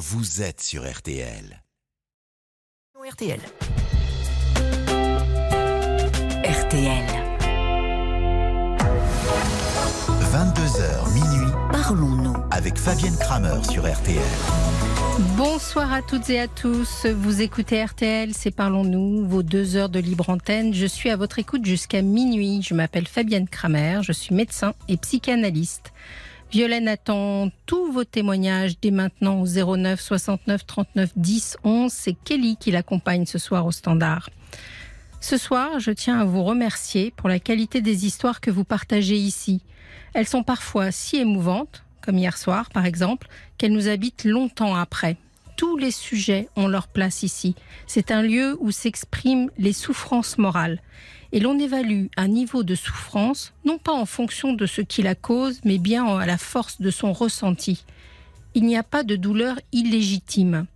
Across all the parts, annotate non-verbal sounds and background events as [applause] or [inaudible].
vous êtes sur RTL. RTL. RTL. 22h minuit Parlons-nous. avec Fabienne Kramer sur RTL. Bonsoir à toutes et à tous. Vous écoutez RTL, c'est Parlons-nous, vos deux heures de libre antenne. Je suis à votre écoute jusqu'à minuit. Je m'appelle Fabienne Kramer, je suis médecin et psychanalyste. Violaine attend tous vos témoignages dès maintenant au 09 69 39 10 11. C'est Kelly qui l'accompagne ce soir au standard. Ce soir, je tiens à vous remercier pour la qualité des histoires que vous partagez ici. Elles sont parfois si émouvantes, comme hier soir par exemple, qu'elles nous habitent longtemps après. Tous les sujets ont leur place ici. C'est un lieu où s'expriment les souffrances morales. Et l'on évalue un niveau de souffrance non pas en fonction de ce qui la cause, mais bien à la force de son ressenti. Il n'y a pas de douleur illégitime.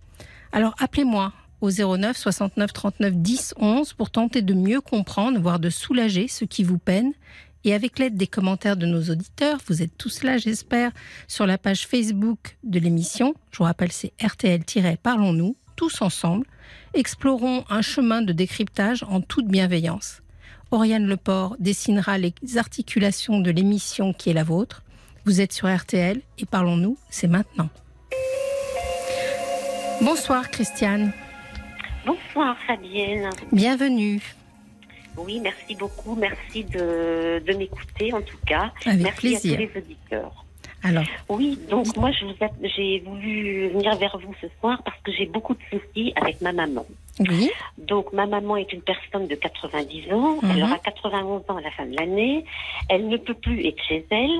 Alors appelez-moi au 09 69 39 10 11 pour tenter de mieux comprendre, voire de soulager ce qui vous peine. Et avec l'aide des commentaires de nos auditeurs, vous êtes tous là, j'espère, sur la page Facebook de l'émission. Je vous rappelle, c'est RTL-Parlons-nous, tous ensemble. Explorons un chemin de décryptage en toute bienveillance. Oriane Leport dessinera les articulations de l'émission qui est la vôtre. Vous êtes sur RTL et Parlons-nous, c'est maintenant. Bonsoir Christiane, Bonsoir Fabienne. bienvenue. Oui, merci beaucoup. Merci de, de m'écouter en tout cas. Avec merci plaisir. à tous les auditeurs. Alors, Oui, donc moi j'ai voulu venir vers vous ce soir parce que j'ai beaucoup de soucis avec ma maman. Oui, Donc ma maman est une personne de 90 ans, elle Mhm. aura 91 ans à la fin de l'année, elle ne peut plus être chez elle.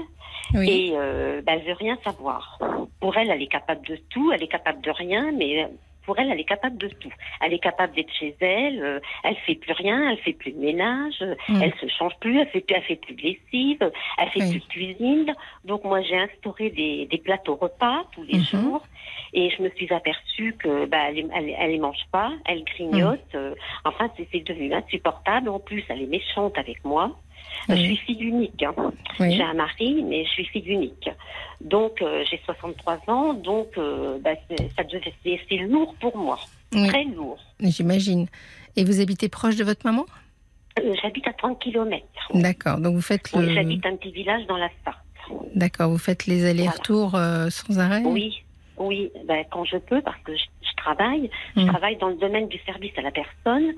Oui, et euh, bah, elle veut rien savoir. Pour elle, elle est capable de tout, elle est capable de rien, mais pour elle, elle est capable de tout. Elle est capable d'être chez elle, euh, elle fait plus rien, elle fait plus de ménage, euh, Mm. elle se change plus, elle fait plus, elle fait plus de lessive, elle fait Oui. plus de cuisine. Donc moi, j'ai instauré des, des plateaux repas tous les Mhm. jours et je me suis aperçue que bah elle, elle, elle les mange pas, elle grignote. Mm. euh, enfin, c'est devenu insupportable. En plus, elle est méchante avec moi. Oui. Je suis fille unique. Hein. oui. J'ai un mari, mais je suis fille unique. Donc, euh, j'ai 63 ans, donc euh, bah, c'est- lourd pour moi, oui, très lourd. j'imagine. Et vous habitez proche de votre maman? Euh, J'habite à 30 km. D'accord, donc vous faites le... J'habite un petit village dans la Sarthe. D'accord, vous faites les allers-retours euh, sans arrêt? Oui, oui, ben, quand je peux, parce que je, je travaille. Je Mm. travaille dans le domaine du service à la personne,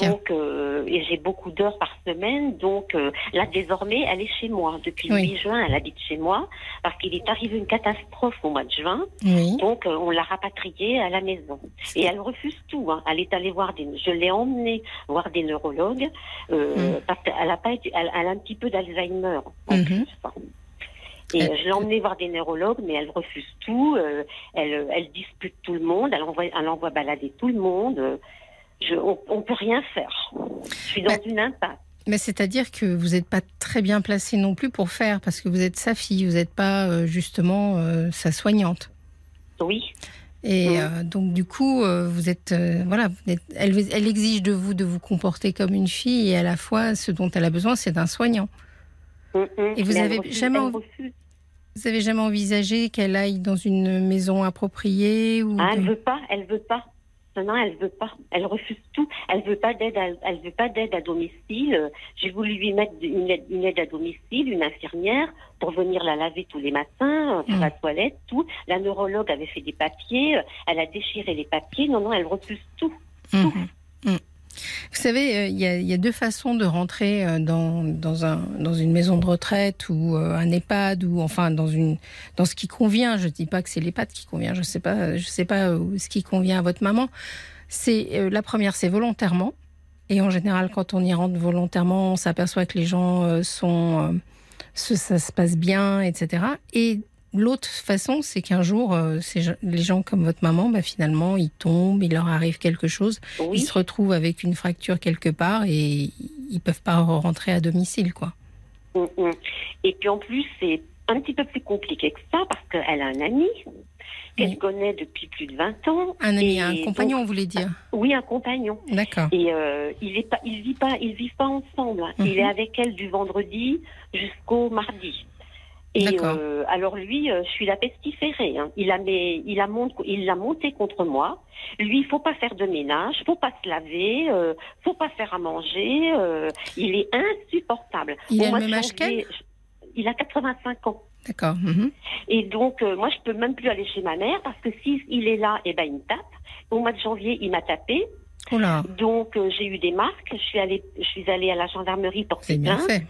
donc euh, et j'ai beaucoup d'heures par semaine. Donc euh, là, désormais, elle est chez moi. Depuis Oui. le 8 juin, elle habite chez moi, parce qu'il est arrivé une catastrophe au mois de juin. Oui, Donc, euh, on l'a rapatriée à la maison. Et elle refuse tout. hein. Elle est allée voir des. Je l'ai emmenée voir des neurologues euh, Mm. parce qu'elle a pas été. Elle, elle a un petit peu d'Alzheimer. en Mhm. plus. Et Elle- euh, je l'ai emmenée voir des neurologues, mais elle refuse tout. euh, elle, elle dispute tout le monde. Elle envoie, elle envoie balader tout le monde. euh, Je, on, on peut rien faire. Je suis dans Bah, une impasse. mais c'est-à-dire que vous n'êtes pas très bien placé non plus pour faire, parce que vous êtes sa fille, vous n'êtes pas euh, justement euh, sa soignante. Oui. Et Mm. euh, donc du coup, euh, vous êtes, euh, voilà, vous êtes- elle, elle exige de vous de vous comporter comme une fille, et à la fois, ce dont elle a besoin, c'est d'un soignant. Mm, mm. Et vous Mais elle avez refuse- jamais. Vous avez jamais envisagé qu'elle aille dans une maison appropriée ou Ah, elle de- veut pas, elle veut pas. Non, non, elle veut pas. Elle refuse tout. Elle veut pas d'aide. à- Elle veut pas d'aide à domicile. J'ai voulu lui mettre une aide, une aide à domicile, une infirmière pour venir la laver tous les matins, euh, faire Mm. la toilette, tout. La neurologue avait fait des papiers. Elle a déchiré les papiers. Non, non, elle refuse tout. Mhm. Vous savez, euh, il y, a- deux façons de rentrer euh, dans, dans, un, dans une maison de retraite ou euh, un EHPAD ou enfin dans, ce qui convient. Je ne dis pas que c'est l'EHPAD qui convient, je ne sais pas, ce qui convient à votre maman. La première, c'est volontairement. Et en général, quand on y rentre volontairement, on s'aperçoit que les gens sont, ce- ça se passe bien, etc. Et l'autre façon, c'est qu'un jour, euh, les gens comme votre maman, bah, finalement, ils tombent, il leur arrive quelque chose ils se retrouvent avec une fracture quelque part et ils peuvent pas rentrer à domicile, quoi. Mm, mm. Et puis en plus, c'est un petit peu plus compliqué que ça parce qu'elle a un ami qu'elle Oui. connaît depuis plus de 20 ans. Un ami, un donc- compagnon, vous voulez dire Oui, un compagnon. D'accord. Et euh, il est pas, il vit pas, ils vivent pas ensemble. hein. Il Mhm. est avec elle du vendredi jusqu'au mardi. Et euh, alors lui, euh, je suis la pestiférée. Hein. Il a mes, il a mon- il l'a monté contre moi. Lui, il faut pas faire de ménage, faut pas se laver, euh, faut pas faire à manger. euh, il est insupportable. Il a le même âge Il a 85 ans. D'accord. mhm. Et donc, euh, moi, je peux même plus aller chez ma mère parce que si il est là, eh ben, il me tape. Au mois de janvier, il m'a tapé. Oh là, Donc, euh, j'ai eu des marques. Je suis allée, je suis allée à la gendarmerie c'est porter bien plainte.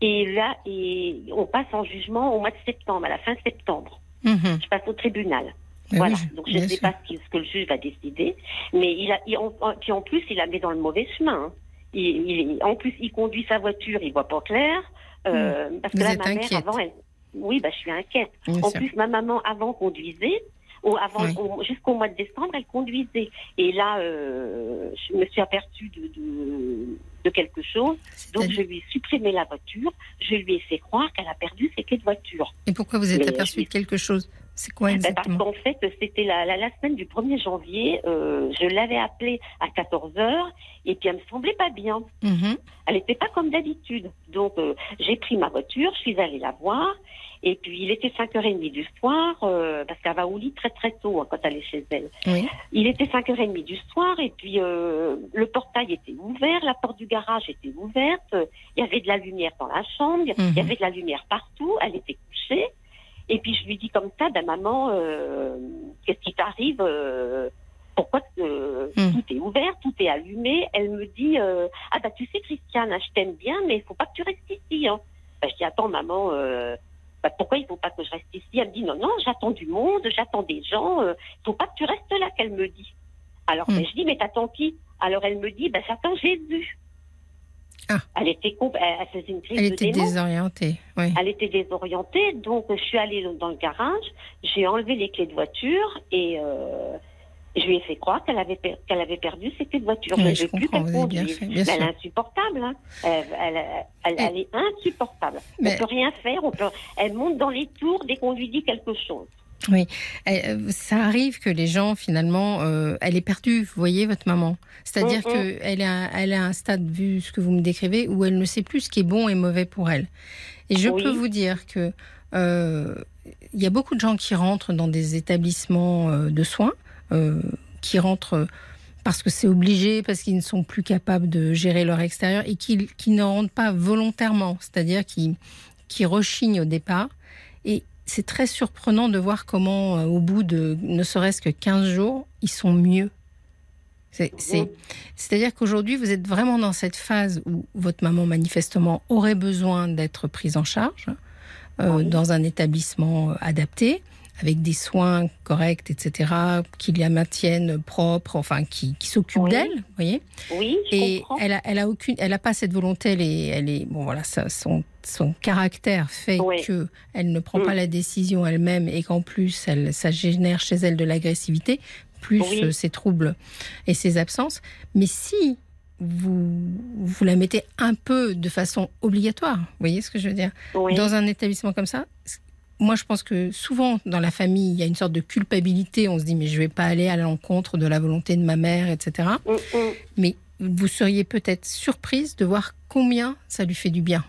Et là, et on passe en jugement au mois de septembre, à la fin septembre. Mhm. Je passe au tribunal. Ben voilà. oui, Donc, je ne sais sûr. pas ce, que le juge va décider. Mais il a, il- en, puis en plus, il la met dans le mauvais chemin. hein. Il, il- en plus, il conduit sa voiture, il voit pas clair. Euh, Parce que Hmm. Vous là, êtes ma mère, inquiète. avant, elle... oui, bah, je suis inquiète. Bien En sûr. plus, ma maman, avant, conduisait. Au, avant, Oui. au- jusqu'au mois de décembre, elle conduisait. Et là, euh, je me suis aperçue de, de, de quelque chose. Donc, je lui ai supprimé la voiture. Je lui ai fait croire qu'elle a perdu ses clés de voiture. Et pourquoi vous êtes aperçu de quelque chose? C'est quoi Ben, parce exactement qu'en fait, c'était la, la, la semaine du 1er janvier. euh, je l'avais appelée à 14 heures et puis elle me semblait pas bien. Mhm. Elle n'était pas comme d'habitude. Donc, euh, j'ai pris ma voiture, je suis allée la voir. Et puis, il était 5h30 du soir, euh, parce qu'elle va au lit très très tôt hein, quand elle est chez elle. Oui. Il était 5h30 du soir et puis le portail était ouvert, la porte du garage était ouverte, il y avait de la lumière dans la chambre, il Mhm. y avait de la lumière partout, elle était couchée. Et puis je lui dis comme ça, ben maman, euh, qu'est-ce qui t'arrive euh, Pourquoi euh, Mhm. tout est ouvert, tout est allumé Elle me dit, euh, ah bah tu sais Christiane, hein, je t'aime bien, mais il faut pas que tu restes ici. Hein. Ben, je dis, attends maman, bah, pourquoi il faut pas que je reste ici? Elle me dit, non, non, j'attends du monde, j'attends des gens, euh, faut pas que tu restes là, qu'elle me dit. Alors, Hmm. ben, je dis, mais t'attends qui? Alors, elle me dit, ben, j'attends Jésus. Ah. Elle était elle, elle faisait une crise Elle de était démon. désorientée. Oui. Elle était désorientée, donc je suis allée dans le garage, j'ai enlevé les clés de voiture et euh, je lui ai fait croire qu'elle avait, per- qu'elle avait perdu ses clés de voiture. Oui, ne je veux plus comprends, qu'elle vous avez bien conduise. fait, bien Mais sûr. elle est insupportable. hein. Elle, elle- elle- Et- elle est insupportable. Mais- On peut rien faire. On peut... Elle monte dans les tours dès qu'on lui dit quelque chose. Euh, Ça arrive que les gens, finalement, euh, elle est perdue, vous voyez, votre maman. C'est-à-dire Mhm. qu'elle est, à- elle est à un stade, vu ce que vous me décrivez, où elle ne sait plus ce qui est bon et mauvais pour elle. Et je Oui. peux vous dire que euh, il y a beaucoup de gens qui rentrent dans des établissements de soins, euh, qui rentrent parce que c'est obligé, parce qu'ils ne sont plus capables de gérer leur extérieur et qui, qui ne rentrent pas volontairement, c'est-à-dire qui, qui rechignent au départ. Et c'est très surprenant de voir comment, euh, au bout de ne serait-ce que 15 jours, ils sont mieux. C'est, c'est, c'est-à-dire qu'aujourd'hui, vous êtes vraiment dans cette phase où votre maman, manifestement, aurait besoin d'être prise en charge euh, Oui. dans un établissement adapté, avec des soins corrects, etc., qui la maintiennent propre, enfin, qui, qui s'occupent Oui. d'elle, vous voyez Oui, je et comprends. elle a, elle a aucune, elle a pas cette volonté. Elle est, elle est, bon voilà, ça, son, son caractère fait Ouais. que elle ne prend Mm. pas la décision elle-même et qu'en plus, elle, ça génère chez elle de l'agressivité, plus Oui. euh, ses troubles et ses absences. Mais si vous, vous la mettez un peu de façon obligatoire, vous voyez ce que je veux dire, Oui. dans un établissement comme ça. Moi, je pense que souvent, dans la famille, il y a une sorte de culpabilité. On se dit, mais je vais pas aller à l'encontre de la volonté de ma mère, etc Mm, mm. mais vous seriez peut-être surprise de voir combien ça lui fait du bien.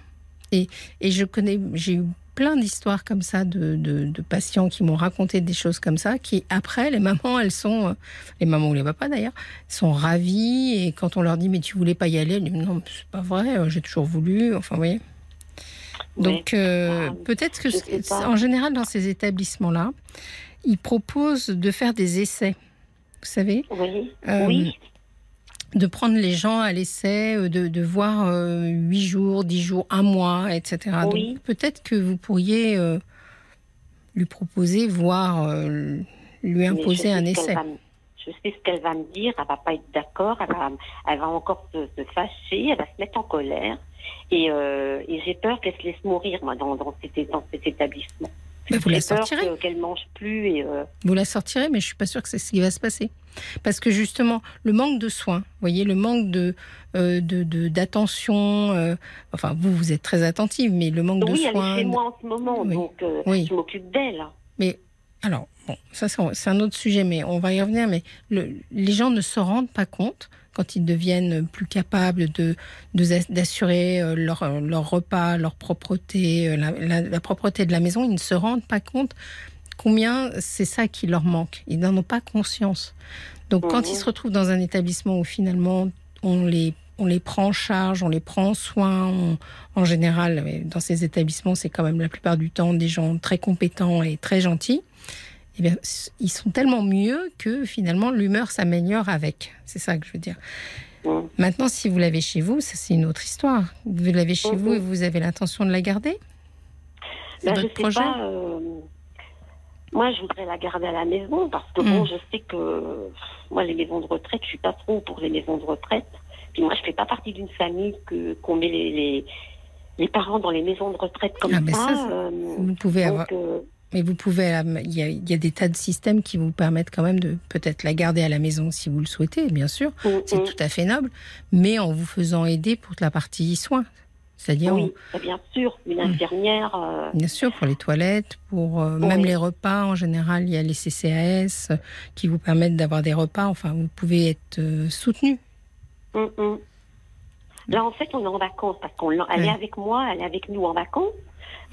Et, et je connais, j'ai eu plein d'histoires comme ça de, de, de patients qui m'ont raconté des choses comme ça, qui après, les mamans, elles sont, euh, les mamans ou les papas d'ailleurs, sont ravies. Et quand on leur dit, mais tu voulais pas y aller, elles disent, non, c'est pas vrai, euh, j'ai toujours voulu. Enfin, vous voyez. Donc, euh, peut-être que, en général, dans ces établissements-là, ils proposent de faire des essais. Vous savez, Oui. Euh, oui. de prendre les gens à l'essai, euh, de, de voir euh, huit jours, dix jours, un mois, etc. Oui. Donc peut-être que vous pourriez lui proposer, voire lui imposer un essai. Je sais ce qu'elle va me dire, elle va pas être d'accord, elle va, elle va encore se, se fâcher, elle va se mettre en colère. Et, euh, et j'ai peur qu'elle se laisse mourir, moi, dans, dans, cet, dans cet établissement. Mais vous la sortirez. que- qu'elle mange plus et euh, Vous la sortirez, mais je suis pas sûre que c'est ce qui va se passer. Parce que justement, le manque de soins, voyez, le manque de euh, d'attention, euh, enfin vous, vous êtes très attentive, mais le manque oui, de elle soins. est chez moi en ce moment, Oui. donc Oui. je m'occupe d'elle. Mais alors, bon, ça c'est c'est un autre sujet, mais on va y revenir. Mais le- les gens ne se rendent pas compte quand ils deviennent plus capables de d'assurer euh, leur, leur repas, leur propreté, euh, la, la- la propreté de la maison, ils ne se rendent pas compte combien c'est ça qui leur manque. Ils n'en ont pas conscience. Donc quand ils se retrouvent dans un établissement où finalement on les on les prend en charge, on les prend en soin. on- en général, euh, dans ces établissements, c'est quand même la plupart du temps des gens très compétents et très gentils. Eh bien, ils sont tellement mieux que finalement l'humeur s'améliore avec. C'est ça que je veux dire. Mm. Maintenant, si vous l'avez chez vous, ça c'est une autre histoire. Vous l'avez chez vous et vous avez l'intention de la garder? C'est Ben, je votre sais projet? pas. euh, Moi, je voudrais la garder à la maison parce que Mm. bon, je sais que moi, les maisons de retraite, je suis pas trop pour les maisons de retraite. Puis moi, je fais pas partie d'une famille que qu'on met les, les les parents dans les maisons de retraite comme Ah, ça. euh, Vous pouvez avoir. euh, Mais vous pouvez, euh, il y, a, il y a des tas de systèmes qui vous permettent quand même de peut-être la garder à la maison si vous le souhaitez, bien sûr. mm, C'est mm. tout à fait noble, mais en vous faisant aider pour la partie soins. C'est-à-dire, Oui, ben, bien sûr, une Mm. infirmière. euh, bien sûr, pour les toilettes, pour euh, même les repas, en général, il y a les CCAS qui vous permettent d'avoir des repas. Enfin, vous pouvez être euh, soutenu. mm, mm. Là, en fait, on est en vacances parce qu'on elle est avec moi, elle est avec nous en vacances.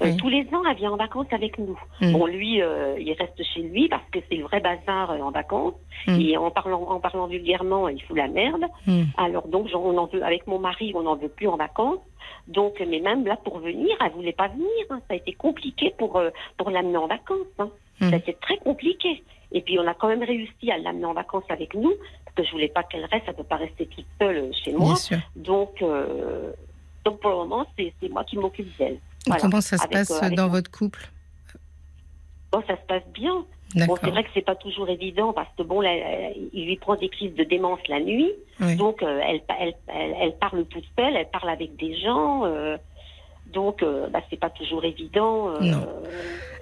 Euh. Tous les ans, elle vient en vacances avec nous. Mm. Bon, lui, euh, il reste chez lui parce que c'est le vrai bazar euh, en vacances. Mm. Et en parlant, en parlant vulgairement, il fout la merde. Mm. Alors donc, on en veut, avec mon mari, on n'en veut plus en vacances. Donc, mais même là, pour venir, elle voulait pas venir. hein. Ça a été compliqué pour pour l'amener en vacances. hein. Ça a été très compliqué. Et puis, on a quand même réussi à l'amener en vacances avec nous parce que je voulais pas qu'elle reste. Elle peut pas rester toute seule chez moi. Bien sûr. Donc, donc pour le moment, c'est moi qui m'occupe d'elle. Voilà. Comment ça se Avec, passe euh, dans votre couple? Bon, ça se passe bien. Bon, c'est vrai que c'est pas toujours évident parce que bon, là, euh, il lui prend des crises de démence la nuit, Oui. donc euh, elle, elle, elle, elle parle toute seule, elle parle avec des gens, euh, donc bah, c'est pas toujours évident. Non.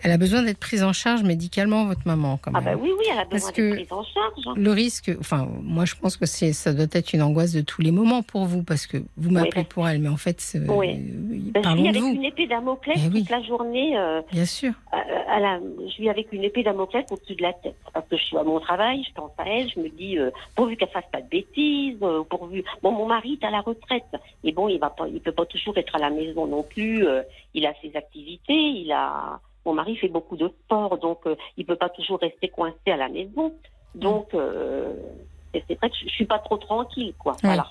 Elle a besoin d'être prise en charge médicalement, votre maman, quand Ah bah oui, oui, elle a besoin d'être prise en charge. hein. Le risque, enfin, moi je pense que c'est, ça doit être une angoisse de tous les moments pour vous, parce que vous m'appelez pour elle, mais en fait, Oui. Ben, je vis avec vous, une épée Damoclès Eh oui. toute la journée. euh, bien sûr. à la- je vis avec une épée Damoclès au-dessus de la tête. Parce que je suis à mon travail, je pense à elle, je me dis, euh, pourvu qu'elle fasse pas de bêtises, euh, pourvu. Bon, mon mari est à la retraite. Et bon, il va pas, il peut pas toujours être à la maison non plus. il a ses activités, il a. Mon mari fait beaucoup de sport, donc euh, il peut pas toujours rester coincé à la maison. Donc, euh, et c'est vrai que je, suis pas trop tranquille, quoi. Voilà.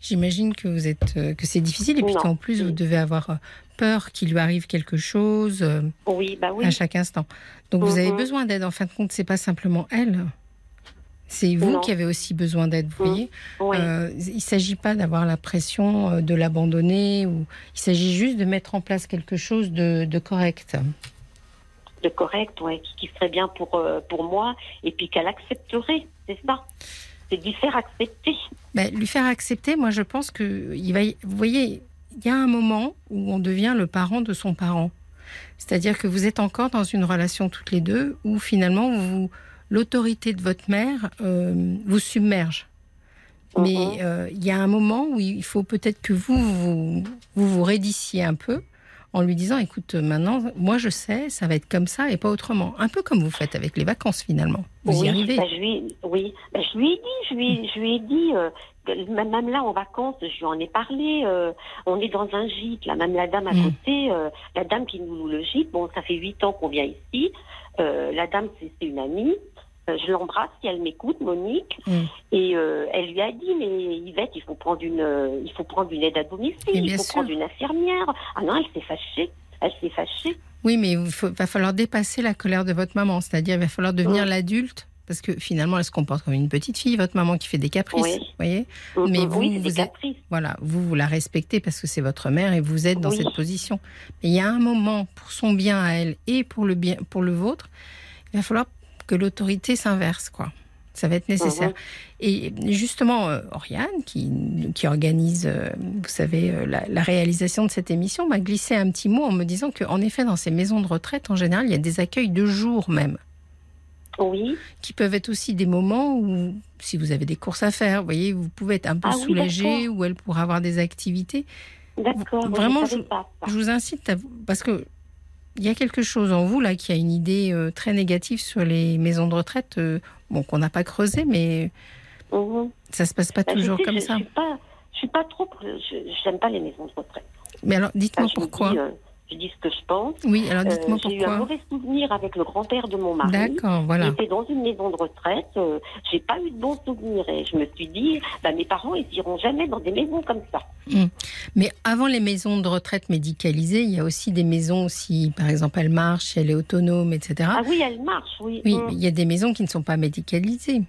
J'imagine que vous êtes, euh, que c'est difficile, et puis qu'en plus vous devez avoir euh, peur qu'il lui arrive quelque chose euh, Oui, bah oui. à chaque instant. Donc vous avez besoin d'aide. En fin de compte, c'est pas simplement elle. C'est vous Non. qui avez aussi besoin d'aide, vous Mhm. voyez. Oui. Euh, il ne s'agit pas d'avoir la pression euh, de l'abandonner, ou il s'agit juste de mettre en place quelque chose de, de correct. De correct, ouais, qui, qui serait bien pour, euh, pour moi, et puis qu'elle accepterait, c'est ça. C'est d'y faire accepter. Ben, lui faire accepter, moi je pense que il va. y- Vous voyez, il y a un moment où on devient le parent de son parent. C'est-à-dire que vous êtes encore dans une relation toutes les deux où finalement vous, l'autorité de votre mère euh, vous submerge. Mais Mhm. euh, il y a un moment où il faut peut-être que vous vous, vous vous raidissiez un peu en lui disant écoute maintenant moi je sais ça va être comme ça et pas autrement un peu comme vous faites avec les vacances finalement vous oui, y arrivez bah, je lui, oui, bah, je lui ai dit, je lui, je lui ai dit, euh, même là en vacances, je lui en ai parlé. euh, on est dans un gîte, là, même la dame à Mm. côté, euh, la dame qui nous loue le gîte. Bon, ça fait huit ans qu'on vient ici. Euh, la dame, c'est une amie. Euh, je l'embrasse si elle m'écoute, Monique. Mm. Et euh, elle lui a dit, mais Yvette, il faut prendre une, euh, il faut prendre une aide à domicile, il faut sûr. prendre une infirmière. Ah non, elle s'est fâchée. Elle s'est fâchée. Oui, mais il va falloir dépasser la colère de votre maman. C'est-à-dire, il va falloir devenir Mm. l'adulte. Parce que finalement, elle se comporte comme une petite fille, votre maman qui fait des caprices. Oui. Vous voyez Mm, Mais vous, oui, vous. Voilà, vous, vous la respectez parce que c'est votre mère et vous êtes dans Oui. cette position. Mais il y a un moment, pour son bien à elle et pour le, bien, pour le vôtre, il va falloir que l'autorité s'inverse, quoi. Ça va être nécessaire. Mhm. Et justement, euh, Oriane, qui, qui organise, euh, vous savez, euh, la, la réalisation de cette émission, m'a glissé un petit mot en me disant qu'en effet, dans ces maisons de retraite, en général, il y a des accueils de jour même, Oui. qui peuvent être aussi des moments où, si vous avez des courses à faire, vous voyez, vous pouvez être un peu Ah oui, soulagé, où elle pourra avoir des activités. D'accord. Vraiment, je. Je vous incite à vous, parce que il y a quelque chose en vous là qui a une idée euh, très négative sur les maisons de retraite, euh, bon qu'on n'a pas creusé, mais Mhm. Ça se passe pas Bah, toujours sais, comme je, ça. Je suis pas, je suis pas trop. Je j'aime pas les maisons de retraite. Mais alors, dites-moi pourquoi. dis, euh, je dis ce que je pense. Oui, alors dites-moi Euh, J'ai eu un pourquoi. mauvais souvenir avec le grand-père de mon mari. D'accord, Il voilà. était dans une maison de retraite. euh, j'ai pas eu de bons souvenirs et je me suis dit, bah, mes parents, ils iront jamais dans des maisons comme ça. Mais avant les maisons de retraite médicalisées, il y a aussi des maisons, si par exemple elle marche, elle est autonome, etc. Ah oui, elle marche, oui. Oui, Mm. mais il y a des maisons qui ne sont pas médicalisées.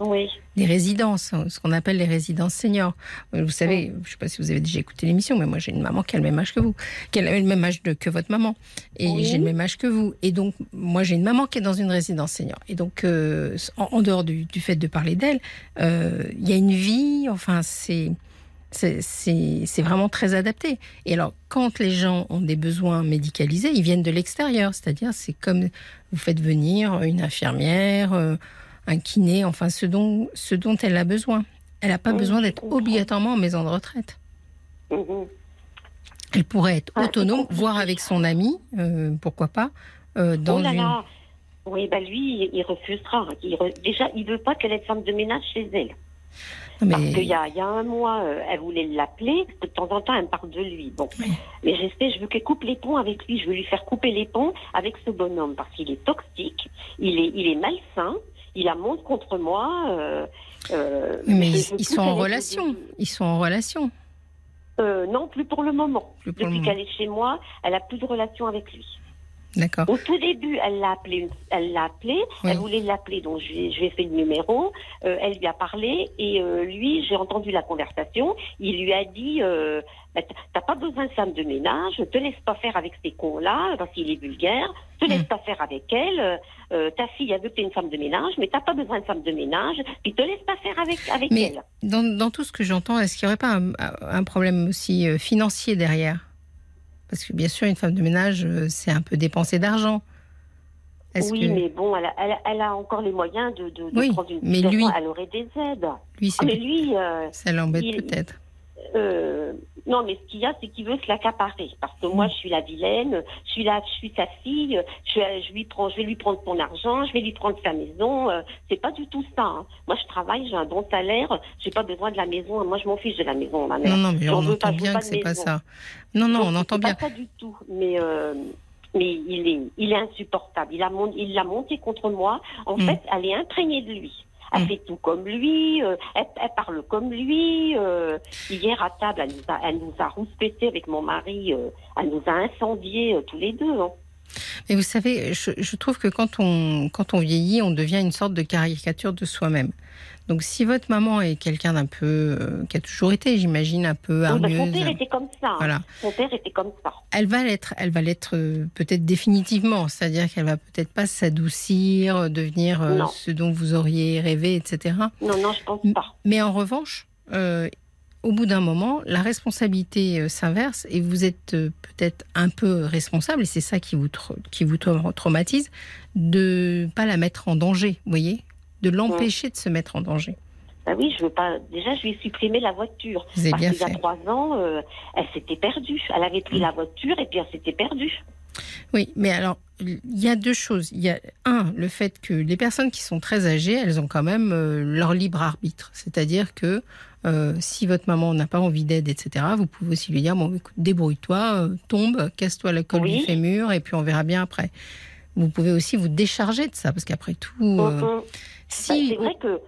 Oui. Des résidences, hein, ce qu'on appelle les résidences seniors. Vous savez, je ne sais pas si vous avez déjà écouté l'émission, mais moi j'ai une maman qui a le même âge que vous, qui a le même âge de- que votre maman. Et Oui. j'ai le même âge que vous. Et donc, moi j'ai une maman qui est dans une résidence senior. Et donc, euh, en, en dehors du, du fait de parler d'elle, euh, il y a une vie, enfin, c'est- c'est vraiment très adapté. Et alors, quand les gens ont des besoins médicalisés, ils viennent de l'extérieur. C'est-à-dire, c'est comme vous faites venir une infirmière, euh, un kiné, enfin, ce dont, ce dont elle a besoin. Elle n'a pas Oui, besoin d'être obligatoirement en maison de retraite. Mhm. Elle pourrait être Ah, autonome, voire avec son ami, euh, pourquoi pas, euh, dans oh là une. là. Oui, bah lui, il- refusera. Il re- Déjà, il veut pas qu'elle ait de femme de ménage chez elle. Non, Parce mais- qu'il y y a un mois, euh, elle voulait l'appeler. De temps en temps, elle me parle de lui. Bon. Oui. Mais j'essaie, je veux qu'elle coupe les ponts avec lui. Je veux lui faire couper les ponts avec ce bonhomme. Parce qu'il est toxique, il est, il est malsain, il a monte contre moi. euh, euh, mais ils, sont en relation. Ils sont en relation. Euh, non, plus pour le moment. Plus pour le Depuis qu'elle est chez moi, elle a plus de relation avec lui. D'accord. Au tout début, elle l'a appelé, elle l'a appelé, Oui. elle voulait l'appeler, donc je lui, ai- je lui ai fait le numéro, euh, elle lui a parlé et euh, lui, j'ai entendu la conversation, il lui a dit, euh, Bah, t'as pas besoin de femme de ménage, te laisse pas faire avec ces cons-là, parce qu'il est vulgaire, te laisse Mm. pas faire avec elle, ta fille, elle veut que t'aies une femme de ménage, mais t'as pas besoin de femme de ménage, puis te laisse pas faire avec, avec Mais elle. dans, dans tout ce que j'entends, est-ce qu'il n'y aurait pas un, un problème aussi financier derrière? Parce que bien sûr, une femme de ménage, euh, c'est un peu dépenser d'argent. Oui, que mais bon, elle a, elle a- elle a encore les moyens de, de, de Oui, prendre une mais lui- elle aurait des aides. lui, Ah, mais lui, euh, ça l'embête il- peut-être Euh, non, mais ce qu'il y a, c'est qu'il veut se l'accaparer. Parce que moi, je suis la vilaine, je suis la, je suis sa fille, je, je lui prends, je vais lui prendre son argent, je vais lui prendre sa maison. euh, c'est pas du tout ça. hein. Moi, je travaille, j'ai un bon salaire, j'ai pas besoin de la maison. Moi, je m'en fiche de la maison, ma mère. Non, non, mais J'en on entend pas, bien pas que c'est pas ça. Non, non, Donc, on entend pas bien. ça du tout. Mais euh, mais il est il est insupportable. Il a il l'a monté contre moi. En Mm. fait, elle est imprégnée de lui. Elle Mm. fait tout comme lui, euh, elle, elle parle comme lui. euh, hier à table, elle nous a, elle nous a rouspété avec mon mari. euh, elle nous a incendiés tous les deux. hein. Mais vous savez, je, je trouve que quand on, quand on vieillit, on devient une sorte de caricature de soi-même. Donc, si votre maman est quelqu'un d'un peu, euh, qui a toujours été, j'imagine, un peu hargneuse, son père était comme ça. voilà, Son père était comme ça. elle va l'être, elle va l'être euh, peut-être définitivement, c'est-à-dire qu'elle va peut-être pas s'adoucir, euh, devenir euh, ce dont vous auriez rêvé, etc. Non, non, je pense pas. Mais en revanche, au bout d'un moment, la responsabilité s'inverse et vous êtes peut-être un peu responsable, et c'est ça qui vous, qui vous tra- traumatise, de pas la mettre en danger, vous voyez De l'empêcher de se mettre en danger. Bah oui, je veux pas. Déjà, je lui ai supprimé la voiture. Vous Parce qu'il y a trois ans, euh, elle s'était perdue. Elle avait pris Mm. la voiture et puis elle s'était perdue. Oui, mais alors, il y a deux choses. Il y a, un, le fait que les personnes qui sont très âgées, elles ont quand même euh, leur libre arbitre. C'est-à-dire que euh, si votre maman n'a pas envie d'aide, etc., vous pouvez aussi lui dire, bon, écoute, débrouille-toi, euh, tombe, casse-toi la colle Oui. du fémur, et puis on verra bien après. Vous pouvez aussi vous décharger de ça, parce qu'après tout, euh, Mhm. Bah, si... c'est vrai que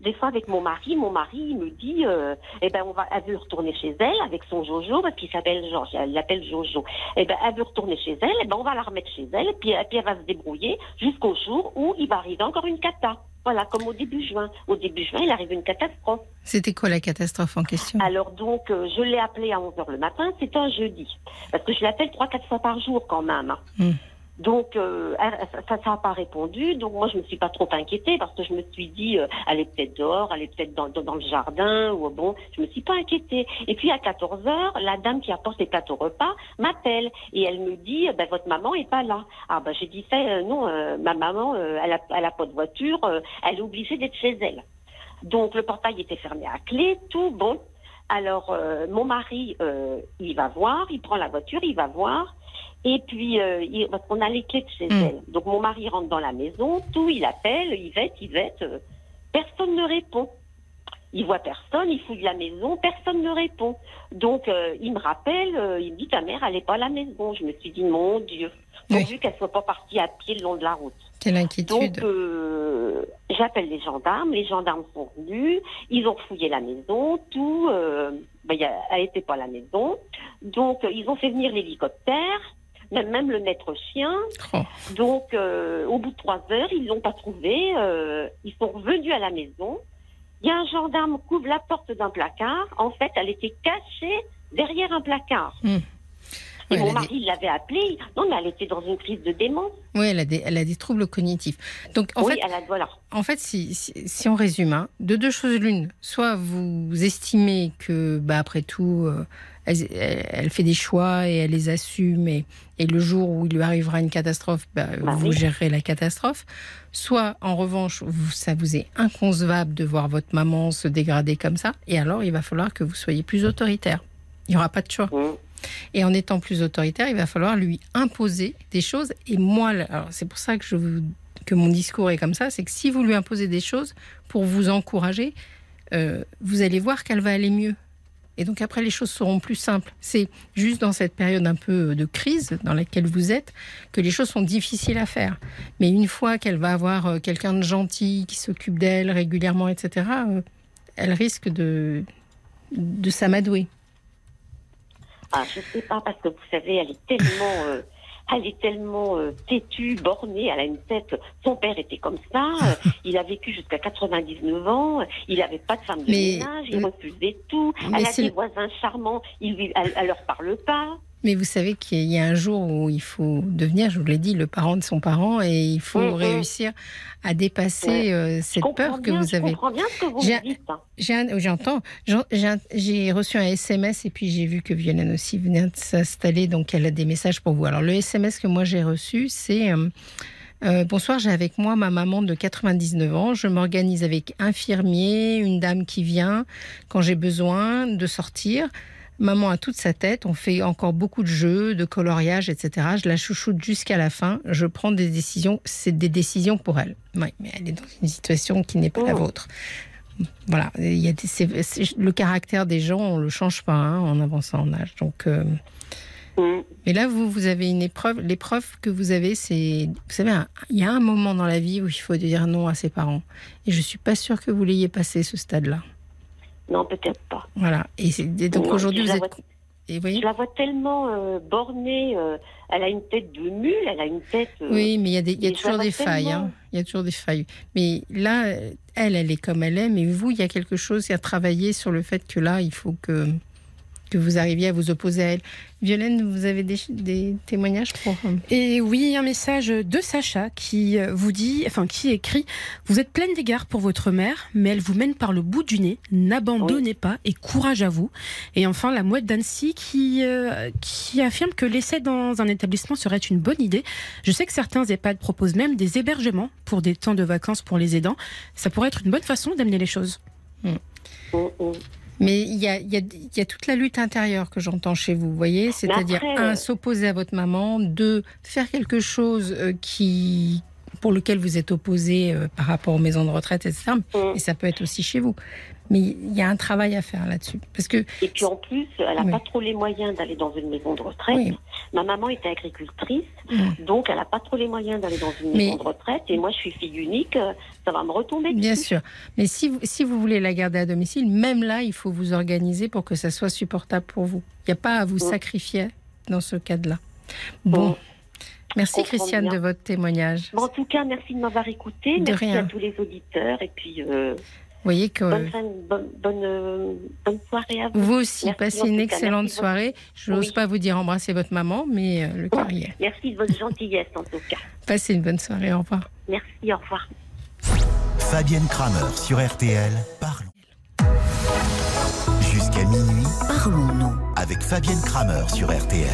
des fois avec mon mari, mon mari il me dit, euh, eh ben on va, elle veut retourner chez elle avec son Jojo parce qu'il s'appelle Georges, elle l'appelle Jojo. Eh ben elle veut retourner chez elle, eh ben on va la remettre chez elle, et puis, et puis elle va se débrouiller jusqu'au jour où il va arriver encore une cata. Voilà, comme au début juin. Au début juin, il arrive une catastrophe. C'était quoi la catastrophe en question? Alors donc, euh, je l'ai appelé à 11h le matin, c'était un jeudi. Parce que je l'appelle trois, quatre fois par jour quand même. hein. Donc, euh, ça n'a pas répondu. Donc, moi, je me suis pas trop inquiétée parce que je me suis dit, euh, elle est peut-être dehors, elle est peut-être dans, dans, le jardin, ou bon, je me suis pas inquiétée. Et puis, à 14 heures, la dame qui apporte les plateaux repas m'appelle et elle me dit, ben, votre maman est pas là. Ah, ben, j'ai dit, euh, non, euh, ma maman, euh, elle, a, elle a pas de voiture, euh, elle est obligée d'être chez elle. Donc, le portail était fermé à clé, tout bon. Alors, euh, mon mari, euh, il va voir, il prend la voiture, il va voir. Et puis, euh, il- parce qu'on a les clés de chez Mm. elle. Donc, mon mari rentre dans la maison, tout, il appelle, Yvette, Yvette. euh, personne ne répond. il voit personne, il fouille la maison, personne ne répond. Donc euh, il me rappelle, euh, il me dit ta mère elle est pas à la maison. Je me suis dit mon Dieu, Oui. pourvu qu'elle soit pas partie à pied le long de la route. Quelle inquiétude. Donc euh, j'appelle les gendarmes, les gendarmes sont venus, ils ont fouillé la maison, tout, euh, ben, elle était pas à la maison. Donc euh, ils ont fait venir l'hélicoptère, même, même le maître chien. Oh. Donc, euh, au bout de trois heures, ils l'ont pas trouvé. ils sont revenus à la maison. Il y a un gendarme qui ouvre la porte d'un placard. En fait, elle était cachée derrière un placard. Hmm. Et Ouais, mon mari l'avait appelée. Non, mais elle était dans une crise de démence. Oui, elle a, des, elle a des troubles cognitifs. Donc, en oui, fait, elle a, voilà. En fait, si, si, si on résume, hein, de deux choses l'une, soit vous estimez que, bah, après tout, euh, elle, fait des choix et elle les assume, et, et le jour où il lui arrivera une catastrophe, bah, Bah vous oui. gérerez la catastrophe. Soit, en revanche, vous, ça vous est inconcevable de voir votre maman se dégrader comme ça, et alors il va falloir que vous soyez plus autoritaire. Il n'y aura pas de choix. Hmm. Et en étant plus autoritaire, il va falloir lui imposer des choses. Et moi, c'est pour ça que, mon discours est comme ça, c'est que si vous lui imposez des choses pour vous encourager, euh, vous allez voir qu'elle va aller mieux. Et donc après, les choses seront plus simples. C'est juste dans cette période un peu de crise dans laquelle vous êtes que les choses sont difficiles à faire. Mais une fois qu'elle va avoir euh, quelqu'un de gentil qui s'occupe d'elle régulièrement, etc., euh, elle risque de s'amadouer. Ah, je sais pas, parce que vous savez, elle est tellement, euh, elle est tellement euh, têtue, bornée, elle a une tête. Son père était comme ça, euh, il a vécu jusqu'à 99 ans, il n'avait pas de femme de Mais- ménage, il refusait tout. Elle a des voisins charmants, il lui, elle, elle leur parle pas. Mais vous savez qu'il y a un jour où il faut devenir, je vous l'ai dit, le parent de son parent et il faut Mhm. réussir à dépasser euh, Je cette peur que vous Je avez. comprends bien ce que vous dites. hein. Un- J'entends. J'ai reçu un SMS et puis j'ai vu que Violaine aussi venait de s'installer, donc elle a des messages pour vous. Alors le SMS que moi j'ai reçu, c'est euh, euh, Bonsoir, j'ai avec moi ma maman de 99 ans. Je m'organise avec infirmier, une dame qui vient quand j'ai besoin de sortir. Maman a toute sa tête, on fait encore beaucoup de jeux, de coloriage, etc. Je la chouchoute jusqu'à la fin. Je prends des décisions, c'est des décisions pour elle. Oui, mais elle est dans une situation qui n'est pas la Oh. vôtre. Voilà, il y a des- le caractère des gens, on le change pas hein, en avançant en âge. Donc, euh, Mm. mais là, vous, vous avez une épreuve. L'épreuve que vous avez, c'est, vous savez, il y a un moment dans la vie où il faut dire non à ses parents. Et je suis pas sûre que vous l'ayez passé ce stade-là. Non, peut-être pas. Voilà. Et, donc aujourd'hui, vous la êtes. vois- Et Je la vois tellement euh, bornée. euh, elle a une tête de mule, elle a une tête. euh, Oui, mais il y a, des, y a toujours des failles. hein. Il y a toujours des failles. Mais là, elle, elle est comme elle est. Mais vous, il y a quelque chose à travailler sur le fait que là, il faut que, que vous arriviez à vous opposer à elle. Violaine, vous avez des, des témoignages pour. euh, Et oui, un message de Sacha qui euh, vous dit, enfin qui écrit Vous êtes pleine d'égard pour votre mère, mais elle vous mène par le bout du nez. N'abandonnez pas et courage à vous. Et enfin, la mouette d'Annecy qui, euh, qui affirme que l'essai dans un établissement serait une bonne idée. Je sais que certains EHPAD proposent même des hébergements pour des temps de vacances pour les aidants. Ça pourrait être une bonne façon d'amener les choses. mm, mm. Mais il y a, il y, a, il y a toute la lutte intérieure que j'entends chez vous, vous voyez? C'est-à-dire, un, euh, s'opposer à votre maman, deux, faire quelque chose euh, qui pour lequel vous êtes opposé euh, par rapport aux maisons de retraite, etc. Mm. Et ça peut être aussi chez vous. Mais il y a un travail à faire là-dessus. Parce que Et puis en plus, elle n'a Oui. pas trop les moyens d'aller dans une maison de retraite. Oui. Ma maman était agricultrice, donc elle n'a pas trop les moyens d'aller dans une Mais- maison de retraite. Et moi, je suis fille unique, ça va me retomber Bien dessus. sûr. Mais si vous, si vous voulez la garder à domicile, même là, il faut vous organiser pour que ça soit supportable pour vous. Il n'y a pas à vous Mm. sacrifier dans ce cadre-là. Bon. Mm. Merci Christiane bien. de votre témoignage. Bon, en tout cas, merci de m'avoir écouté. De merci rien. à tous les auditeurs. Et puis, euh, voyez que bonne, fin- bonne, bonne, euh, bonne soirée à vous. vous aussi Merci, passez une excellente Merci soirée. Je n'ose Oui. pas vous dire embrasser votre maman, mais euh, le cœur y est. Merci de votre gentillesse, en tout cas. [laughs] Passez une bonne soirée. Au revoir. Merci, au revoir. Fabienne Kramer sur RTL. Parlons. Jusqu'à minuit Parlons-nous. avec Fabienne Kramer sur RTL.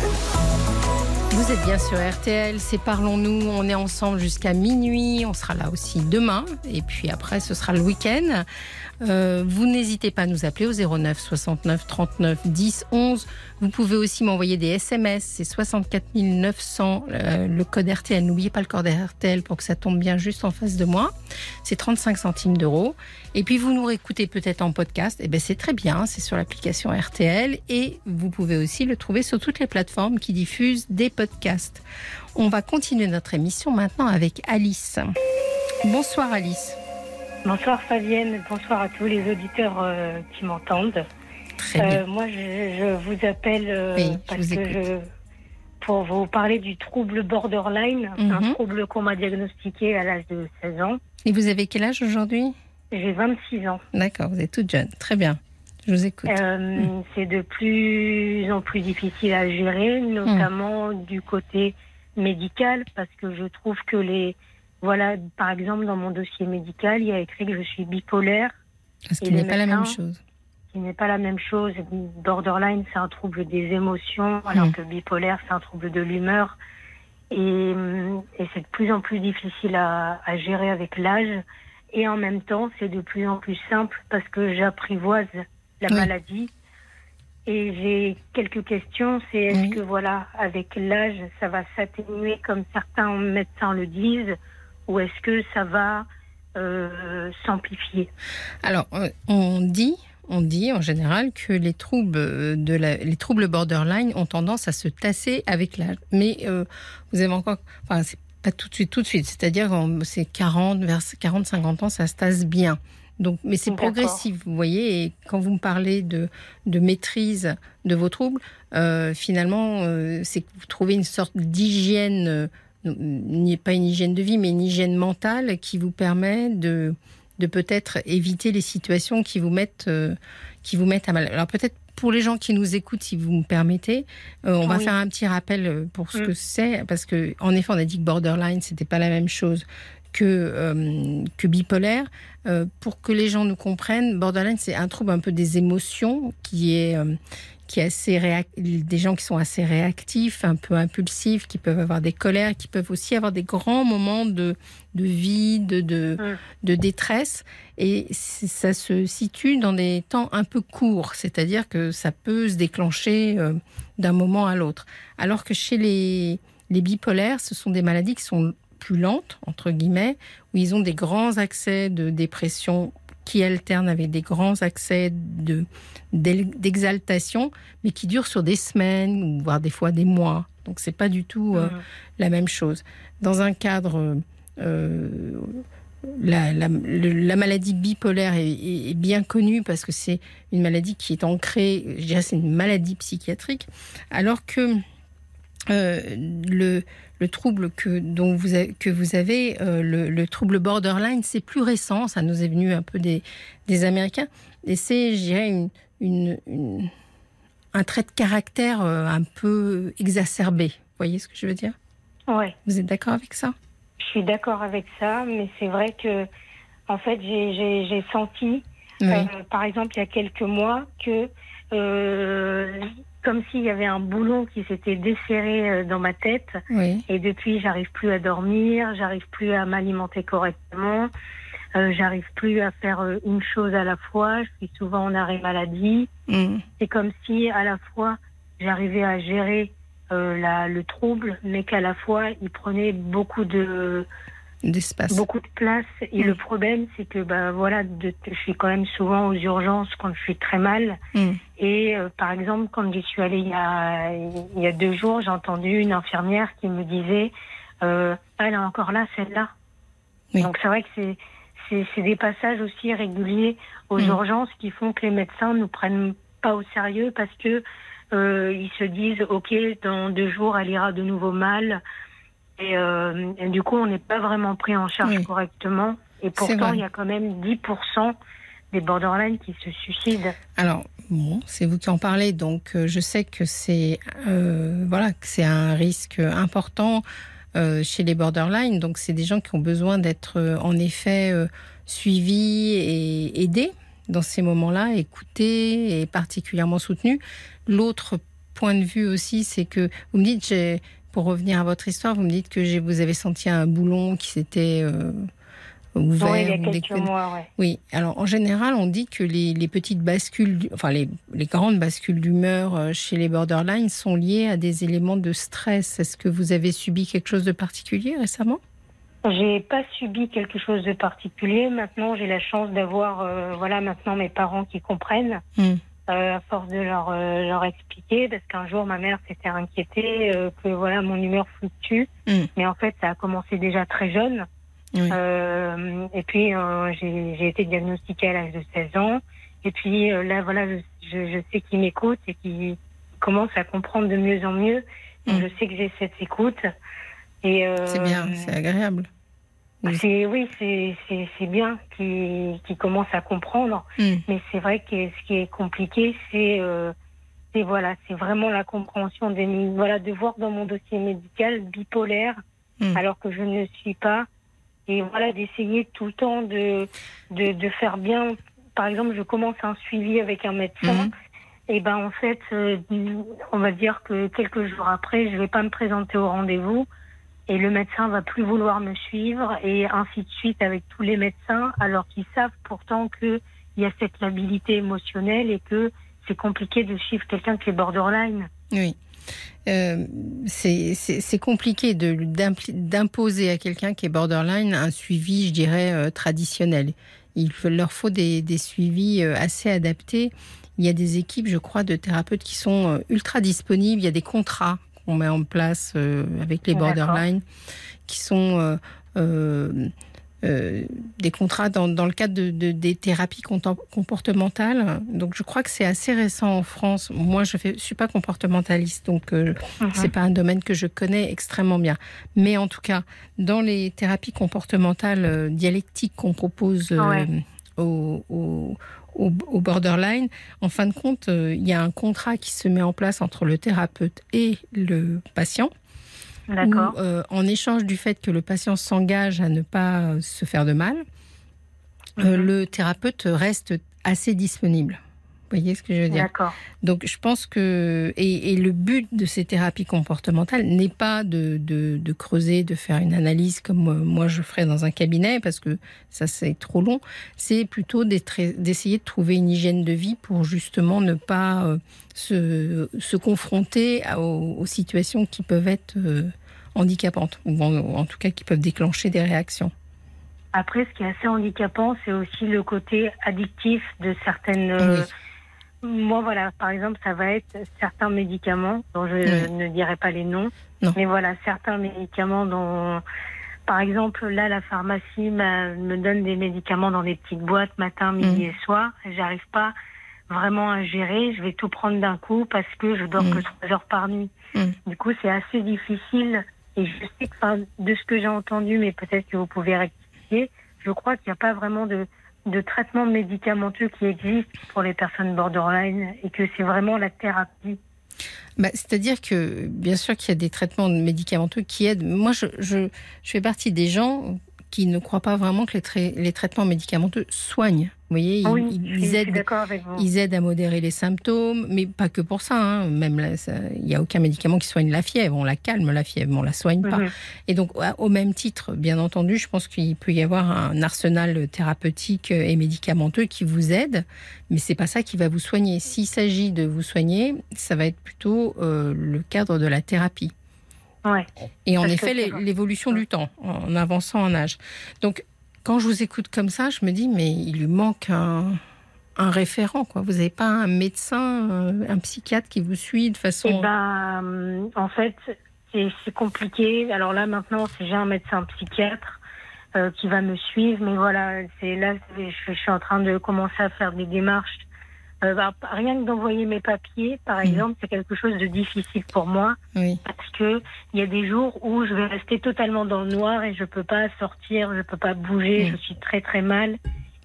Vous êtes bien sur RTL, c'est Parlons-nous, on est ensemble jusqu'à minuit, on sera là aussi demain, et puis après ce sera le week-end. Euh, vous n'hésitez pas à nous appeler au 09 69 39 10 11. Vous pouvez aussi m'envoyer des SMS, c'est 64 900, euh, le code RTL. N'oubliez pas le code RTL pour que ça tombe bien juste en face de moi. C'est 35 centimes d'euros. Et puis vous nous réécoutez peut-être en podcast, et eh ben c'est très bien, c'est sur l'application RTL et vous pouvez aussi le trouver sur toutes les plateformes qui diffusent des podcasts. On va continuer notre émission maintenant avec Alice. Bonsoir Alice. Bonsoir Fabienne, bonsoir à tous les auditeurs euh, qui m'entendent. Euh, moi, je, vous appelle euh, parce que je, pour vous parler du trouble borderline, un mhm. trouble qu'on m'a diagnostiqué à l'âge de 16 ans. Et vous avez quel âge aujourd'hui? J'ai 26 ans. D'accord, vous êtes toute jeune. Très bien. Je vous écoute. Mhm. C'est de plus en plus difficile à gérer, notamment du côté médical, parce que je trouve que les voilà, par exemple, dans mon dossier médical, il y a écrit que je suis bipolaire. Ce qui n'est pas la même chose. Ce qui n'est pas la même chose. Borderline, c'est un trouble des émotions, alors hmm. que bipolaire, c'est un trouble de l'humeur. Et, c'est de plus en plus difficile à, gérer avec l'âge. Et en même temps, c'est de plus en plus simple parce que j'apprivoise la maladie. Et j'ai quelques questions. C'est est-ce que, voilà, avec l'âge, ça va s'atténuer comme certains médecins le disent? Ou est-ce que ça va euh, s'amplifier? Alors, euh, on dit, on dit en général que les troubles de les troubles borderline ont tendance à se tasser avec l'âge. Mais euh, vous avez encore, enfin, c'est pas tout de suite, tout de suite. C'est-à-dire, c'est 40, vers 40, 50 ans, ça se tasse bien. Donc, mais c'est progressif, vous voyez. Et quand vous me parlez de, de maîtrise de vos troubles, finalement, c'est que vous trouvez une sorte d'hygiène pas une hygiène de vie, mais une hygiène mentale qui vous permet de, de peut-être éviter les situations qui vous mettent, euh, qui vous mettent à mal. Alors peut-être pour les gens qui nous écoutent, si vous me permettez, euh, on va faire un petit rappel euh, pour ce mm. que c'est, parce que en effet, on a dit que borderline, c'était pas la même chose que, que bipolaire. pour que les gens nous comprennent, borderline, c'est un trouble un peu des émotions qui est qui est assez des gens qui sont assez réactifs, un peu impulsifs, qui peuvent avoir des colères, qui peuvent aussi avoir des grands moments de, de vide, de, mm. de détresse. Et ça se situe dans des temps un peu courts, c'est-à-dire que ça peut se déclencher euh, d'un moment à l'autre. Alors que chez les, les bipolaires, ce sont des maladies qui sont plus lentes, entre guillemets, où ils ont des grands accès de dépression qui alternent avec des grands accès de, d'exaltation, mais qui durent sur des semaines, voire des fois des mois. Donc c'est pas du tout euh, mmh. la même chose. Dans un cadre, euh, la, la, maladie bipolaire est, bien connue parce que c'est une maladie qui est ancrée, je dirais c'est une maladie psychiatrique, alors que euh, le, le trouble que, dont vous avez, que vous avez, le, trouble borderline, c'est plus récent, ça nous est venu un peu des, des Américains, et c'est, je dirais, une, une, un trait de caractère euh, un peu exacerbé. Vous voyez ce que je veux dire? Ouais. Vous êtes d'accord avec ça? Je suis d'accord avec ça, mais c'est vrai que, en fait, j'ai senti, euh, par exemple, il y a quelques mois, que euh, comme s'il y avait un boulon qui s'était desserré dans ma tête. Et depuis, j'arrive plus à dormir, j'arrive plus à m'alimenter correctement. Euh, j'arrive plus à faire euh, une chose à la fois. Je suis souvent en arrêt maladie. Mm. C'est comme si à la fois j'arrivais à gérer euh, la, le trouble, mais qu'à la fois il prenait beaucoup de d'espace, beaucoup de place. Et mm. le problème, c'est que bah voilà, de, je suis quand même souvent aux urgences quand je suis très mal. Mm. Et par exemple, quand j'y suis allée il y a il y a deux jours, j'ai entendu une infirmière qui me disait, euh, elle est encore là, celle-là. Donc c'est vrai que c'est c'est des passages aussi réguliers aux mm. urgences qui font que les médecins ne prennent pas au sérieux parce que euh, ils se disent ok dans deux jours elle ira de nouveau mal et, euh, du coup on n'est pas vraiment pris en charge correctement et pourtant il y a quand même 10% des borderline qui se suicident. Alors bon, c'est vous qui en parlez donc euh, je sais que c'est voilà que c'est un risque important. Euh, chez les borderline. Donc, c'est des gens qui ont besoin d'être euh, en effet euh, suivis et aidés dans ces moments-là, écoutés et particulièrement soutenus. L'autre point de vue aussi, c'est que vous me dites pour revenir à votre histoire, vous me dites que vous avez senti un boulon qui s'était ouvert. Oui, il y a quelques mois, ouais. Oui, alors en général, on dit que les, petites bascules, enfin les, les grandes bascules d'humeur chez les borderline sont liées à des éléments de stress. Est-ce que vous avez subi quelque chose de particulier récemment? J'ai pas subi quelque chose de particulier. Maintenant, j'ai la chance d'avoir, euh, voilà, maintenant mes parents qui comprennent. Hmm. Euh, à force de leur, euh, leur expliquer, parce qu'un jour ma mère s'était inquiétée que voilà mon humeur fluctue, hmm. mais en fait ça a commencé déjà très jeune. et puis j'ai été diagnostiquée à l'âge de 16 ans, et puis là voilà je, je, sais qu'ils m'écoutent et qu'ils commencent à comprendre de mieux en mieux. Hmm. je sais que j'ai cette écoute. Euh, c'est bien, c'est agréable. C'est oui, c'est bien qu'ils qu commencent à comprendre, hmm. mais c'est vrai que ce qui est compliqué, c'est euh, voilà, c'est vraiment la compréhension des voilà de voir dans mon dossier médical bipolaire, hmm. alors que je ne suis pas, et voilà d'essayer tout le temps de, de, de faire bien. Par exemple, je commence un suivi avec un médecin. Et ben en fait, euh, on va dire que quelques jours après, je vais pas me présenter au rendez-vous et le médecin va plus vouloir me suivre et ainsi de suite avec tous les médecins alors qu'ils savent pourtant qu'il y a cette labilité émotionnelle et que c'est compliqué de suivre quelqu'un qui est borderline. Oui. Euh, c'est compliqué d'imposer à quelqu'un qui est borderline un suivi, je dirais, euh, traditionnel. Il leur faut des, des, suivis euh, assez adaptés. Il y a des équipes, je crois, de thérapeutes qui sont ultra disponibles. Il y a des contrats qu'on met en place euh, avec les borderline, qui sont euh, euh, des contrats dans, dans, le cadre de, des thérapies comportementales. Donc, je crois que c'est assez récent en France. Moi, je ne suis pas comportementaliste, donc ce mhm. c'est pas un domaine que je connais extrêmement bien. Mais en tout cas, dans les thérapies comportementales dialectiques qu'on propose aux, au, borderline, en fin de compte, euh, il y a un contrat qui se met en place entre le thérapeute et le patient. D'accord. Euh, en échange du fait que le patient s'engage à ne pas se faire de mal, euh, mhm. le thérapeute reste assez disponible voyez ce que je veux dire? D'accord. Donc je pense que et, le but de ces thérapies comportementales n'est pas de, de, creuser, de faire une analyse comme euh, moi je ferais dans un cabinet parce que ça c'est trop long. C'est plutôt d'essayer de trouver une hygiène de vie pour justement ne pas euh, se, se, confronter aux, situations qui peuvent être euh, handicapantes ou en, tout cas qui peuvent déclencher des réactions. Après, ce qui est assez handicapant, c'est aussi le côté addictif de certaines moi, voilà, par exemple, ça va être certains médicaments dont je ne dirai pas les noms, mais voilà, certains médicaments dont, par exemple, là, la pharmacie me donne des médicaments dans des petites boîtes matin, midi mm. et soir. J'arrive pas vraiment à gérer. Je vais tout prendre d'un coup parce que je dors mm. que trois heures par nuit. Mm. Du coup, c'est assez difficile. Et je sais que, de ce que j'ai entendu, mais peut-être que vous pouvez rectifier, je crois qu'il n'y a pas vraiment de de traitements médicamenteux qui existent pour les personnes borderline et que c'est vraiment la thérapie. Bah, C'est-à-dire que bien sûr qu'il y a des traitements médicamenteux qui aident. Moi, je, je, je fais partie des gens qui ne croient pas vraiment que les, les traitements médicamenteux soignent. Vous voyez, ils, aident, ils aident à modérer les symptômes, mais pas que pour ça. Hein. Même il n'y a aucun médicament qui soigne la fièvre. On la calme, la fièvre, mais on la soigne pas. Mhm. Et donc, au même titre, bien entendu, je pense qu'il peut y avoir un arsenal thérapeutique et médicamenteux qui vous aide, mais c'est pas ça qui va vous soigner. S'il s'agit de vous soigner, ça va être plutôt euh, le cadre de la thérapie. Et en effet, l'évolution du temps, en avançant en âge. Donc, quand je vous écoute comme ça, je me dis, mais il lui manque un, référent, quoi. Vous n'avez pas un médecin, un, psychiatre qui vous suit de façon. Eh ben, euh, en fait, c'est compliqué. Alors là, maintenant, j'ai un médecin psychiatre euh, qui va me suivre, mais voilà, c'est là, je, suis en train de commencer à faire des démarches euh, bah, rien que d'envoyer mes papiers, par mm. exemple, c'est quelque chose de difficile pour moi parce que il y a des jours où je vais rester totalement dans le noir et je peux pas sortir, je peux pas bouger, mm. je suis très très mal.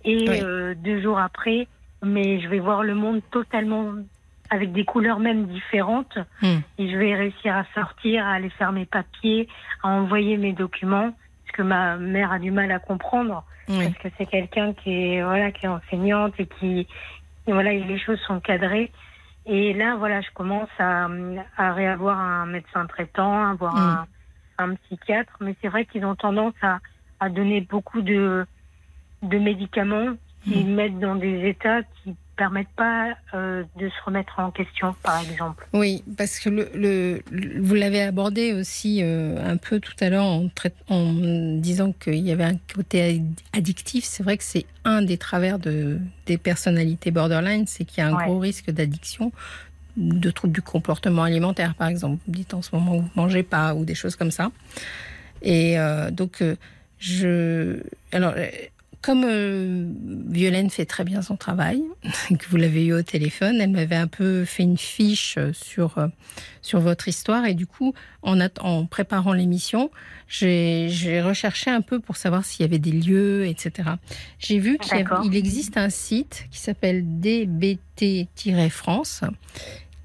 Et euh, deux jours après, mais je vais voir le monde totalement avec des couleurs même différentes mm. et je vais réussir à sortir, à aller faire mes papiers, à envoyer mes documents parce que ma mère a du mal à comprendre parce que c'est quelqu'un qui est voilà qui est enseignante et qui et voilà, les choses sont cadrées. Et là, voilà, je commence à, à réavoir un médecin traitant, avoir mm. un, un, psychiatre. Mais c'est vrai qu'ils ont tendance à, à, donner beaucoup de, de médicaments qui mm. mettent dans des états qui permettent pas euh, de se remettre en question, par exemple. Oui, parce que le, le vous l'avez abordé aussi euh, un peu tout à l'heure en, en, disant qu'il y avait un côté addictif. C'est vrai que c'est un des travers de, des personnalités borderline, c'est qu'il y a un gros risque d'addiction de troubles du comportement alimentaire, par exemple. Vous dites en ce moment, vous mangez pas, ou des choses comme ça. Et euh, donc, je... Alors, comme euh, Violaine fait très bien son travail, [laughs] que vous l'avez eu au téléphone, elle m'avait un peu fait une fiche euh, sur, euh, sur votre histoire et du coup, en, en préparant l'émission, j'ai recherché un peu pour savoir s'il y avait des lieux, etc. J'ai vu qu'il existe un site qui s'appelle DBT-France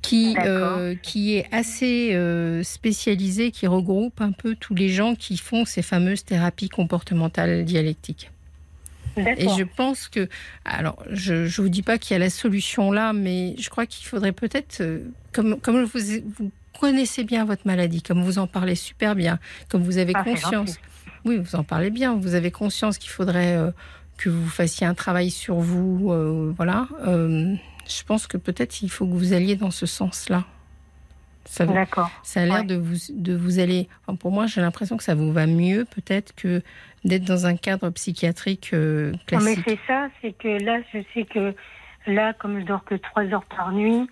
qui, qui est assez spécialisé, qui regroupe un peu tous les gens qui font ces fameuses thérapies comportementales dialectiques. Et je pense que, alors, je ne vous dis pas qu'il y a la solution là, mais je crois qu'il faudrait peut-être, euh, comme, comme vous, vous connaissez bien votre maladie, comme vous en parlez super bien, comme vous avez ah, conscience, oui, vous en parlez bien, vous avez conscience qu'il faudrait euh, que vous fassiez un travail sur vous, euh, voilà. je pense que peut-être il faut que vous alliez dans ce sens-là. Ça, ça a l'air de, vous, de vous aller. pour moi, j'ai l'impression que ça vous va mieux peut-être que d'être dans un cadre psychiatrique euh, classique. mais c'est ça, c'est que là, je sais que là, comme je dors que trois heures par nuit,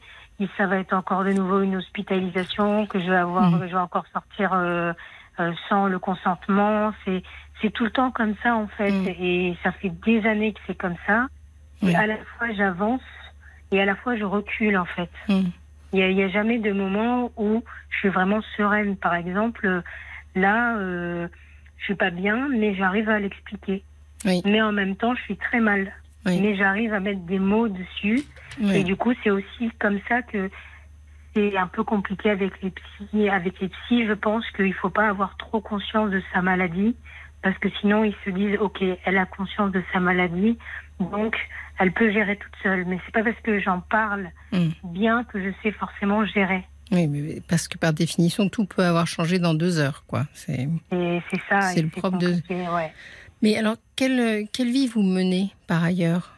ça va être encore de nouveau une hospitalisation, que je vais avoir, mhm. je vais encore sortir euh, euh, sans le consentement. C'est, c'est tout le temps comme ça en fait, mhm. et ça fait des années que c'est comme ça. Et à la fois j'avance et à la fois je recule en fait. Mhm. Il n'y a, a, jamais de moment où je suis vraiment sereine. Par exemple, là, euh, je suis pas bien, mais j'arrive à l'expliquer. Mais en même temps, je suis très mal. Mais j'arrive à mettre des mots dessus. Et du coup, c'est aussi comme ça que c'est un peu compliqué avec les psys. Avec les psys, je pense qu'il faut pas avoir trop conscience de sa maladie. Parce que sinon, ils se disent, OK, elle a conscience de sa maladie. Donc, elle peut gérer toute seule. Mais c'est pas parce que j'en parle hmm. bien que je sais forcément gérer. Oui, mais parce que par définition, tout peut avoir changé dans deux heures, quoi. C'est ça. C'est le propre de. Mais alors, quelle, quelle vie vous menez par ailleurs?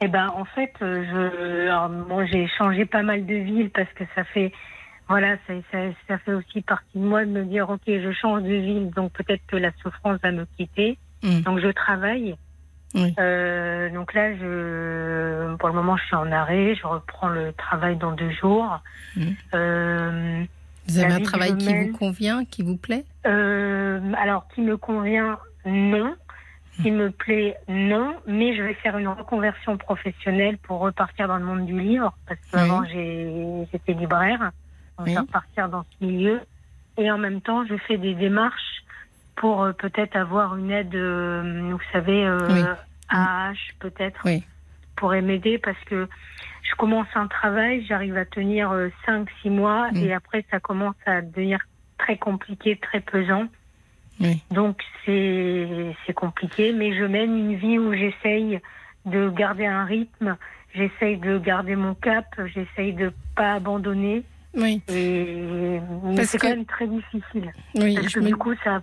Eh ben, en fait, je, moi, j'ai changé pas mal de villes parce que ça fait, voilà, ça, ça, fait aussi partie de moi de me dire, ok, je change de ville, donc peut-être que la souffrance va me quitter. Hmm. Donc, je travaille. Euh, donc là, je, pour le moment, je suis en arrêt. Je reprends le travail dans deux jours. Mmh. Euh, vous avez un travail qui vous convient, qui vous plaît? Euh, Alors, qui me convient, non. Qui me plaît, non. Mais je vais faire une reconversion professionnelle pour repartir dans le monde du livre. Parce qu'avant, j'étais libraire. Donc, je vais repartir dans ce milieu. Et en même temps, je fais des démarches pour euh, peut-être avoir une aide, euh, vous savez, euh, à H peut-être, pourrait m'aider parce que je commence un travail, j'arrive à tenir 5-6 mois et après ça commence à devenir très compliqué, très pesant. Donc c'est compliqué, mais je mène une vie où j'essaye de garder un rythme, j'essaye de garder mon cap, j'essaye de pas abandonner. Oui. Et c'est quand même très difficile. Oui, parce que du coup, ça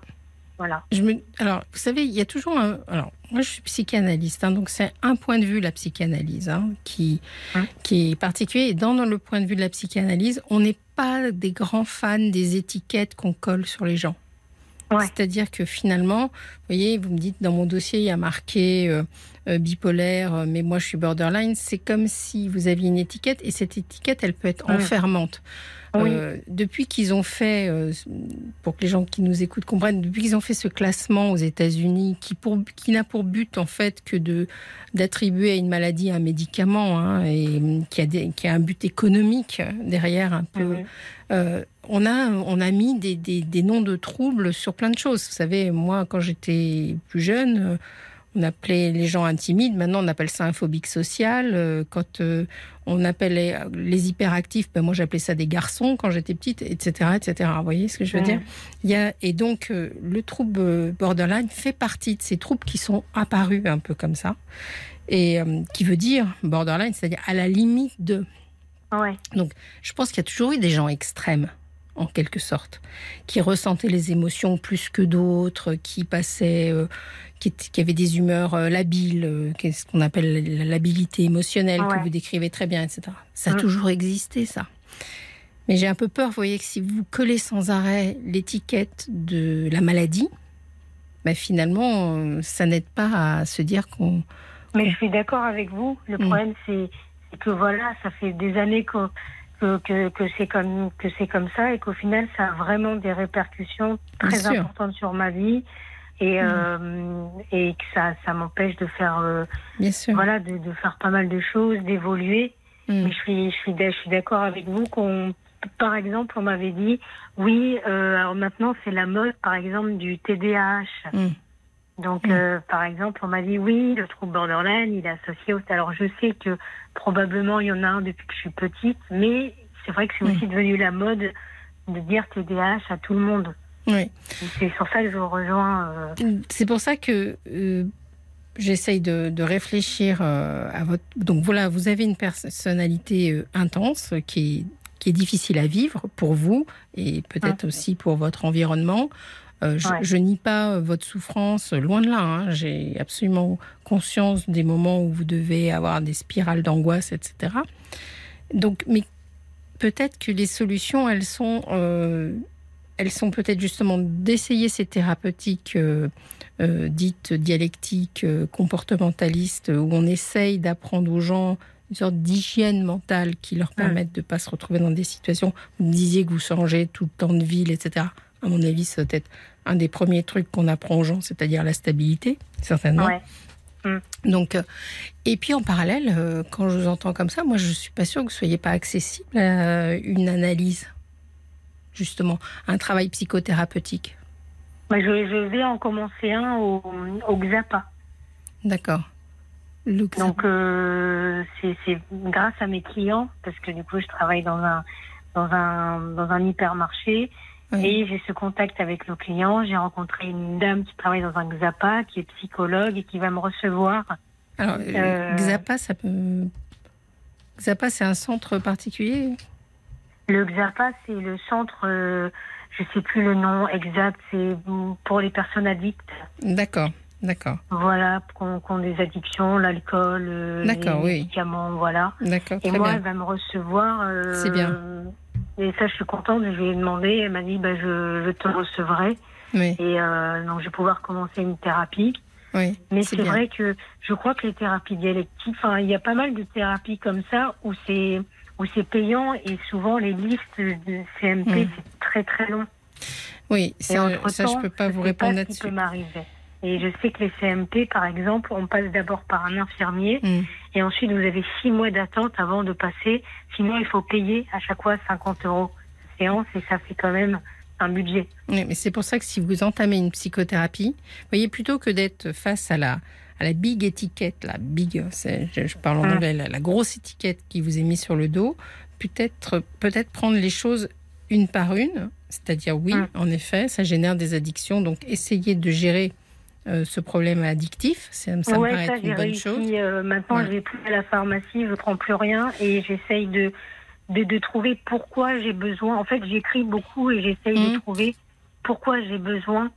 voilà. Je me, alors, vous savez, il y a toujours un. Alors, moi, je suis psychanalyste, hein, donc c'est un point de vue, la psychanalyse, hein, qui, hein qui est particulier. Et dans, le point de vue de la psychanalyse, on n'est pas des grands fans des étiquettes qu'on colle sur les gens. C'est-à-dire que finalement, vous voyez, vous me dites dans mon dossier, il y a marqué euh, euh, bipolaire, euh, mais moi je suis borderline. C'est comme si vous aviez une étiquette et cette étiquette, elle peut être enfermante. Euh, depuis qu'ils ont fait, euh, pour que les gens qui nous écoutent comprennent, depuis qu'ils ont fait ce classement aux États-Unis, qui, pour, qui n'a pour but en fait que de d'attribuer à une maladie un médicament, hein, et qui a, qui a un but économique derrière un peu. Euh, on a on a mis des, des, des noms de troubles sur plein de choses. Vous savez, moi quand j'étais plus jeune on appelait les gens intimides, maintenant on appelle ça un phobique social. Euh, quand euh, on appelait les hyperactifs, ben moi j'appelais ça des garçons quand j'étais petite, etc., etc. Vous voyez ce que je veux dire? Il y a, Et donc euh, le trouble borderline fait partie de ces troubles qui sont apparus un peu comme ça, et qui veut dire borderline, c'est-à-dire à la limite de. Donc, je pense qu'il y a toujours eu des gens extrêmes, en quelque sorte, qui ressentaient les émotions plus que d'autres, qui passaient, euh, qui, avaient des humeurs euh, labiles, euh, ce qu'on appelle la labilité émotionnelle, que vous décrivez très bien, etc. Ça a mm. toujours existé, ça. Mais j'ai un peu peur, vous voyez, que si vous collez sans arrêt l'étiquette de la maladie, bah, finalement, ça n'aide pas à se dire qu'on. Mais je suis d'accord avec vous. Le mm. problème, c'est que voilà, ça fait des années que, que, que, c'est comme, que c'est comme ça et qu'au final, ça a vraiment des répercussions très importantes sur ma vie et, mm. euh, et que ça, ça m'empêche de faire, euh, voilà, de, de, faire pas mal de choses, d'évoluer. Mm. Mais je suis, je suis, je suis d'accord avec vous qu'on, par exemple, on m'avait dit, oui, euh, alors maintenant c'est la mode, par exemple, du TDAH. Donc, mm. euh, par exemple, on m'a dit oui, le trouble borderline, il est associé au. Alors, je sais que probablement il y en a un depuis que je suis petite, mais c'est vrai que c'est aussi devenu la mode de dire TDAH à tout le monde. Oui. C'est sur ça que je vous rejoins. Euh. C'est pour ça que euh, j'essaye de, de, réfléchir à votre. Donc voilà, vous avez une personnalité intense qui est, qui est difficile à vivre pour vous et peut-être aussi pour votre environnement. Euh, je, nie pas votre souffrance, loin de là. Hein. J'ai absolument conscience des moments où vous devez avoir des spirales d'angoisse, etc. Donc, mais peut-être que les solutions, elles sont, euh, elles sont peut-être justement d'essayer ces thérapeutiques euh, dites dialectiques, comportementalistes, où on essaye d'apprendre aux gens une sorte d'hygiène mentale qui leur permette de ne pas se retrouver dans des situations. Vous me disiez que vous changez tout le temps de ville, etc à mon avis, c'est peut-être un des premiers trucs qu'on apprend aux gens, c'est-à-dire la stabilité, certainement. Mm. Donc, euh, et puis en parallèle, euh, quand je vous entends comme ça, moi je suis pas sûre que vous soyez pas accessible à une analyse, justement, un travail psychothérapeutique. je, je, vais en commencer un au, au XAPA. D'accord. Donc euh, c'est grâce à mes clients, parce que du coup je travaille dans un, dans un, dans un hypermarché et j'ai ce contact avec le client. J'ai rencontré une dame qui travaille dans un XAPA, qui est psychologue et qui va me recevoir. Alors, euh, euh, XAPA, ça peut... XAPA, c'est un centre particulier? Le XAPA, c'est le centre, euh, je ne sais plus le nom exact, c'est pour les personnes addictes. D'accord, d'accord. Voilà, qui ont, des addictions, l'alcool, les médicaments, voilà. D'accord, Et moi, elle va me recevoir. c'est bien et ça, je suis contente. Je lui ai demandé. Elle m'a dit bah, je, je te recevrai. Et euh, donc, je vais pouvoir commencer une thérapie. Oui, Mais c'est vrai que je crois que les thérapies dialectiques, enfin, il y a pas mal de thérapies comme ça où c'est où c'est payant et souvent les listes de CMP hmm. c'est très très long. Oui, ça, ça je peux pas vous répondre là-dessus. Et je sais que les CMP, par exemple, on passe d'abord par un infirmier mm. et ensuite vous avez six mois d'attente avant de passer. Sinon, il faut payer à chaque fois 50 euros séance et ça fait quand même un budget. Oui, mais c'est pour ça que si vous entamez une psychothérapie, voyez, plutôt que d'être face à la, à la big étiquette, la big, je, parle en mm. anglais, la, grosse étiquette qui vous est mise sur le dos, peut-être peut-être prendre les choses une par une, c'est-à-dire oui, mm. en effet, ça génère des addictions, donc essayez de gérer euh, ce problème addictif. Ça, me paraît être une bonne chose. Euh, maintenant, je vais plus à la pharmacie, je prends plus rien et j'essaye de, de, trouver pourquoi j'ai besoin. En fait, j'écris beaucoup et j'essaye de mhm. trouver pourquoi j'ai besoin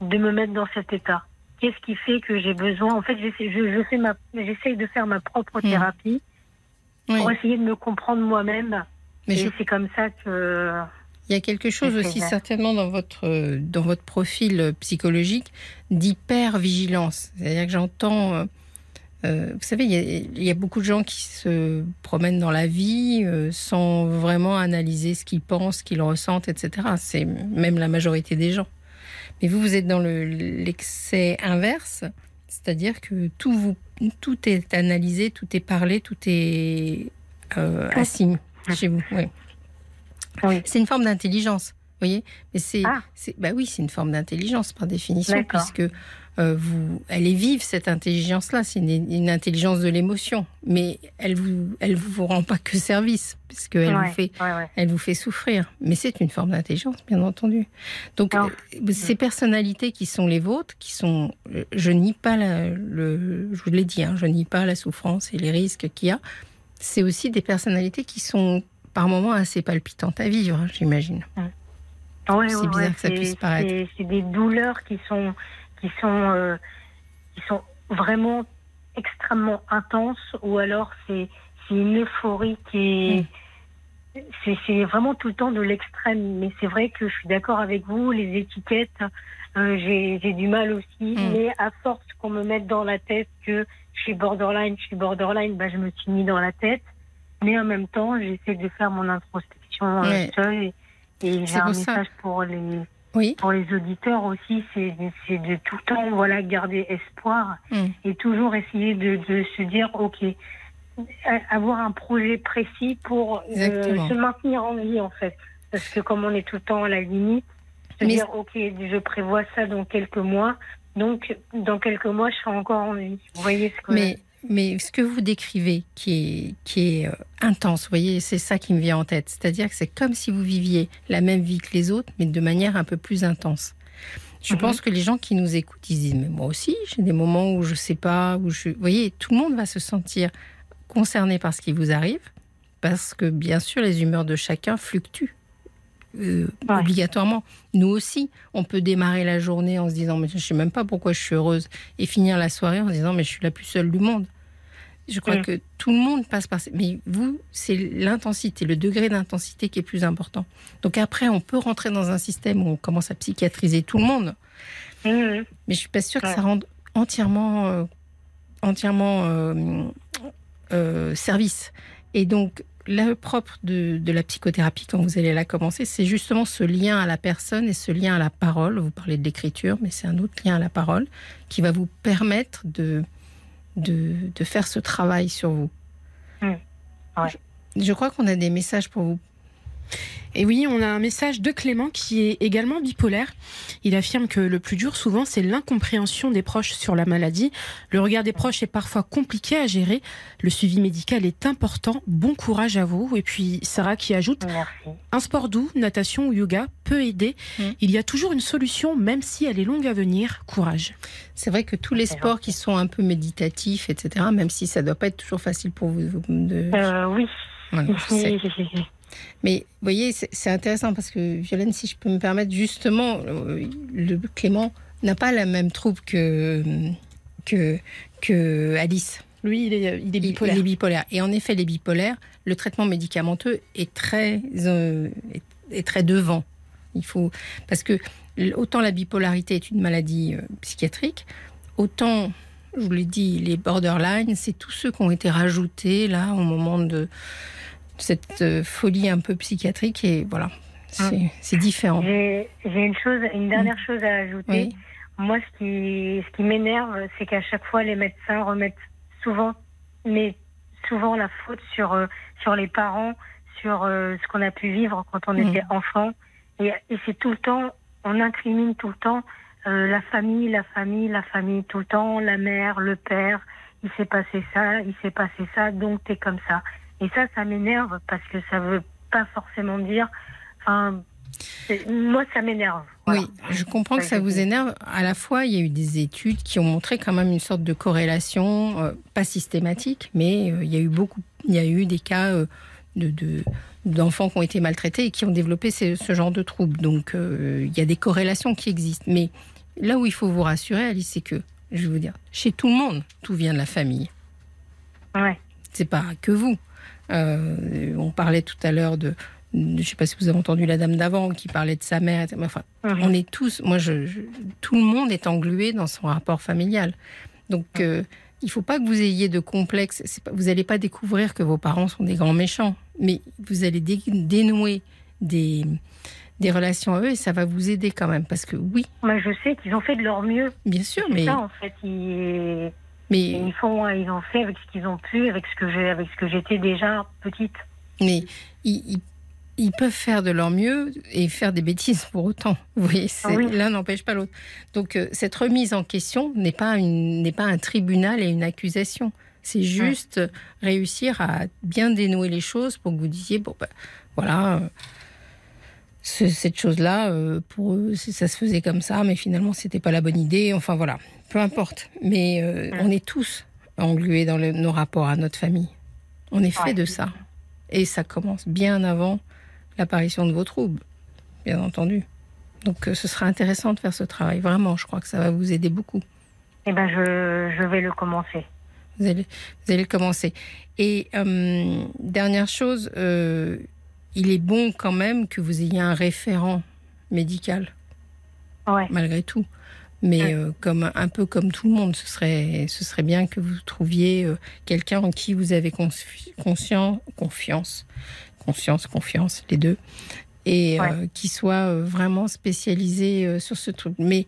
de me mettre dans cet état. Qu'est-ce qui fait que j'ai besoin En fait, j'essaie je, je fais ma, j'essaye de faire ma propre mhm. thérapie pour essayer de me comprendre moi-même. Mais c'est comme ça que il y a quelque chose aussi certainement dans votre, dans votre profil psychologique d'hyper-vigilance. C'est-à-dire que j'entends... Euh, euh, vous savez, il y, a, beaucoup de gens qui se promènent dans la vie euh, sans vraiment analyser ce qu'ils pensent, ce qu'ils ressentent, etc. C'est même la majorité des gens. Mais vous, vous êtes dans l'excès inverse, c'est-à-dire que tout, vous, tout est analysé, tout est parlé, tout est assigné chez vous. Oui. C'est une forme d'intelligence, vous voyez Mais c'est, ah. bah oui, c'est une forme d'intelligence par définition, puisque euh, vous, elle est vive cette intelligence-là. C'est une, intelligence de l'émotion, mais elle vous, elle vous rend pas que service, puisque elle vous fait, elle vous fait souffrir. Mais c'est une forme d'intelligence, bien entendu. Donc euh, ces personnalités qui sont les vôtres, qui sont, je nie pas le, je vous l'ai dit, hein, je nie pas la souffrance et les risques qu'il y a, c'est aussi des personnalités qui sont par moments assez palpitantes à vivre, j'imagine. Ouais, c'est bizarre que ça puisse paraître. C'est des douleurs qui sont, qui sont, euh, qui sont vraiment extrêmement intenses, ou alors c'est une euphorie qui est. C'est vraiment tout le temps de l'extrême. Mais c'est vrai que je suis d'accord avec vous, les étiquettes, euh, j'ai du mal aussi. Mm. Mais à force qu'on me mette dans la tête que je suis borderline, je suis borderline, bah, je me suis mis dans la tête. Mais en même temps, j'essaie de faire mon introspection euh, seule. Et, j'ai un message pour les, pour les auditeurs aussi, c'est de tout le temps voilà, garder espoir mm. et toujours essayer de, de, se dire, OK, avoir un projet précis pour euh, se maintenir en vie, en fait. Parce que comme on est tout le temps à la limite, se dire, OK, je prévois ça dans quelques mois, donc, dans quelques mois, je serai encore en vie. Vous voyez ce que mais, mais ce que vous décrivez, qui est, qui est euh, intense, vous voyez, c'est ça qui me vient en tête. C'est-à-dire que c'est comme si vous viviez la même vie que les autres, mais de manière un peu plus intense. Je mhm. pense que les gens qui nous écoutent, ils disent, mais moi aussi, j'ai des moments où je ne sais pas, où je... Vous voyez, tout le monde va se sentir concerné par ce qui vous arrive, parce que bien sûr, les humeurs de chacun fluctuent. Euh, obligatoirement. Nous aussi, on peut démarrer la journée en se disant mais je ne sais même pas pourquoi je suis heureuse et finir la soirée en se disant mais je suis la plus seule du monde. Je crois mm. que tout le monde passe par mais vous c'est l'intensité, le degré d'intensité qui est plus important. Donc après on peut rentrer dans un système où on commence à psychiatriser tout le monde. Mm. Mais je suis pas sûre que ça rende entièrement euh, entièrement euh, service. Et donc le propre de, la psychothérapie, quand vous allez la commencer, c'est justement ce lien à la personne et ce lien à la parole. Vous parlez de l'écriture, mais c'est un autre lien à la parole qui va vous permettre de, de, faire ce travail sur vous. Mmh. je crois qu'on a des messages pour vous. Et oui, on a un message de Clément qui est également bipolaire. Il affirme que le plus dur souvent, c'est l'incompréhension des proches sur la maladie. Le regard des proches est parfois compliqué à gérer. Le suivi médical est important. Bon courage à vous. Et puis Sarah qui ajoute un sport doux, natation ou yoga peut aider. Mmh. Il y a toujours une solution, même si elle est longue à venir. Courage. C'est vrai que tous les sports qui sont un peu méditatifs, etc., même si ça ne doit pas être toujours facile pour vous de... Euh, oui. Mais vous voyez, c'est intéressant parce que Violaine, si je peux me permettre, justement, euh, le Clément n'a pas la même troupe que, que, que Alice. Lui, il est, il est bipolaire. Il, est bipolaire. Et en effet, les bipolaires, le traitement médicamenteux est très, euh, est, très devant. Il faut parce que autant la bipolarité est une maladie euh, psychiatrique, autant, je vous l'ai dit, les borderline, c'est tous ceux qui ont été rajoutés là au moment de cette euh, folie un peu psychiatrique et voilà, c'est ah. différent. J'ai une chose, une dernière chose à ajouter. Moi, ce qui, ce qui m'énerve, c'est qu'à chaque fois, les médecins remettent souvent, mais souvent la faute sur, euh, sur les parents, sur euh, ce qu'on a pu vivre quand on mm. était enfant. Et, et c'est tout le temps, on incrimine tout le temps la famille, la famille, la famille, tout le temps, la mère, le père. Il s'est passé ça, il s'est passé ça, donc t'es comme ça. Et ça, ça m'énerve parce que ça veut pas forcément dire. Enfin, moi, ça m'énerve. Oui, je comprends que ça vous énerve. À la fois, il y a eu des études qui ont montré quand même une sorte de corrélation, euh, pas systématique, mais euh, il y a eu beaucoup, il y a eu des cas euh, de, d'enfants qui ont été maltraités et qui ont développé ce, ce genre de troubles. Donc, il y a des corrélations qui existent. Mais là où il faut vous rassurer, Alice, c'est que, je vais vous dire, chez tout le monde, tout vient de la famille. Ouais. C'est pas que vous. Euh, on parlait tout à l'heure de, je ne sais pas si vous avez entendu la dame d'avant qui parlait de sa mère. Enfin, mhm. on est tous, moi, je, tout le monde est englué dans son rapport familial. Donc, il euh, il faut pas que vous ayez de complexe. vous n'allez pas découvrir que vos parents sont des grands méchants, mais vous allez dénouer des, des relations à eux et ça va vous aider quand même. Parce que oui. Moi, je sais qu'ils ont fait de leur mieux. Bien sûr, mais. Ça, en fait, mais ils font, ils ont fait avec ce qu'ils ont pu, avec ce que j'ai, avec ce que j'étais déjà petite. Mais ils, ils, peuvent faire de leur mieux et faire des bêtises pour autant. Vous voyez, l'un n'empêche pas l'autre. Donc euh, cette remise en question n'est pas n'est pas un tribunal et une accusation. C'est juste réussir à bien dénouer les choses pour que vous disiez bon ben voilà. Euh, cette chose-là, euh, pour eux, ça se faisait comme ça, mais finalement, c'était pas la bonne idée. Enfin voilà, peu importe. Mais euh, on est tous englués dans nos rapports à notre famille. On est fait de ça. Et ça commence bien avant l'apparition de vos troubles, bien entendu. Donc euh, ce sera intéressant de faire ce travail. Vraiment, je crois que ça va vous aider beaucoup. Eh ben, je, je vais le commencer. Vous allez, vous allez le commencer. Et euh, dernière chose, euh, il est bon quand même que vous ayez un référent médical. Ouais. Malgré tout. Mais euh, comme un peu comme tout le monde, ce serait, ce serait bien que vous trouviez euh, quelqu'un en qui vous avez conscience, confiance, conscience, confiance, les deux, et euh, qui soit vraiment spécialisé sur ce truc. Mais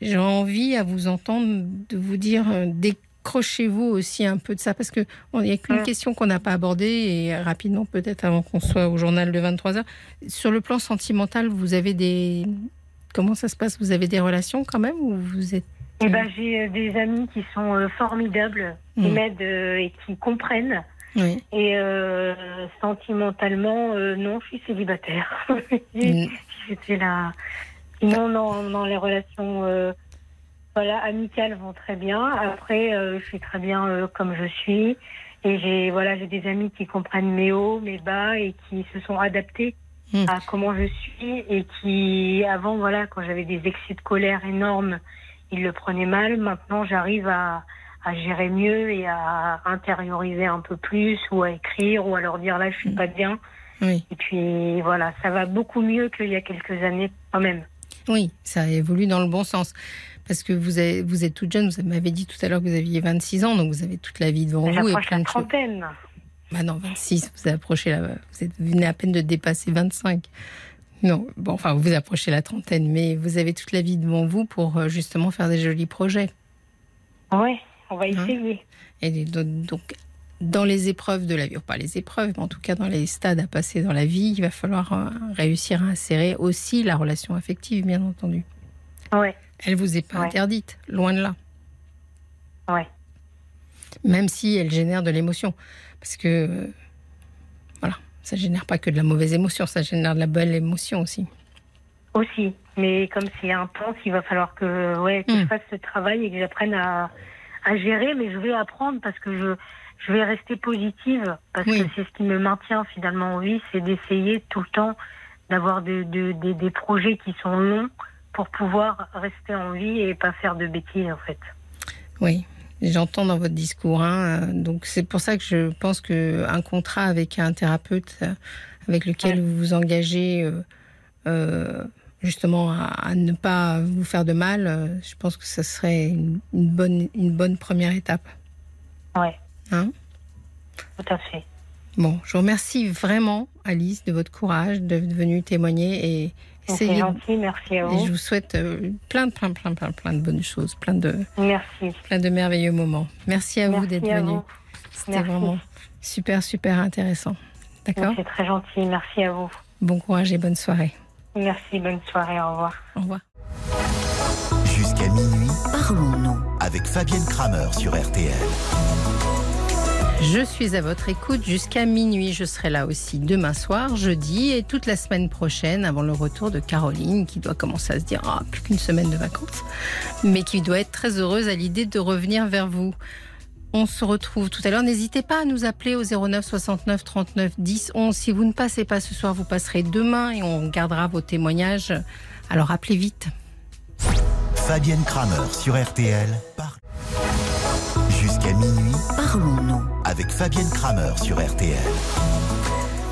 j'ai envie à vous entendre de vous dire décrochez-vous aussi un peu de ça parce que il n'y a qu'une question qu'on n'a pas abordée et rapidement peut-être avant qu'on soit au journal de 23 heures. Sur le plan sentimental, vous avez des Comment ça se passe? Vous avez des relations quand même ou vous êtes eh ben, j'ai des amis qui sont formidables, qui mmh. m'aident et qui comprennent. Oui. Et euh, sentimentalement, euh, non, je suis célibataire. [laughs] Mmh. J'étais là. Sinon, dans, dans les relations euh, voilà, amicales vont très bien. Après, je suis très bien comme je suis. Et j'ai voilà, j'ai des amis qui comprennent mes hauts, mes bas et qui se sont adaptés Hmm. à comment je suis et qui, avant, voilà, quand j'avais des excès de colère énormes, ils le prenaient mal. Maintenant, j'arrive à, à gérer mieux et à intérioriser un peu plus ou à écrire ou à leur dire là, je suis hmm. pas bien. Oui. Et puis voilà, ça va beaucoup mieux qu'il y a quelques années quand même. Oui, ça évolue dans le bon sens. Parce que vous, avez, vous êtes toute jeune, vous m'avez dit tout à l'heure que vous aviez 26 ans, donc vous avez toute la vie devant vous. Et plein la trentaine. Bah non, 26, vous approchez la, vous êtes, venez à peine de dépasser 25. Non, bon, enfin, vous approchez la trentaine, mais vous avez toute la vie devant vous pour euh, justement faire des jolis projets. Oui, on va hein essayer. Et donc, dans les épreuves de la vie, pas les épreuves, mais en tout cas dans les stades à passer dans la vie, il va falloir euh, réussir à insérer aussi la relation affective, bien entendu. Ouais. Elle vous est pas interdite, loin de là. Ouais. Même si elle génère de l'émotion. Parce que, voilà, ça génère pas que de la mauvaise émotion, ça génère de la belle émotion aussi. Aussi, mais comme c'est intense, il va falloir que, ouais, que je hmm. fasse ce travail et que j'apprenne à, à, gérer, mais je vais apprendre parce que je, je vais rester positive, parce que c'est ce qui me maintient finalement en vie, c'est d'essayer tout le temps d'avoir de, de, des projets qui sont longs pour pouvoir rester en vie et pas faire de bêtises en fait. Oui, J'entends dans votre discours. Hein, donc c'est pour ça que je pense que un contrat avec un thérapeute euh, avec lequel vous vous engagez euh, euh, justement à, ne pas vous faire de mal, je pense que ce serait une, bonne, une bonne première étape. Ouais. Hein? Tout à fait. Bon, je vous remercie vraiment, Alice, de votre courage, d'être venue témoigner et c'est gentil, merci à vous. Et je vous souhaite euh, plein, plein, plein, plein, plein de bonnes choses, plein de, merci. plein de merveilleux moments. Merci à vous d'être venu. C'était vraiment super, super intéressant. D'accord C'est très gentil, merci à vous. Bon courage et bonne soirée. Merci, bonne soirée, au revoir. Au revoir. Jusqu'à minuit, parlons-nous avec Fabienne Kramer sur RTL. Je suis à votre écoute jusqu'à minuit. Je serai là aussi demain soir, jeudi et toute la semaine prochaine avant le retour de Caroline qui doit commencer à se dire ah, plus qu'une semaine de vacances, mais qui doit être très heureuse à l'idée de revenir vers vous. On se retrouve tout à l'heure. N'hésitez pas à nous appeler au 09 69 39 10 11. Si vous ne passez pas ce soir, vous passerez demain et on gardera vos témoignages. Alors appelez vite. Fabienne Kramer sur RTL. Jusqu'à minuit, parlons-nous avec Fabienne Kramer sur RTL.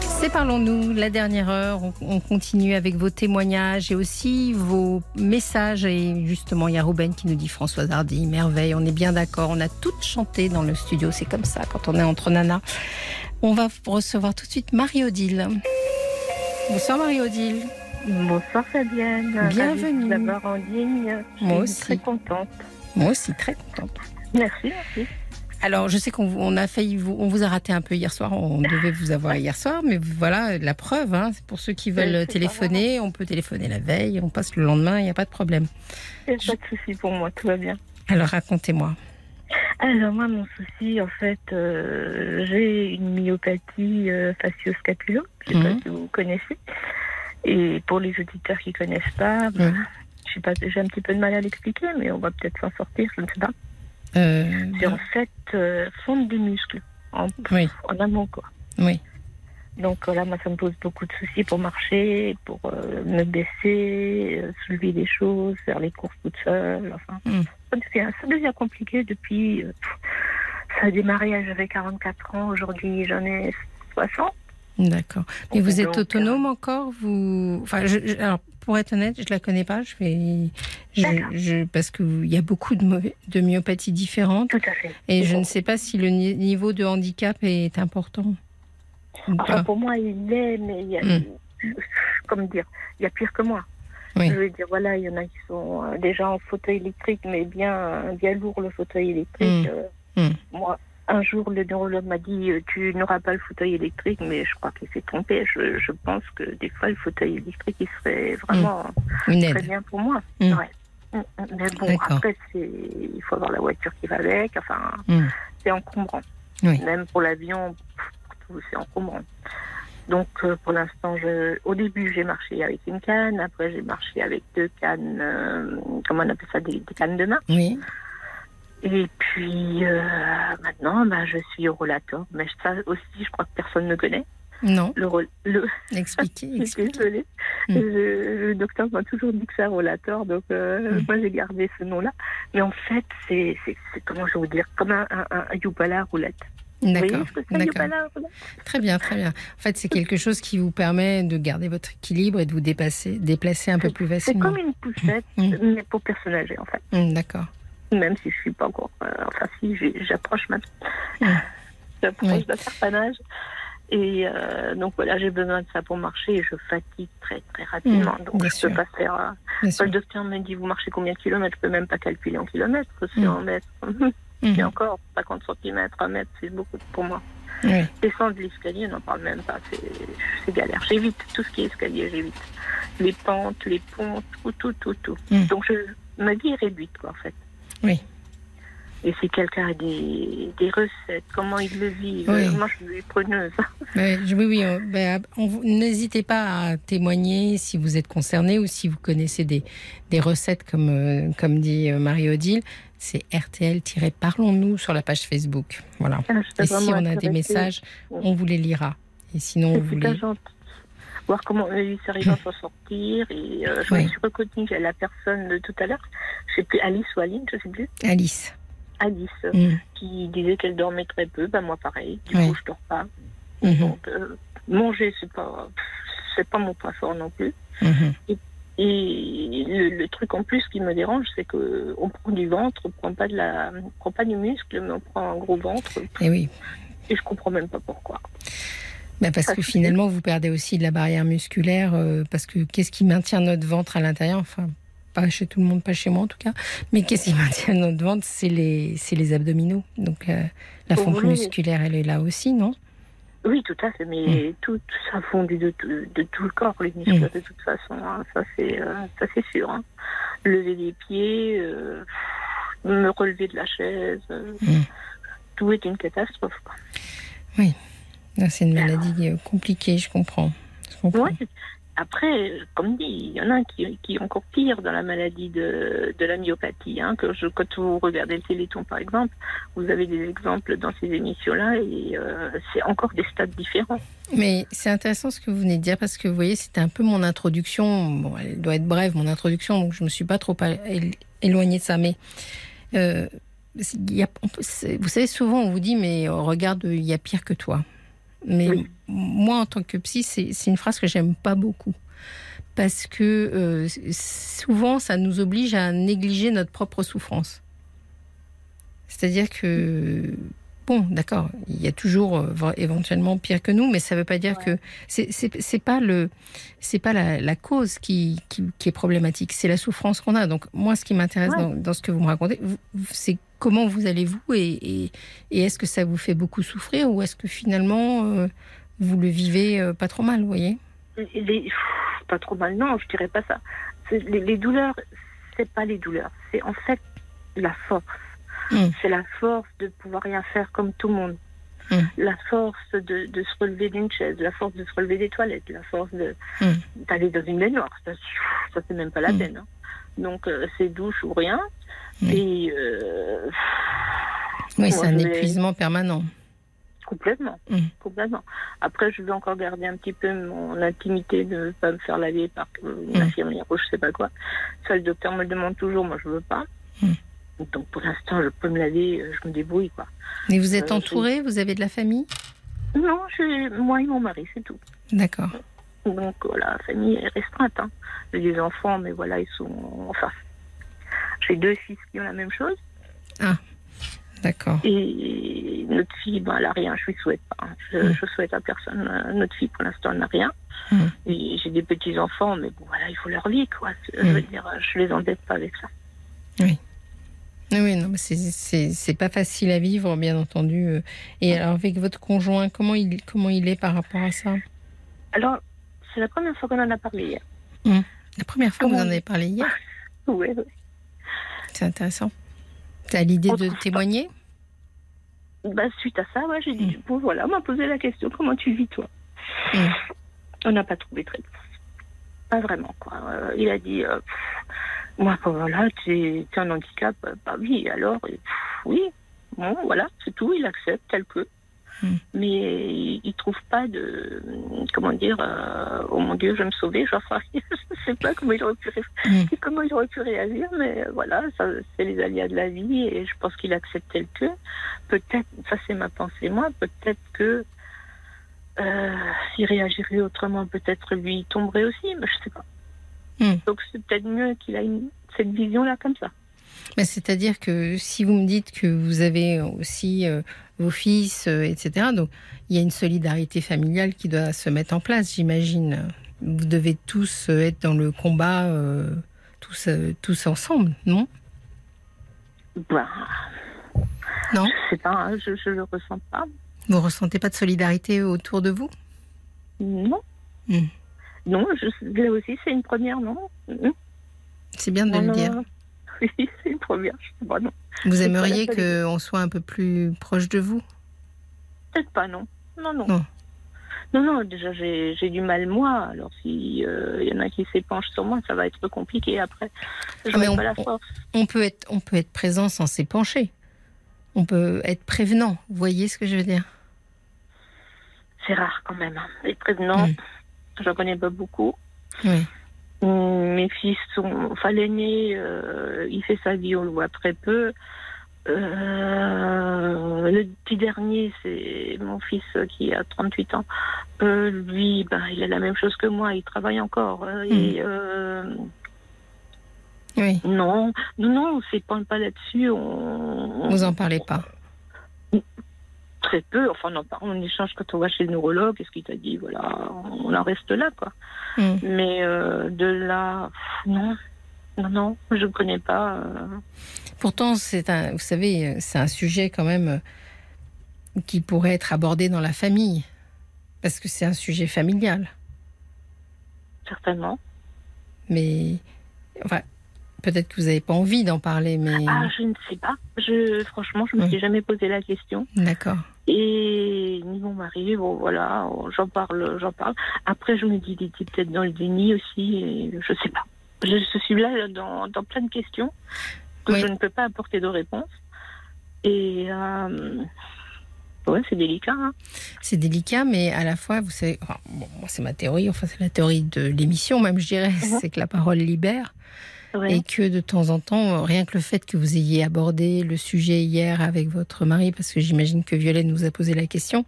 C'est Parlons-nous, la dernière heure. On continue avec vos témoignages et aussi vos messages. Et justement, il y a Ruben qui nous dit Françoise Hardy, merveille, on est bien d'accord. On a toutes chanté dans le studio. C'est comme ça quand on est entre nanas. On va recevoir tout de suite Marie-Odile. Bonsoir Marie-Odile. Bonsoir Fabienne. Bienvenue. D'abord en ligne. Moi suis très contente. Moi aussi, très contente. Merci, merci. Alors, je sais qu'on a failli vous, on vous a raté un peu hier soir. On [laughs] devait vous avoir hier soir, mais voilà la preuve. Hein, pour ceux qui veulent téléphoner, on peut téléphoner la veille, on passe le lendemain, il n'y a pas de problème. Il n'y a pas de souci pour moi, tout va bien. Alors, racontez-moi. Alors moi, mon souci, en fait, euh, j'ai une myopathie euh, facio-scapulo. Je ne sais pas mhm. si vous connaissez. Et pour les auditeurs qui ne connaissent pas, bah, je sais pas, j'ai un petit peu de mal à l'expliquer, mais on va peut-être s'en sortir, je ne sais pas. Euh, c'est en fait euh, fondre des muscles. en, en amont, quoi. Oui. Donc là, moi, ça me pose beaucoup de soucis pour marcher, pour euh, me baisser, euh, soulever des choses, faire les courses toute seule. Enfin, hmm. ça, devient, compliqué depuis. Euh, ça a démarré, j'avais 44 ans, aujourd'hui j'en ai 60. D'accord. Mais vous êtes autonome encore vous... enfin, alors, pour être honnête, je ne la connais pas. Je vais, je, parce qu'il y a beaucoup de, de myopathies différentes. Tout à fait. Et je ne sais pas si le niveau de handicap est important. Enfin, pour moi, il l'est, mais il y a, hmm. comme dire, il y a pire que moi. Je veux dire, voilà, il y en a qui sont euh, déjà en fauteuil électrique, mais bien, bien lourd le fauteuil électrique. Hmm. Euh, hmm. Moi, un jour, le neurologue m'a dit euh, Tu n'auras pas le fauteuil électrique, mais je crois qu'il s'est trompé. Je, je, pense que des fois, le fauteuil électrique, il serait vraiment très bien pour moi. Ouais. Mais bon, après, il faut avoir la voiture qui va avec. Enfin, c'est encombrant. Même pour l'avion, c'est encombrant. Donc euh, pour l'instant, je, au début j'ai marché avec une canne, après j'ai marché avec deux cannes, euh, comment on appelle ça, des, cannes de main. Oui. Et puis euh, maintenant, bah, je suis au rollator, mais ça aussi, je crois que personne ne connaît. Non. Le, le... [laughs] [laughs] Expliquez. Désolée. Hmm. Le docteur m'a toujours dit que c'est un rollator, donc hmm. moi j'ai gardé ce nom-là. Mais en fait, c'est comment je vais vous dire, comme un, un, un roulette. D'accord. Très bien, très bien. En fait, c'est quelque chose qui vous permet de garder votre équilibre et de vous dépasser, déplacer un peu plus facilement. C'est comme une poussette, mm. mais pour personnes âgées, en fait. Mm, d'accord. Même si je suis pas encore. Euh, enfin, si, j'approche maintenant. Mm. J'approche d'un certain âge. Et euh, donc voilà, j'ai besoin de ça pour marcher et je fatigue très très rapidement. donc je ne peux pas faire. Euh, le docteur me dit vous marchez combien de kilomètres? Je peux même pas calculer en kilomètres, c'est en mètres. [laughs] Et mhm. encore, 50 cm, 1 mètre, c'est beaucoup pour moi. Descendre l'escalier, n'en parle même pas, c'est galère. J'évite tout ce qui est escalier, j'évite. Les pentes, les ponts, tout, tout, tout, tout. Mhm. Donc je, ma vie est réduite, quoi, en fait. Oui. Et si quelqu'un a des, des, recettes, comment il le vit? Moi, je suis preneuse. [laughs] oui, oui. Ben, n'hésitez pas à témoigner si vous êtes concerné ou si vous connaissez des, des recettes, comme, euh, comme dit euh, Marie-Odile c'est RTL-Parlons-nous sur la page Facebook. Voilà. Ah, et si on a des messages, on vous les lira. Et sinon, on vous les... Voir comment il s'arrive à s'en sortir. Et euh, je me suis reconnue à la personne de tout à l'heure. Je sais plus, Alice ou Aline, je sais plus. Alice. Alice, mm. qui disait qu'elle dormait très peu. Ben, moi, pareil. Du coup, je dors pas. Mm-hmm. Donc, euh, manger, c'est pas, c'est pas mon point fort non plus. Mm-hmm. Et et le, truc en plus qui me dérange, c'est que on prend du ventre, on prend pas de la, prend pas du muscle, mais on prend un gros ventre. Et eh oui. Et je comprends même pas pourquoi. Bah parce, que finalement, vous perdez aussi de la barrière musculaire, euh, parce que qu'est-ce qui maintient notre ventre à l'intérieur? Enfin, pas chez tout le monde, pas chez moi en tout cas. Mais qu'est-ce qui [laughs] maintient notre ventre? C'est les, les abdominaux. Donc euh, la fonction musculaire, elle est là aussi, non? Oui, tout à fait, mais mm. tout, ça fondu de, de, tout le corps, les muscles, mm. de toute façon. Hein. ça, c'est euh, ça c'est sûr. Hein. Lever les pieds, me relever de la chaise, euh, mm. tout est une catastrophe. Oui, c'est une maladie compliquée, je comprends. Je comprends. Après, comme dit, il y en a qui, qui est encore pire dans la maladie de, de la myopathie. Hein, que je, quand vous regardez le Téléthon, par exemple, vous avez des exemples dans ces émissions-là et euh, c'est encore des stades différents. Mais c'est intéressant ce que vous venez de dire parce que vous voyez, c'était un peu mon introduction. Bon, elle doit être brève, mon introduction, donc je ne me suis pas trop éloignée de ça. Mais euh, y a, vous savez, souvent on vous dit, mais regarde, il y a pire que toi. Mais moi, en tant que psy, c'est une phrase que j'aime pas beaucoup. Parce que euh, souvent, ça nous oblige à négliger notre propre souffrance. C'est-à-dire que, bon, d'accord, il y a toujours euh, éventuellement pire que nous, mais ça ne veut pas dire que. C'est pas, le, pas la, la cause qui, qui, est problématique, c'est la souffrance qu'on a. Donc, moi, ce qui m'intéresse dans, dans, ce que vous me racontez, c'est comment vous allez-vous et, est-ce que ça vous fait beaucoup souffrir ou est-ce que finalement euh, vous le vivez euh, pas trop mal, vous voyez? Pas trop mal, non, je dirais pas ça. Les, les, douleurs, c'est pas les douleurs, c'est en fait la force. Hmm. C'est la force de pouvoir rien faire comme tout le monde. Hmm. La force de, se relever d'une chaise, la force de se relever des toilettes, la force hmm. d'aller dans une baignoire. Ça, ça c'est même pas la peine. Hein. Donc euh, c'est douche ou rien. Et euh, oui, c'est un épuisement permanent. Complètement, mmh. complètement. Après, je veux encore garder un petit peu mon intimité de ne pas me faire laver par une mmh. infirmière ou je sais pas quoi. Ça, le docteur me le demande toujours, moi je veux pas. Mmh. Donc pour l'instant, je peux me laver, euh, je me débrouille quoi. Mais vous êtes euh, entouré, vous avez de la famille? Non, moi et mon mari, c'est tout. D'accord. Donc voilà, la famille est restreinte. Hein. J'ai des enfants, mais voilà, ils sont. Enfin, j'ai deux fils qui ont la même chose. Ah. D'accord. Et notre fille, ben, elle n'a rien, je lui souhaite pas. Je, je, souhaite à personne. Euh, notre fille, pour l'instant, elle n'a rien. Mm. Et j'ai des petits-enfants, mais bon, voilà, il faut leur vie, quoi. Je veux mm. dire, je les embête pas avec ça. Oui. Oui, non, mais c'est pas facile à vivre, bien entendu. Euh. Et alors, avec votre conjoint, comment il, comment il est par rapport à ça? Alors, c'est la première fois qu'on en a parlé hier. Mm. La première fois que vous en avez parlé hier? [laughs] Oui, oui. C'est intéressant. Tu as l'idée de témoigner? bah, Suite à ça, ouais, j'ai dit, mm. bon voilà, on m'a posé la question, comment tu vis toi? Mm. On n'a pas trouvé très Pas vraiment, quoi. Euh, il a dit, euh, moi, bah, voilà, tu es, un handicap, bah oui, alors, oui, bon, voilà, c'est tout, il accepte tel que. Hmm. Mais il, ne trouve pas de. Comment dire euh, Oh mon Dieu, je vais me sauver. Je ne [laughs] sais pas comment il aurait pu, hmm. [laughs] comment il aurait pu réagir, mais voilà, c'est les aléas de la vie et je pense qu'il accepte tel que. Peut-être, ça c'est ma pensée, moi, peut-être que. Euh, s'il réagirait autrement, peut-être lui tomberait aussi, mais je sais pas. Hmm. Donc c'est peut-être mieux qu'il ait cette vision-là comme ça. C'est-à-dire que si vous me dites que vous avez aussi euh, vos fils, euh, etc., donc il y a une solidarité familiale qui doit se mettre en place, j'imagine. Vous devez tous euh, être dans le combat, tous, tous ensemble, non? Bah, Non? Je sais pas, hein, je ne le ressens pas. Vous ne ressentez pas de solidarité autour de vous? Non. Hmm. Non, je, là aussi, c'est une première, non? Hmm. C'est bien de le dire. Oui, [laughs] c'est une première. Vous aimeriez qu'on soit un peu plus proche de vous? Peut-être pas, non. Non, non. Non, non, non déjà, j'ai du mal, moi. Alors, s'il euh, y en a qui s'épanchent sur moi, ça va être compliqué après. Je ah, on, pas la force. On, peut être, on peut être présent sans s'épancher. On peut être prévenant. Vous voyez ce que je veux dire? C'est rare quand même. Hein. Être prévenant, je hmm. j'en connais pas beaucoup. Oui. Mes fils sont. Enfin, l'aîné, euh, il fait sa vie, on le voit très peu. Euh, le petit dernier, c'est mon fils qui a 38 ans. Euh, lui, ben, il a la même chose que moi, il travaille encore. Hmm. Et, oui. Non, non, non, on ne s'épanne pas là-dessus. On... Vous en parlez pas Très peu. Enfin, on, on échange quand on va chez le neurologue. Qu'est-ce qu'il t'a dit Voilà, on en reste là, quoi. Hmm. Mais euh, de là, non. Non, non, je ne connais pas. Euh. Pourtant, c'est un, vous savez, c'est un sujet quand même euh, qui pourrait être abordé dans la famille, parce que c'est un sujet familial. Certainement. Mais, enfin, peut-être que vous n'avez pas envie d'en parler, mais. Ah, je ne sais pas. Je, franchement, je ne me suis jamais posé la question. D'accord. Et ni mon mari, bon voilà, j'en parle, j'en parle. Après, je me dis, il était peut-être dans le déni aussi, et je sais pas. Je, suis là dans, dans, plein de questions que je ne peux pas apporter de réponse. Et euh, ouais, c'est délicat. Hein. C'est délicat, mais à la fois, vous savez, bon, c'est ma théorie, enfin c'est la théorie de l'émission même, je dirais, mhm. c'est que la parole libère. Et que de temps en temps, rien que le fait que vous ayez abordé le sujet hier avec votre mari, parce que j'imagine que Violaine nous a posé la question,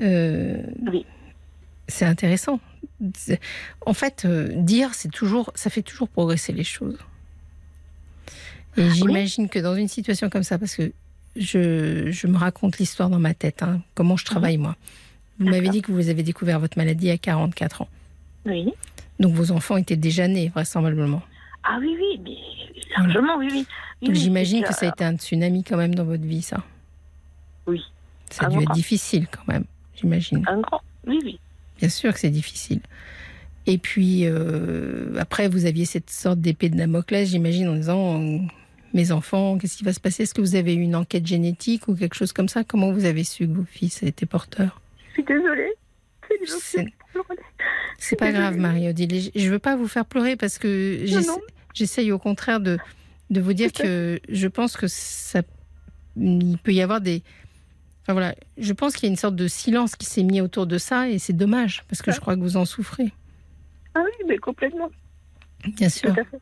euh, oui. c'est intéressant. En fait, euh, dire, c'est toujours, ça fait toujours progresser les choses. Et j'imagine que dans une situation comme ça, parce que je, je me raconte l'histoire dans ma tête, hein, comment je travaille mhm. moi. Vous m'avez dit que vous avez découvert votre maladie à 44 ans. Oui. Donc vos enfants étaient déjà nés, vraisemblablement. Ah oui, oui, mais largement, oui, oui. Donc j'imagine que ça a été un tsunami quand même dans votre vie, ça. Oui. Ça a dû être difficile quand même, j'imagine. Un grand, oui, oui. Bien sûr que c'est difficile. Et puis, euh, après, vous aviez cette sorte d'épée de Damoclès, j'imagine, en disant Mes enfants, qu'est-ce qui va se passer? Est-ce que vous avez eu une enquête génétique ou quelque chose comme ça? Comment vous avez su que vos fils étaient porteurs Je suis désolée. C'est pas grave, Marie-Odile. Je veux pas vous faire pleurer parce que j'essaye au contraire de, de vous dire que je pense que ça, il peut y avoir des, Enfin, voilà, je pense qu'il y a une sorte de silence qui s'est mis autour de ça et c'est dommage parce que je crois que vous en souffrez. Ah oui, mais complètement. Bien sûr. Tout à fait.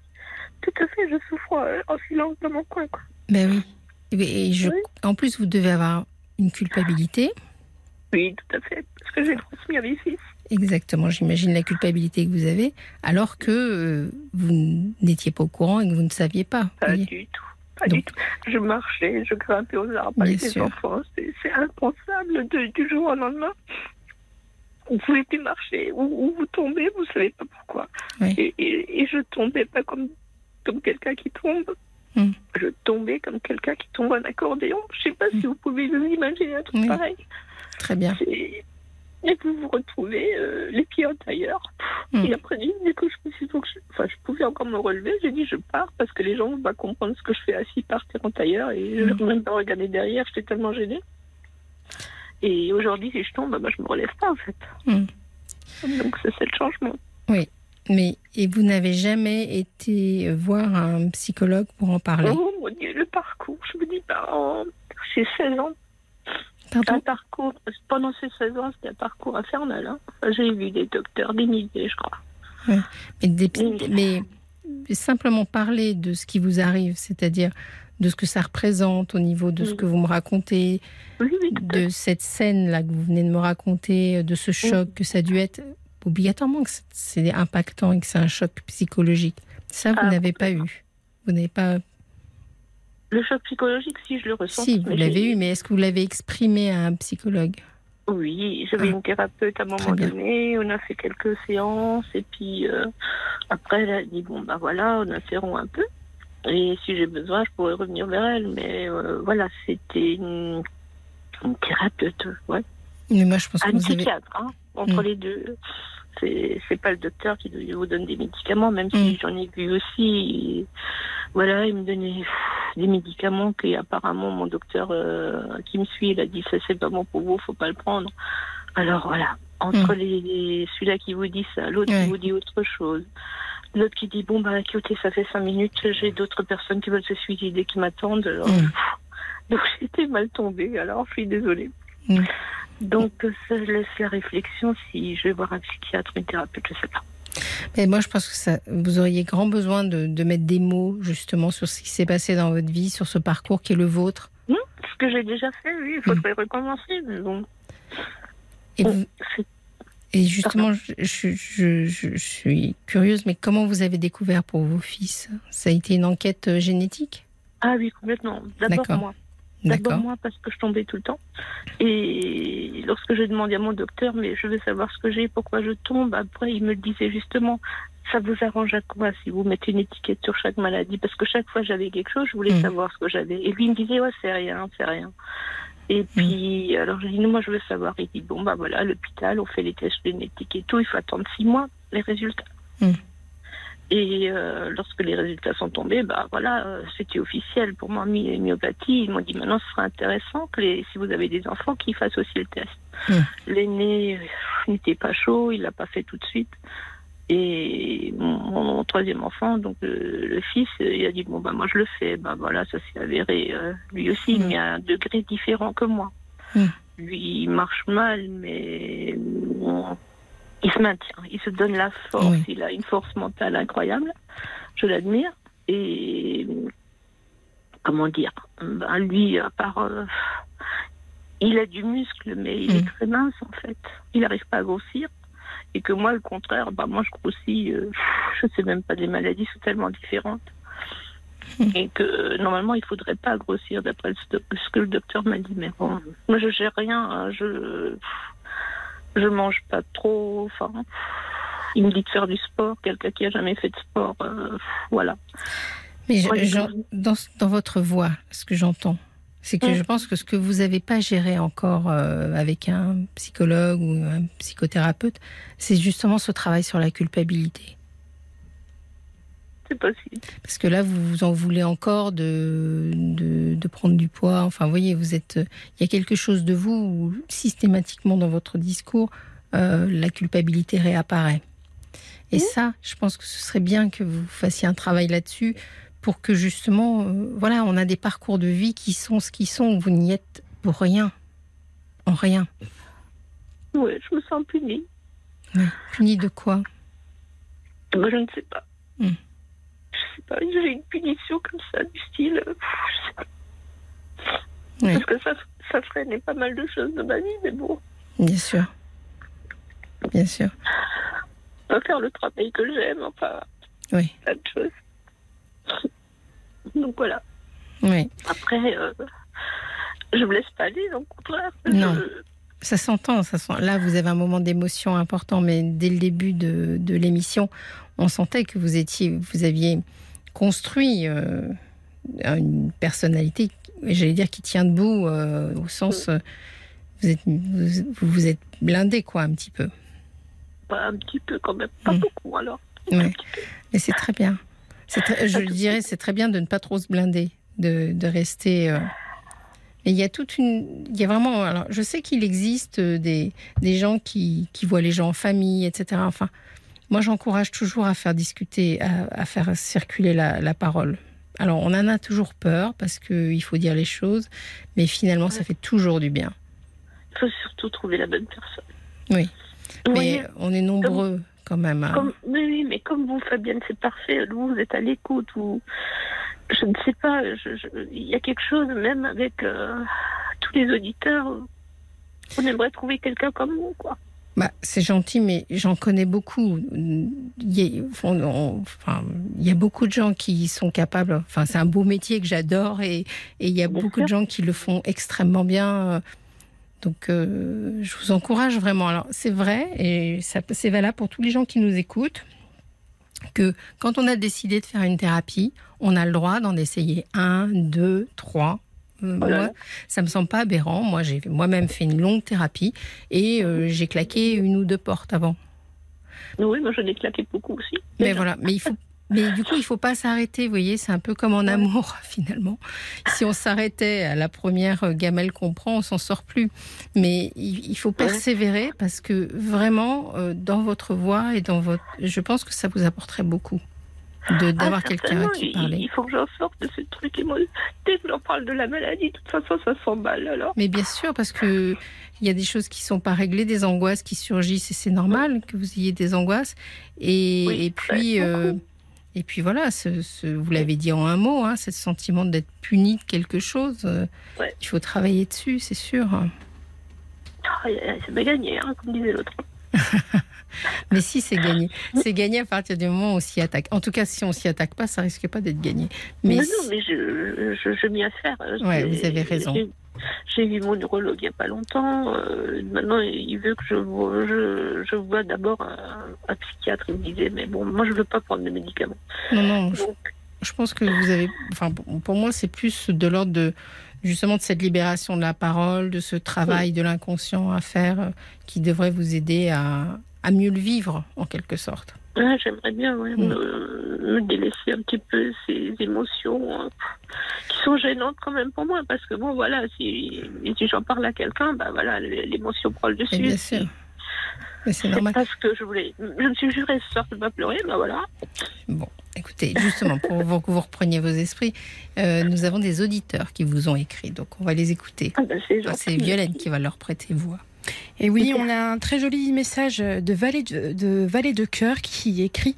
Tout à fait, je souffre euh, en silence dans mon coin. Quoi. Ben oui. Et je, En plus, vous devez avoir une culpabilité. Oui, tout à fait, parce que j'ai transmis à mes fils. Exactement, j'imagine la culpabilité que vous avez, alors que euh, vous n'étiez pas au courant et que vous ne saviez pas. Pas du tout. Pas du tout. Je marchais, je grimpais aux arbres avec les enfants. C'est impensable de, du jour au lendemain. Vous pouvez plus marcher, ou, vous tombez, vous savez pas pourquoi. Et, et, je tombais pas comme, comme quelqu'un qui tombe. Hmm. Je tombais comme quelqu'un qui tombe en accordéon. Je sais pas si vous pouvez vous imaginer un truc pareil. Très bien. Et vous vous retrouvez euh, les pieds en tailleur. Hmm. Et après, dès que je me suis je, enfin, je pouvais encore me relever, j'ai dit je pars parce que les gens vont comprendre ce que je fais assis par terre en tailleur et je ne même pas regarder derrière, j'étais tellement gênée. Et aujourd'hui, si je tombe, bah, je me relève pas en fait. Hmm. Donc c'est le changement. Oui. Mais et vous n'avez jamais été voir un psychologue pour en parler? Oh mon Dieu, le parcours. Je me dis, bah, j'ai 16 ans un parcours, pendant ces 16 ans, c'était un parcours infernal. Hein. J'ai vu des docteurs, des milliers, je crois. Mais, simplement parler de ce qui vous arrive, c'est-à-dire de ce que ça représente au niveau de ce que vous me racontez, de cette scène-là que vous venez de me raconter, de ce choc que ça a dû être, obligatoirement que c'est impactant et que c'est un choc psychologique. Ça, vous ah, n'avez pas eu. Vous n'avez pas le choc psychologique, si je le ressens. Si, vous l'avez eu, mais est-ce que vous l'avez exprimé à un psychologue Oui, j'avais ah. une thérapeute à un moment donné, on a fait quelques séances, et puis euh, après, elle a dit bon, ben voilà, on interrompt un peu. Et si j'ai besoin, je pourrais revenir vers elle. Mais euh, voilà, c'était une, thérapeute, ouais. Mais moi, je pense que un psychiatre, hein, entre hmm. les deux c'est pas le docteur qui vous donne des médicaments, même si mm. j'en ai vu aussi. Voilà, il me donnait des médicaments que apparemment mon docteur euh, qui me suit, il a dit ça c'est pas bon pour vous, faut pas le prendre. Alors voilà, entre mm. les, celui-là qui vous dit ça, l'autre qui vous dit autre chose. L'autre qui dit bon bah écoutez ça fait cinq minutes, j'ai d'autres personnes qui veulent se suicider qui m'attendent. Mm. Donc [laughs] j'étais mal tombée. Alors je suis désolée. Donc, ça laisse la réflexion si je vais voir un psychiatre, une thérapeute, je ne sais pas. Mais moi, je pense que ça, vous auriez grand besoin de, mettre des mots justement sur ce qui s'est passé dans votre vie, sur ce parcours qui est le vôtre. Non, ce que j'ai déjà fait, oui, il faudrait hmm. recommencer. bon. Et, justement, je, suis curieuse, mais comment vous avez découvert pour vos fils? Ça a été une enquête euh, génétique? Ah oui, complètement. D'abord moi. D'abord moi parce que je tombais tout le temps. Et lorsque j'ai demandé à mon docteur, mais je veux savoir ce que j'ai, pourquoi je tombe, après il me disait justement, ça vous arrange à quoi si vous mettez une étiquette sur chaque maladie? Parce que chaque fois j'avais quelque chose, je voulais mm. savoir ce que j'avais. Et lui il me disait, ouais c'est rien, c'est rien. Et mm. puis, alors je dis, non, moi je veux savoir. Il dit, bon bah voilà, l'hôpital, on fait les tests génétiques et tout, il faut attendre six mois les résultats. Mm. Et euh, lorsque les résultats sont tombés, bah voilà, euh, c'était officiel pour moi, my myopathie. Ils m'ont dit maintenant, ce serait intéressant que les, si vous avez des enfants, qu'ils fassent aussi le test. Mmh. L'aîné euh, n'était pas chaud, il l'a pas fait tout de suite. Et mon, troisième enfant, donc le, fils, il a dit bon bah moi je le fais. Bah voilà, ça s'est avéré. lui aussi, mmh. il a un degré différent que moi. Mmh. Lui, il marche mal, mais il se maintient, il se donne la force, il a une force mentale incroyable, je l'admire. Et comment dire, ben lui, à part. Euh, il a du muscle, mais il est mm. très mince en fait. Il n'arrive pas à grossir. Et que moi, le contraire, ben moi je grossis, euh, je ne sais même pas, des maladies sont tellement différentes. Mm. Et que normalement, il ne faudrait pas grossir d'après ce que le docteur m'a dit. Mais bon, moi je gère rien. Hein, je je mange pas trop. Enfin, il me dit de faire du sport. Quelqu'un qui a jamais fait de sport, euh, voilà. Mais dans, dans, votre voix, ce que j'entends, c'est que mm. je pense que ce que vous n'avez pas géré encore euh, avec un psychologue ou un psychothérapeute, c'est justement ce travail sur la culpabilité. C'est possible. Parce que là, vous vous en voulez encore de, de, de, prendre du poids. Enfin, vous voyez, vous êtes. Il y a quelque chose de vous où, systématiquement dans votre discours, euh, la culpabilité réapparaît. Et ça, je pense que ce serait bien que vous fassiez un travail là-dessus pour que justement, euh, voilà, on a des parcours de vie qui sont ce qu'ils sont. Vous n'y êtes pour rien. En rien. Oui, je me sens punie. Punie de quoi? Moi, je ne sais pas. Hmm. Je sais pas. J'ai une punition comme ça, du style. Euh, je sais pas. Parce que ça, ça freinait pas mal de choses de ma vie, mais bon. Bien sûr. Bien sûr. Pas faire le travail que j'aime, enfin. Oui. Plein de choses. Donc voilà. Oui. Après, euh, je me laisse pas aller, donc contraire. Non. Ça s'entend, ça sent. Là, vous avez un moment d'émotion important, mais dès le début de, de l'émission, on sentait que vous étiez, vous aviez construit euh, une personnalité, j'allais dire, qui tient debout euh, au sens, euh, vous êtes, vous, vous, êtes blindé, quoi, un petit peu. Pas un petit peu, quand même, pas mm. beaucoup, alors. Mais c'est très bien. je dirais, c'est très bien de ne pas trop se blinder, de, de rester et il y a toute une. Il y a vraiment. Alors, je sais qu'il existe euh, des, des gens qui, qui voient les gens en famille, etc. Enfin, moi, j'encourage toujours à faire discuter, à, faire circuler la, la, parole. Alors, on en a toujours peur parce qu'il faut dire les choses, mais finalement, ça fait toujours du bien. Il faut surtout trouver la bonne personne. Oui. Mais on est nombreux quand même. oui, mais comme vous, Fabienne, c'est parfait. Vous, vous êtes à l'écoute. Vous je ne sais pas, il y a quelque chose même avec euh, tous les auditeurs. On aimerait trouver quelqu'un comme vous, quoi. Bah, c'est gentil, mais j'en connais beaucoup. Il y, a, enfin, il y a beaucoup de gens qui sont capables. Enfin, c'est un beau métier que j'adore et, et, il y a beaucoup de gens qui le font extrêmement bien. Donc, euh, je vous encourage vraiment. Alors, c'est vrai et c'est valable pour tous les gens qui nous écoutent que quand on a décidé de faire une thérapie, on a le droit d'en essayer un, deux, trois. Euh, moi, ça me semble pas aberrant. Moi, j'ai moi-même fait une longue thérapie et euh, j'ai claqué une ou deux portes avant. Oui, moi je l'ai claqué beaucoup aussi. Mais voilà, mais il faut mais du coup, il faut pas s'arrêter. Vous voyez, c'est un peu comme en amour [laughs] finalement. Si on s'arrêtait à la première gamelle qu'on prend, on s'en sort plus. Mais il faut persévérer parce que vraiment, euh, dans votre voix et dans votre, je pense que ça vous apporterait beaucoup d'avoir ah, quelqu'un qui parle. Il faut que j'en sorte de ce truc. Et moi, dès que j'en parle de la maladie, de toute façon, ça s'emballe alors. Mais bien sûr, parce que il y a des choses qui sont pas réglées, des angoisses qui surgissent et c'est normal que vous ayez des angoisses. Et, et puis. Et puis voilà, ce, vous l'avez dit en un mot, hein, ce sentiment d'être puni de quelque chose, euh, il faut travailler dessus, c'est sûr. Ah, c'est pas gagné, hein, comme disait l'autre. [laughs] Mais si, c'est gagné. C'est gagné à partir du moment où on s'y attaque. En tout cas, si on s'y attaque pas, ça risque pas d'être gagné. Mais non, mais je, je, je m'y affaire. Ouais, vous avez raison. J'ai vu mon neurologue il n'y a pas longtemps. Euh, maintenant, il veut que je, vois, je, je vois d'abord un, psychiatre. Il me disait, mais bon, moi, je ne veux pas prendre de médicaments. Non, non. je, pense que vous avez. Enfin, pour moi, c'est plus de l'ordre de justement de cette libération de la parole, de ce travail de l'inconscient à faire, euh, qui devrait vous aider à, à mieux le vivre, en quelque sorte. J'aimerais bien mm. me, délaisser un petit peu ces émotions euh, qui sont gênantes quand même pour moi parce que bon voilà si, si j'en parle à quelqu'un bah voilà l'émotion prend le dessus. bien sûr. c'est normal. Parce que je voulais, je me suis juré ce soir de pas pleurer, bah voilà. Bon, écoutez, justement pour que vous repreniez vos esprits, euh, nous avons des auditeurs qui vous ont écrit, donc on va les écouter. Ah, bah, c'est Violaine qui va leur prêter voix. Et oui, on a un très joli message de Valet de, de, de Cœur qui écrit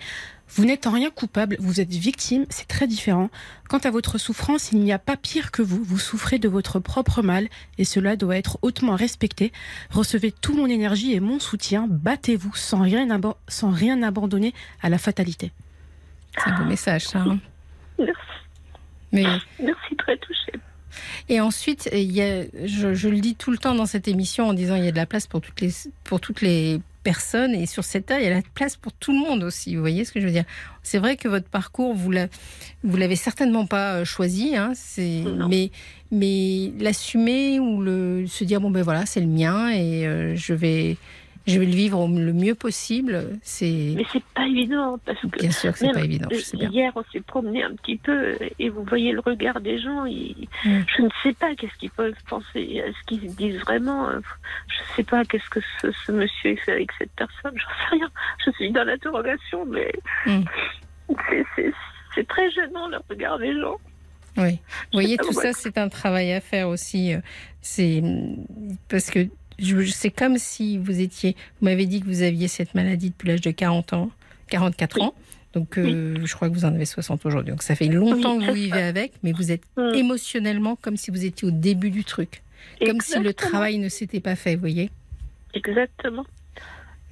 vous n'êtes en rien coupable, vous êtes victime, c'est très différent. Quant à votre souffrance, il n'y a pas pire que vous, vous souffrez de votre propre mal et cela doit être hautement respecté. Recevez toute mon énergie et mon soutien, battez-vous sans rien, sans rien abandonner à la fatalité. C'est un beau message, ça. Hein. Merci. Mais... Merci, très touché. Et ensuite, il y a, je, le dis tout le temps dans cette émission en disant il y a de la place pour toutes les, pour toutes les personnes. Et sur cette terre, il y a de la place pour tout le monde aussi. Vous voyez ce que je veux dire? C'est vrai que votre parcours, vous l'avez certainement pas euh, choisi, hein, mais, mais l'assumer ou le, se dire bon ben voilà, c'est le mien et euh, je vais je vais le vivre le mieux possible. C'est. Mais c'est pas évident parce que. Bien sûr que c'est pas évident. Hier, on s'est promené un petit peu et vous voyez le regard des gens. Je ne sais pas qu'est-ce qu'ils peuvent penser, est-ce qu'ils disent vraiment. Je ne sais pas qu'est-ce que ce, monsieur fait avec cette personne. J'en sais rien. Je suis dans l'interrogation, mais mm. c'est très gênant le regard des gens. Oui. Vous voyez, tout ça, c'est un travail à faire aussi. C'est parce que c'est comme si vous étiez. Vous m'avez dit que vous aviez cette maladie depuis l'âge de 40 ans, 44 ans. Donc, euh, je crois que vous en avez 60 aujourd'hui. Donc, ça fait longtemps que vous vivez avec, mais vous êtes mm. émotionnellement comme si vous étiez au début du truc. Comme si le travail ne s'était pas fait, vous voyez Exactement.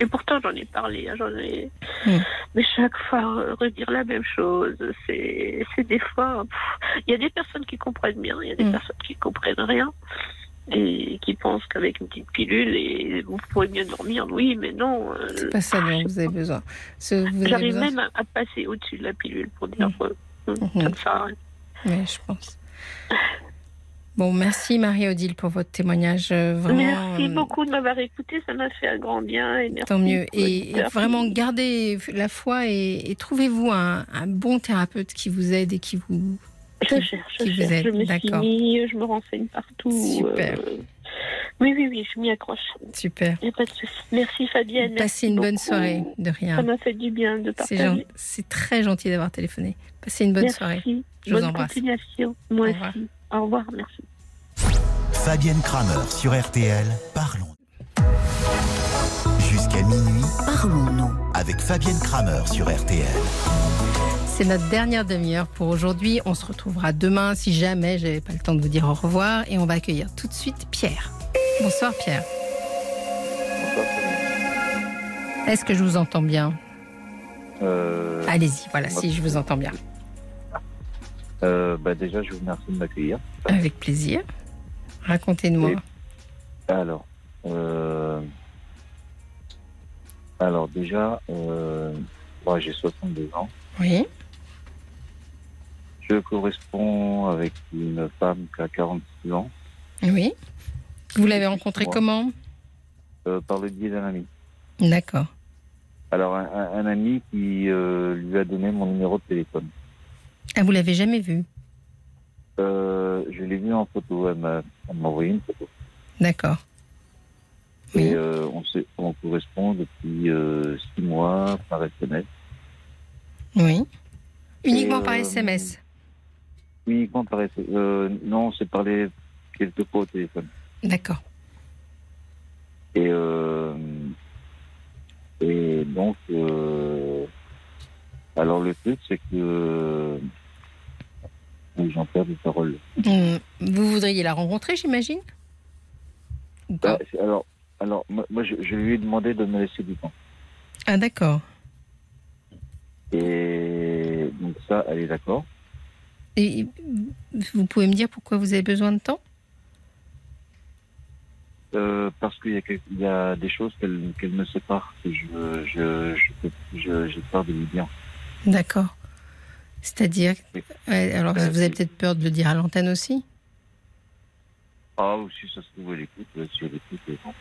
Et pourtant, j'en ai parlé, hein, j'en ai. Mm. Mais chaque fois, redire la même chose, c'est des fois. Il y a des personnes qui comprennent bien, il y a des mm. personnes qui comprennent rien et qui pensent qu'avec une petite pilule et vous pourrez mieux dormir. Oui, mais non. Euh, c'est pas ça dont vous avez besoin. J'arrive même à, passer au-dessus de la pilule pour dire mmh. que mmh. ça Oui, je pense. Bon, merci Marie-Odile pour votre témoignage. Euh, vraiment, merci euh, beaucoup de m'avoir écouté, ça m'a fait un grand bien. Et tant mieux. Et, vraiment, gardez la foi et, trouvez-vous un, un, bon thérapeute qui vous aide et qui vous je cherche, je cherche. Je me suis mis, je me renseigne partout. Super. Euh, oui, oui, oui, je m'y accroche. Super. Il n'y a pas de souci. Merci Fabienne. Passez une bonne soirée, de rien. Ça m'a fait du bien de partager. C'est très gentil d'avoir téléphoné. Passez une bonne merci. soirée. Je bonne vous embrasse. continuation. Moi aussi. Au revoir, merci. Fabienne Kramer sur RTL, parlons. Jusqu'à minuit, parlons-nous avec Fabienne Kramer sur RTL. C'est notre dernière demi-heure pour aujourd'hui. On se retrouvera demain si jamais j'avais pas le temps de vous dire au revoir. Et on va accueillir tout de suite Pierre. Bonsoir Pierre. Est-ce que je vous entends bien euh, Allez-y, voilà, si je vous entends bien. Euh, bah déjà, je vous remercie de m'accueillir. Avec plaisir. Racontez-moi. Alors, euh, alors déjà, moi j'ai 62 ans. Oui. Je corresponds avec une femme qui a 46 ans. Oui. Vous l'avez rencontrée comment euh, Par le biais d'un ami. D'accord. Alors, un, ami qui euh, lui a donné mon numéro de téléphone. Ah, vous l'avez jamais vu euh, Je l'ai vu en photo. Elle m'a envoyé une photo. D'accord. Et on, on correspond depuis six mois par SMS. Oui. Uniquement par SMS Uniquement par. Euh, non, c'est par les quelques fois au téléphone. D'accord. Et, euh, et donc, euh, alors le truc, c'est que j'en perds des paroles. Hmm. Vous voudriez la rencontrer, j'imagine? Bah, Alors, alors moi, je, je, lui ai demandé de me laisser du temps. Ah, d'accord. Et donc ça, elle est d'accord. Et vous pouvez me dire pourquoi vous avez besoin de temps? Euh, Parce qu'il y, a des choses qu'elle me sépare que je je, je, j'ai peur de lui dire. D'accord. C'est-à-dire Alors vous avez peut-être peur de le dire à l'antenne aussi? Ah, ou si ça se trouve, elle écoute. Si elle écoute, tant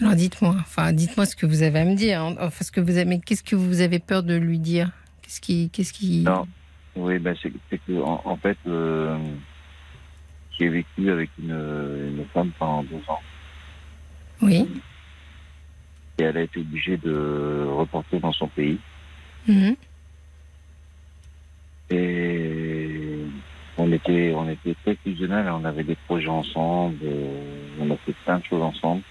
alors dites-moi, enfin dites-moi ce que vous avez à me dire. Hein. Enfin ce que vous avez, qu'est-ce que vous avez peur de lui dire? Qu'est-ce qui, qu'est-ce qui Non, oui, ben c'est, que en, fait, euh, j'ai vécu avec une, une, femme pendant deux ans. Oui. Et elle a été obligée de reporter dans son pays. Mhm. Et on était, on était très fusionnels, on avait des projets ensemble, on a fait plein de choses ensemble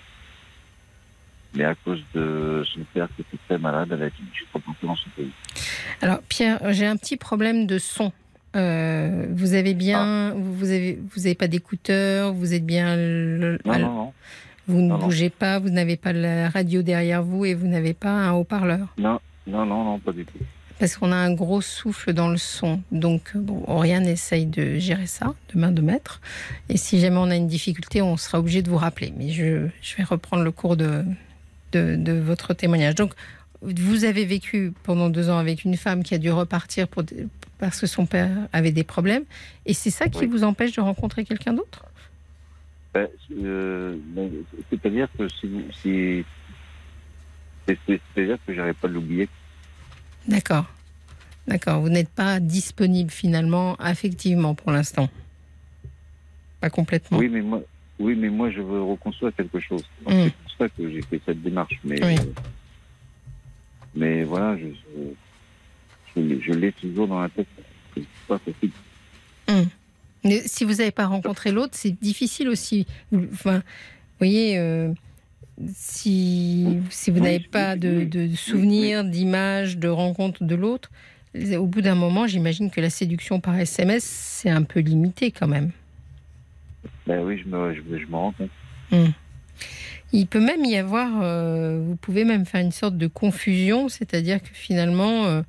mais à cause de son père qui était très malade, elle a été obligée dans son pays. Alors Pierre, j'ai un petit problème de son. Euh, vous avez bien, ah. vous avez, vous avez pas d'écouteurs, vous êtes bien. non, non, non. Vous ne bougez pas, vous n'avez pas la radio derrière vous et vous n'avez pas un haut-parleur. Non, non, non, non, pas du tout. Parce qu'on a un gros souffle dans le son. Donc, bon, rien n'essaye de gérer ça de main de maître. Et si jamais on a une difficulté, on sera obligé de vous rappeler. Mais je, je vais reprendre le cours de, de, votre témoignage. Donc, vous avez vécu pendant deux ans avec une femme qui a dû repartir pour, parce que son père avait des problèmes. Et c'est ça qui vous empêche de rencontrer quelqu'un d'autre? Ben, euh, ben, C'est-à-dire que si, c'est-à-dire que j'arrive pas à l'oublier. D'accord. D'accord. Vous n'êtes pas disponible finalement, affectivement, pour l'instant. Pas complètement. Oui, mais moi, oui, mais moi, je veux reconstruire quelque chose. Hmm. Ça que j'ai fait cette démarche. Mais, mais voilà, je, je, l'ai toujours dans la tête. c'est pas possible. Hum. Mais si vous n'avez pas rencontré l'autre, c'est difficile aussi. Enfin, vous voyez, euh, si, si vous n'avez pas de, de souvenirs, d'images, de rencontres de l'autre, au bout d'un moment, j'imagine que la séduction par SMS, c'est un peu limité quand même. Ben oui, je me, je, je me rends compte. Hum. Il peut même y avoir, euh, vous pouvez même faire une sorte de confusion, c'est-à-dire que finalement, euh,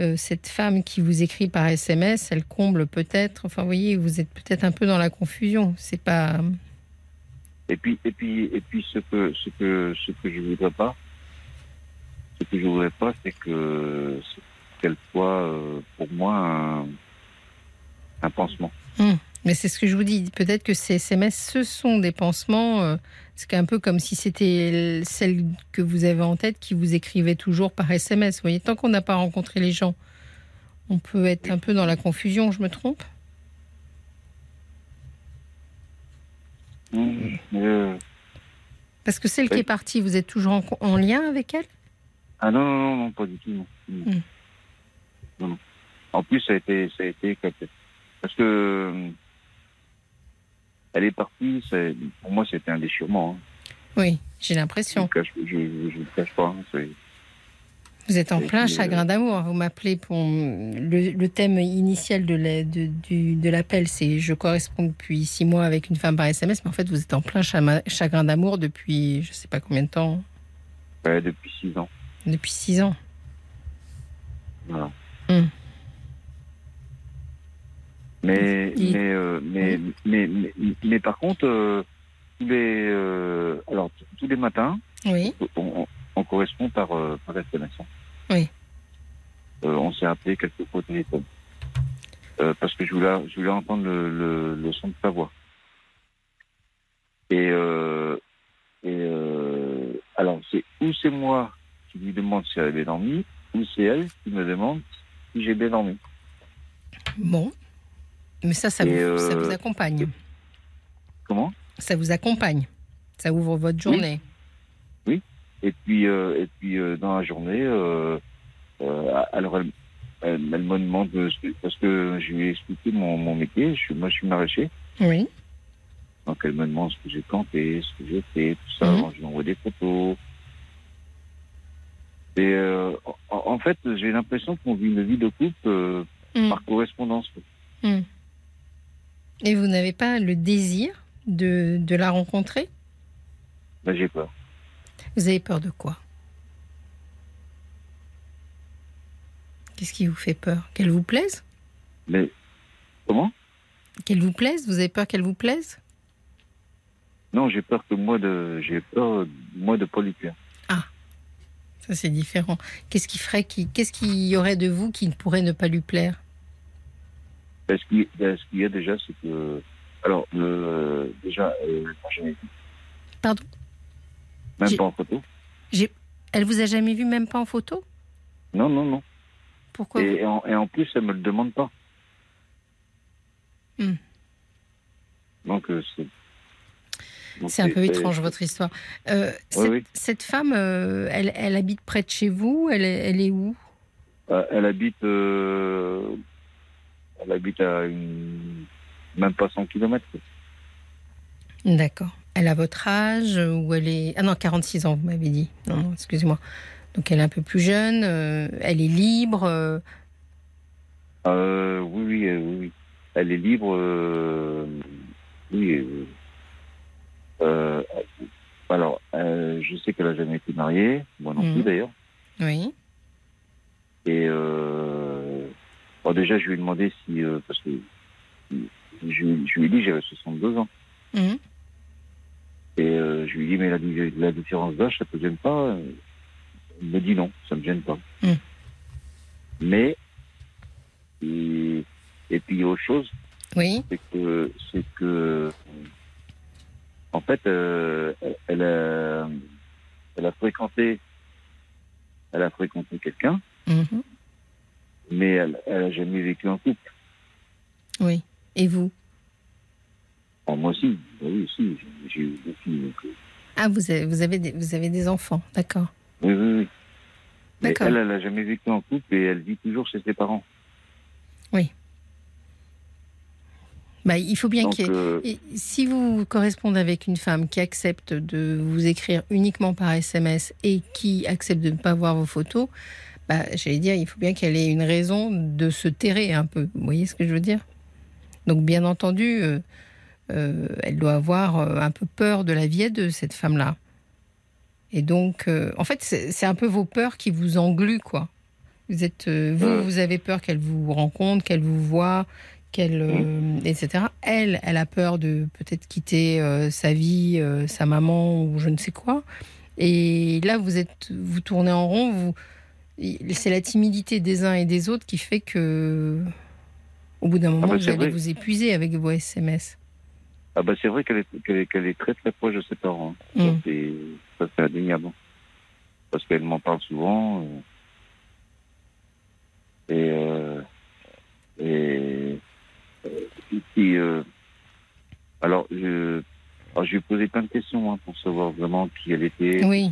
euh, cette femme qui vous écrit par SMS, elle comble peut-être, enfin vous voyez, vous êtes peut-être un peu dans la confusion. C'est pas. Et puis, et puis, et puis, ce que, ce que, ce que je voudrais pas, ce que je voudrais pas, c'est que qu'elle soit pour moi un, un pansement. Hum. Mais c'est ce que je vous dis. Peut-être que ces SMS, ce sont des pansements. Euh, c'est un peu comme si c'était celle que vous avez en tête qui vous écrivait toujours par SMS. Vous voyez, tant qu'on n'a pas rencontré les gens, on peut être un peu dans la confusion. Je me trompe? Mmh, Parce que celle qui est partie, vous êtes toujours en, lien avec elle? Ah non, non, non, pas du tout. Mmh. Non. En plus, ça a été, ça a été parce que elle est partie, pour moi, c'était un déchirement. Hein. Oui, j'ai l'impression. Je ne le cache pas. Hein, vous êtes en plein chagrin d'amour. Vous m'appelez pour le, thème initial de l'appel, c'est je corresponds depuis six mois avec une femme par SMS, mais en fait vous êtes en plein chagrin d'amour depuis je ne sais pas combien de temps. Ouais, depuis six ans. Depuis six ans. Voilà. Hum. Mais, euh, mais, mais, mais, mais, par contre, euh, tous les, euh, alors, tous les matins, oui. on, correspond par, par SMS. Oui. on s'est appelé quelques fois au téléphone. parce que je voulais, je voulais entendre le, le, son de sa voix. Et, et alors, c'est ou c'est moi qui lui demande si elle a bien dormi, ou c'est elle qui me demande si j'ai bien dormi. Bon. Mais ça, ça, vous, euh, accompagne. Comment? Ça vous accompagne. Ça ouvre votre journée. Oui. Et puis, euh, et puis euh, dans la journée, alors elle, elle, me demande, parce que je lui ai expliqué mon, métier, je, moi je suis maraîcher. Oui. Donc elle me demande ce que j'ai planté, ce que j'ai fait, tout ça. Mhm. Je lui envoie des photos. Et en, fait, j'ai l'impression qu'on vit une vie de couple mhm. par correspondance. Mmh. Et vous n'avez pas le désir de, de la rencontrer? Ben, J'ai peur. Vous avez peur de quoi? Qu'est-ce qui vous fait peur? Qu'elle vous plaise? Mais comment? Qu'elle vous plaise? Vous avez peur qu'elle vous plaise? Non, j'ai peur que moi de j'ai peur moi de pas lui plaire. Ah, ça c'est différent. Qu'est-ce qui ferait qui qu'est-ce qu'il y aurait de vous qui ne pourrait ne pas lui plaire? Ben, ce qu'il y a déjà, c'est que. Alors, le, déjà, euh, jamais vu. Pardon? Même pas en photo. Elle vous a jamais vu, même pas en photo? Non, non, non. Pourquoi? Et, en, plus, elle me le demande pas. Hmm. Donc, euh, c'est. C'est un peu étrange votre histoire. Euh, cette, cette, femme, euh, elle, elle, habite près de chez vous? Elle, elle est où? Elle habite elle habite à une... même pas 100 km. D'accord. Elle a votre âge ou elle est... Ah non, 46 ans, vous m'avez dit. Non, non excusez-moi. Donc elle est un peu plus jeune, euh, elle est libre euh... euh oui, oui, euh, oui, Elle est libre. Euh, oui. alors, je sais qu'elle a jamais été mariée, moi non plus mhm. d'ailleurs. Oui. Et déjà, je lui ai demandé si. Euh, parce que je, je, lui ai dit j'avais 62 ans. Mhm. Et euh, je lui ai dit mais la, la différence d'âge, ça te gêne pas? Il me dit non, ça me gêne pas. Mhm. Mais. Et, et puis, autre chose. Oui. C'est que. C'est que en fait, euh, elle, a, elle a fréquenté. Elle a fréquenté quelqu'un. Mhm mais elle n'a jamais vécu en couple. Oui. Et vous? Ah, Moi aussi. Bah oui, aussi. J'ai eu des filles. Euh. Ah, vous avez, vous, avez des, vous avez des enfants, d'accord. Oui, oui, oui. Mais elle, elle n'a jamais vécu en couple et elle vit toujours chez ses parents. Oui. Bah, il faut bien qu'il euh, Si vous correspondez avec une femme qui accepte de vous écrire uniquement par SMS et qui accepte de ne pas voir vos photos, bah, j'allais dire, il faut bien qu'elle ait une raison de se terrer un peu. Vous voyez ce que je veux dire? Donc, bien entendu, euh, euh, elle doit avoir un peu peur de la vie de cette femme-là. Et donc, en fait, c'est un peu vos peurs qui vous engluent, quoi. Vous êtes, vous, vous avez peur qu'elle vous rencontre, qu'elle vous voit, qu'elle, euh, etc. Elle, elle a peur de peut-être quitter euh, sa vie, euh, sa maman ou je ne sais quoi. Et là, vous êtes, vous tournez en rond. Vous, c'est la timidité des uns et des autres qui fait que, au bout d'un moment, ah bah, vous allez vous épuiser avec vos SMS. Ah bah c'est vrai qu'elle est, qu'elle est, très très proche de ses parents. Hein. Mmh. Ça c'est indéniable. Parce qu'elle m'en parle souvent. Et, et euh, alors, je, alors, je lui ai posé plein de questions hein, pour savoir vraiment qui elle était. Oui.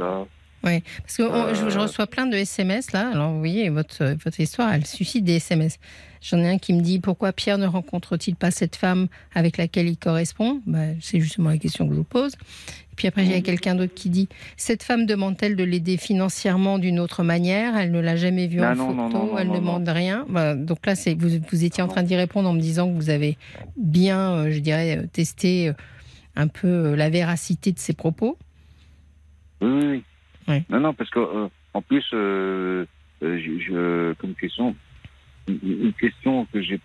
Oui, parce que je, euh. reçois plein de SMS là. Alors, vous voyez, votre, votre histoire, elle suscite des SMS. J'en ai un qui me dit pourquoi Pierre ne rencontre-t-il pas cette femme avec laquelle il correspond? Bah, C'est justement la question que je vous pose. Et puis après, il y a quelqu'un d'autre qui dit Cette femme demande-t-elle de l'aider financièrement d'une autre manière? Elle ne l'a jamais vue en photo, elle ne demande rien. Bah, donc là, vous, vous étiez en train d'y répondre en me disant que vous avez bien, euh, je dirais, euh, testé un peu la véracité de ses propos. Oui, oui. Non, non, parce que en plus, je, comme question, une question que j'ai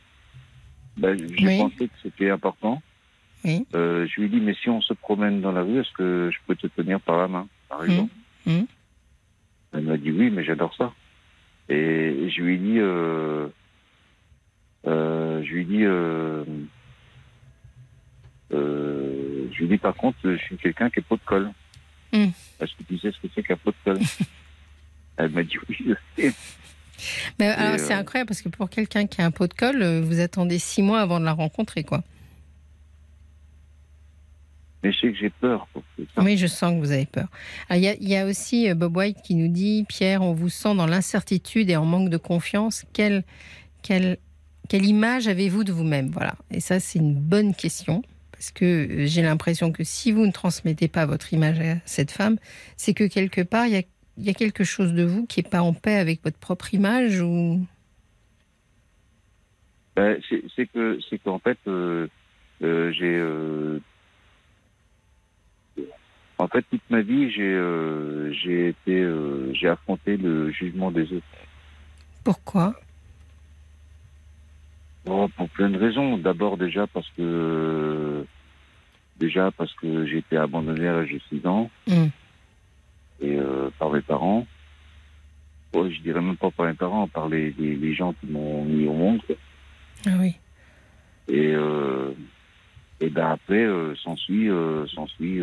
bah, j'ai pensé que c'était important. Euh, je lui ai dit, mais si on se promène dans la rue, est-ce que je peux te tenir par la main, par mmh. exemple mmh. Elle m'a dit oui, mais j'adore ça. Et je lui ai dit, euh, euh, je lui ai dit, je lui ai dit par contre, je suis quelqu'un qui est pot de colle. Mmh. Est-ce que tu sais ce que c'est qu'un pot de colle [laughs] Elle m'a dit oui, je sais. Mais alors c'est incroyable parce que pour quelqu'un qui a un pot de colle, vous attendez six mois avant de la rencontrer, quoi. Mais je sais que j'ai peur. Oui, je sens que vous avez peur. Il y, a aussi euh, Bob White qui nous dit Pierre, on vous sent dans l'incertitude et en manque de confiance. Quelle, quelle, quelle image avez-vous de vous-même? Voilà. Et ça, c'est une bonne question. Parce que euh, j'ai l'impression que si vous ne transmettez pas votre image à cette femme, c'est que quelque part, il y a, y a, quelque chose de vous qui n'est pas en paix avec votre propre image ou... Ben, c'est que c'est qu'en fait, euh, j'ai en fait, toute ma vie, j'ai euh, j'ai été euh, j'ai affronté le jugement des autres. Pourquoi? Oh, Pour plein de raisons. D'abord déjà parce que déjà parce que j'ai été abandonné à l'âge de 6 ans hmm. et euh, par mes parents. Oh, je dirais même pas par mes parents, par les, les, gens qui m'ont mis au monde. Ah oui. Et et ben après s'ensuit s'ensuit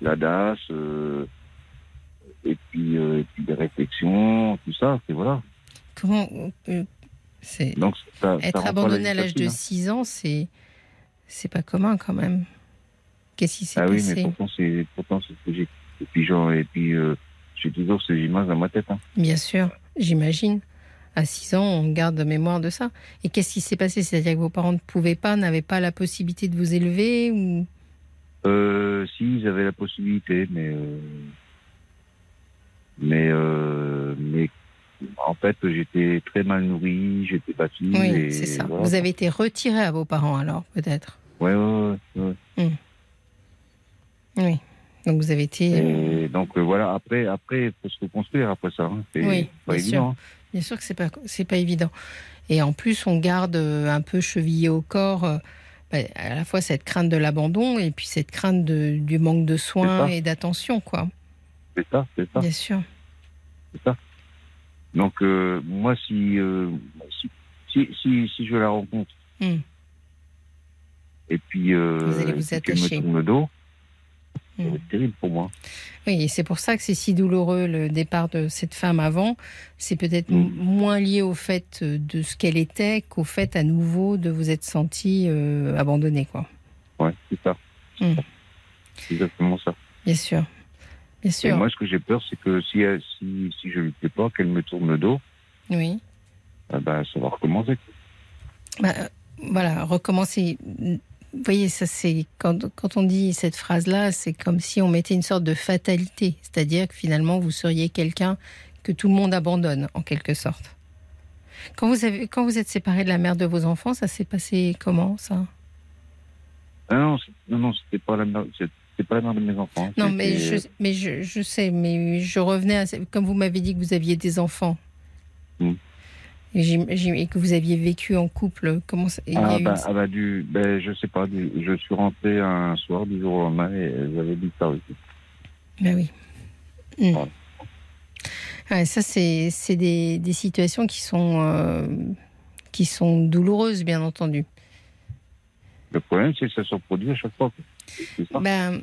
la DAS, euh, et, puis, euh, et puis des réflexions, tout ça, et voilà. Comment euh, être abandonné à l'âge de 6 hein. ans, c'est c'est pas commun quand même. Qu'est-ce qui s'est ah passé oui, mais pourtant c'est pourtant c'est ce que j'ai. Et puis genre et puis j'ai toujours ces images dans ma tête. Hein. Bien sûr, j'imagine. À 6 ans, on garde mémoire de ça. Et qu'est-ce qui s'est passé? C'est-à-dire que vos parents ne pouvaient pas, n'avaient pas la possibilité de vous élever ou? Euh, si, ils avaient la possibilité, mais euh, mais euh, mais en fait, j'étais très mal nourri, j'étais battu. Oui, c'est ça. Vous avez été retiré à vos parents alors, peut-être? Ouais, ouais. Hmm. Oui. Donc vous avez été. Et donc euh, voilà. Après, après, il faut se reconstruire après ça. Hein. C'est oui, pas bien évident. Sûr. Hein. Bien sûr que c'est pas c'est pas évident. Et en plus, on garde un peu chevillé au corps bah, à la fois cette crainte de l'abandon et puis cette crainte du manque de soins et d'attention, quoi. C'est ça, c'est ça. Bien sûr. C'est ça. Donc, euh, moi, euh, si, si, si, je la rencontre, hmm. et puis, euh, vous allez vous attacher. me tourne le dos, c'est mm. terrible pour moi. Oui, et c'est pour ça que c'est si douloureux le départ de cette femme avant. C'est peut-être mm. moins lié au fait de ce qu'elle était qu'au fait à nouveau de vous être senti euh, abandonné, quoi. Ouais, c'est ça. C'est exactement ça. Bien sûr. Bien sûr. Et moi, ce que j'ai peur, c'est que si, si, si je lui plais pas, qu'elle me tourne le dos. Oui. Eh ben, ça va recommencer. bah, Voilà, recommencer. Vous voyez, ça c'est quand, quand on dit cette phrase-là, c'est comme si on mettait une sorte de fatalité, c'est-à-dire que finalement vous seriez quelqu'un que tout le monde abandonne en quelque sorte. Quand vous avez, quand vous êtes séparé de la mère de vos enfants, ça s'est passé comment ça? Ah non, non, non, c'était pas la mère, c'était pas de mes enfants. Non, mais je, mais je, je, sais, mais je revenais à, comme vous m'avez dit que vous aviez des enfants. Hmm. Et, que vous aviez vécu en couple, comment ça ah, bah, ah bah, du, ben, je sais pas, je suis rentré un soir du jour au lendemain et j'avais disparu. Ben oui. Hmm. Ouais, ça, c'est des, des, situations qui sont, euh, qui sont douloureuses, bien entendu. Le problème, c'est que ça se reproduit à chaque fois. Ben,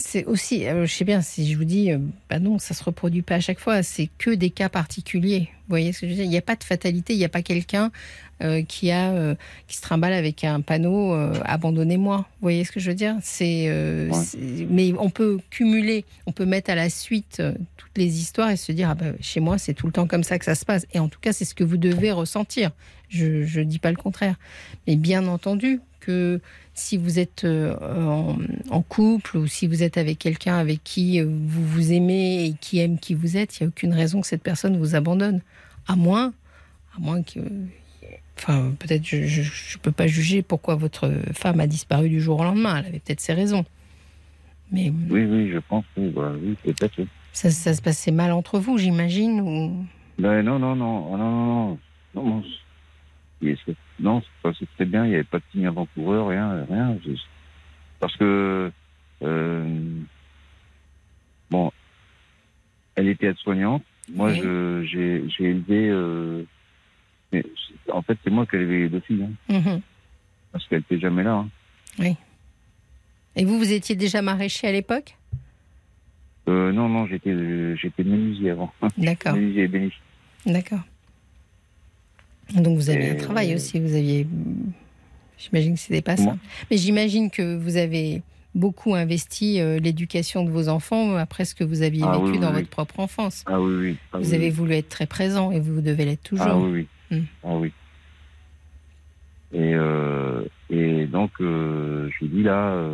c'est aussi, euh, je sais bien, si je vous dis, ben non, ça se reproduit pas à chaque fois, c'est que des cas particuliers. Vous voyez ce que je veux dire? Il n'y a pas de fatalité, il n'y a pas quelqu'un euh, qui a qui se trimballe avec un panneau abandonnez-moi. Vous voyez ce que je veux dire? C'est, mais on peut cumuler, on peut mettre à la suite toutes les histoires et se dire ah ben, chez moi c'est tout le temps comme ça que ça se passe. Et en tout cas c'est ce que vous devez ressentir. Je ne dis pas le contraire, mais bien entendu que si vous êtes euh, en, couple ou si vous êtes avec quelqu'un avec qui euh, vous vous aimez et qui aime qui vous êtes, il n'y a aucune raison que cette personne vous abandonne. À moins, à moins que. Enfin, peut-être je ne peux pas juger pourquoi votre femme a disparu du jour au lendemain. Elle avait peut-être ses raisons. Mais, oui, oui, je pense oui, peut-être. Ça, ça, se passait mal entre vous, j'imagine ou... Ben non, non, non, non, non, non, non, non, c'est très bien, il n'y avait pas de signe avant-coureur, rien, rien. Parce que, euh, bon, elle était aide-soignante. Moi, je, j'ai, j'ai élevé. Euh, mais en fait, c'est moi qui ai élevé les deux filles. Hein. Mhm. Parce qu'elle n'était jamais là. Hein. Oui. Et vous, vous étiez déjà maraîcher à l'époque? Euh, Non, non, j'étais, j'étais menuisier avant. D'accord. [laughs] menuisier et D'accord. Donc vous aviez un travail aussi, vous aviez. J'imagine que c'était pas ça. Mais j'imagine que vous avez beaucoup investi euh, l'éducation de vos enfants après ce que vous aviez ah vécu dans votre propre enfance. Ah oui, oui. Ah vous avez voulu être très présent et vous devez l'être toujours. Ah oui, oui. Hmm. Ah oui. Et, euh, et donc, euh, je dis là,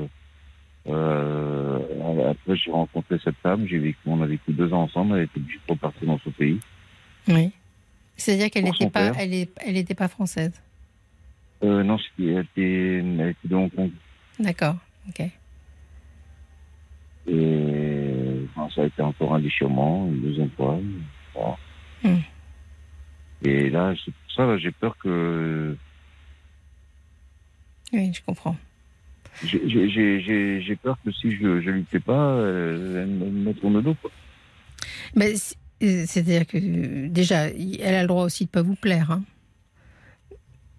après j'ai rencontré cette femme, j'ai vécu, on a vécu deux ans ensemble, elle était obligée de repartir dans son pays. Oui. C'est-à-dire qu'elle n'était pas, elle, elle était pas française. Euh, non, elle était, elle était de Hong Kong. D'accord, ok. Et ça a été encore un déchirement, une deuxième fois. Hmm. Et là, c'est pour ça, j'ai peur que. Oui, je comprends. J'ai peur que si je ne lui fais pas, elle me sur le dos. Quoi. Mais c'est-à-dire que déjà, elle a le droit aussi de pas vous plaire. Hein.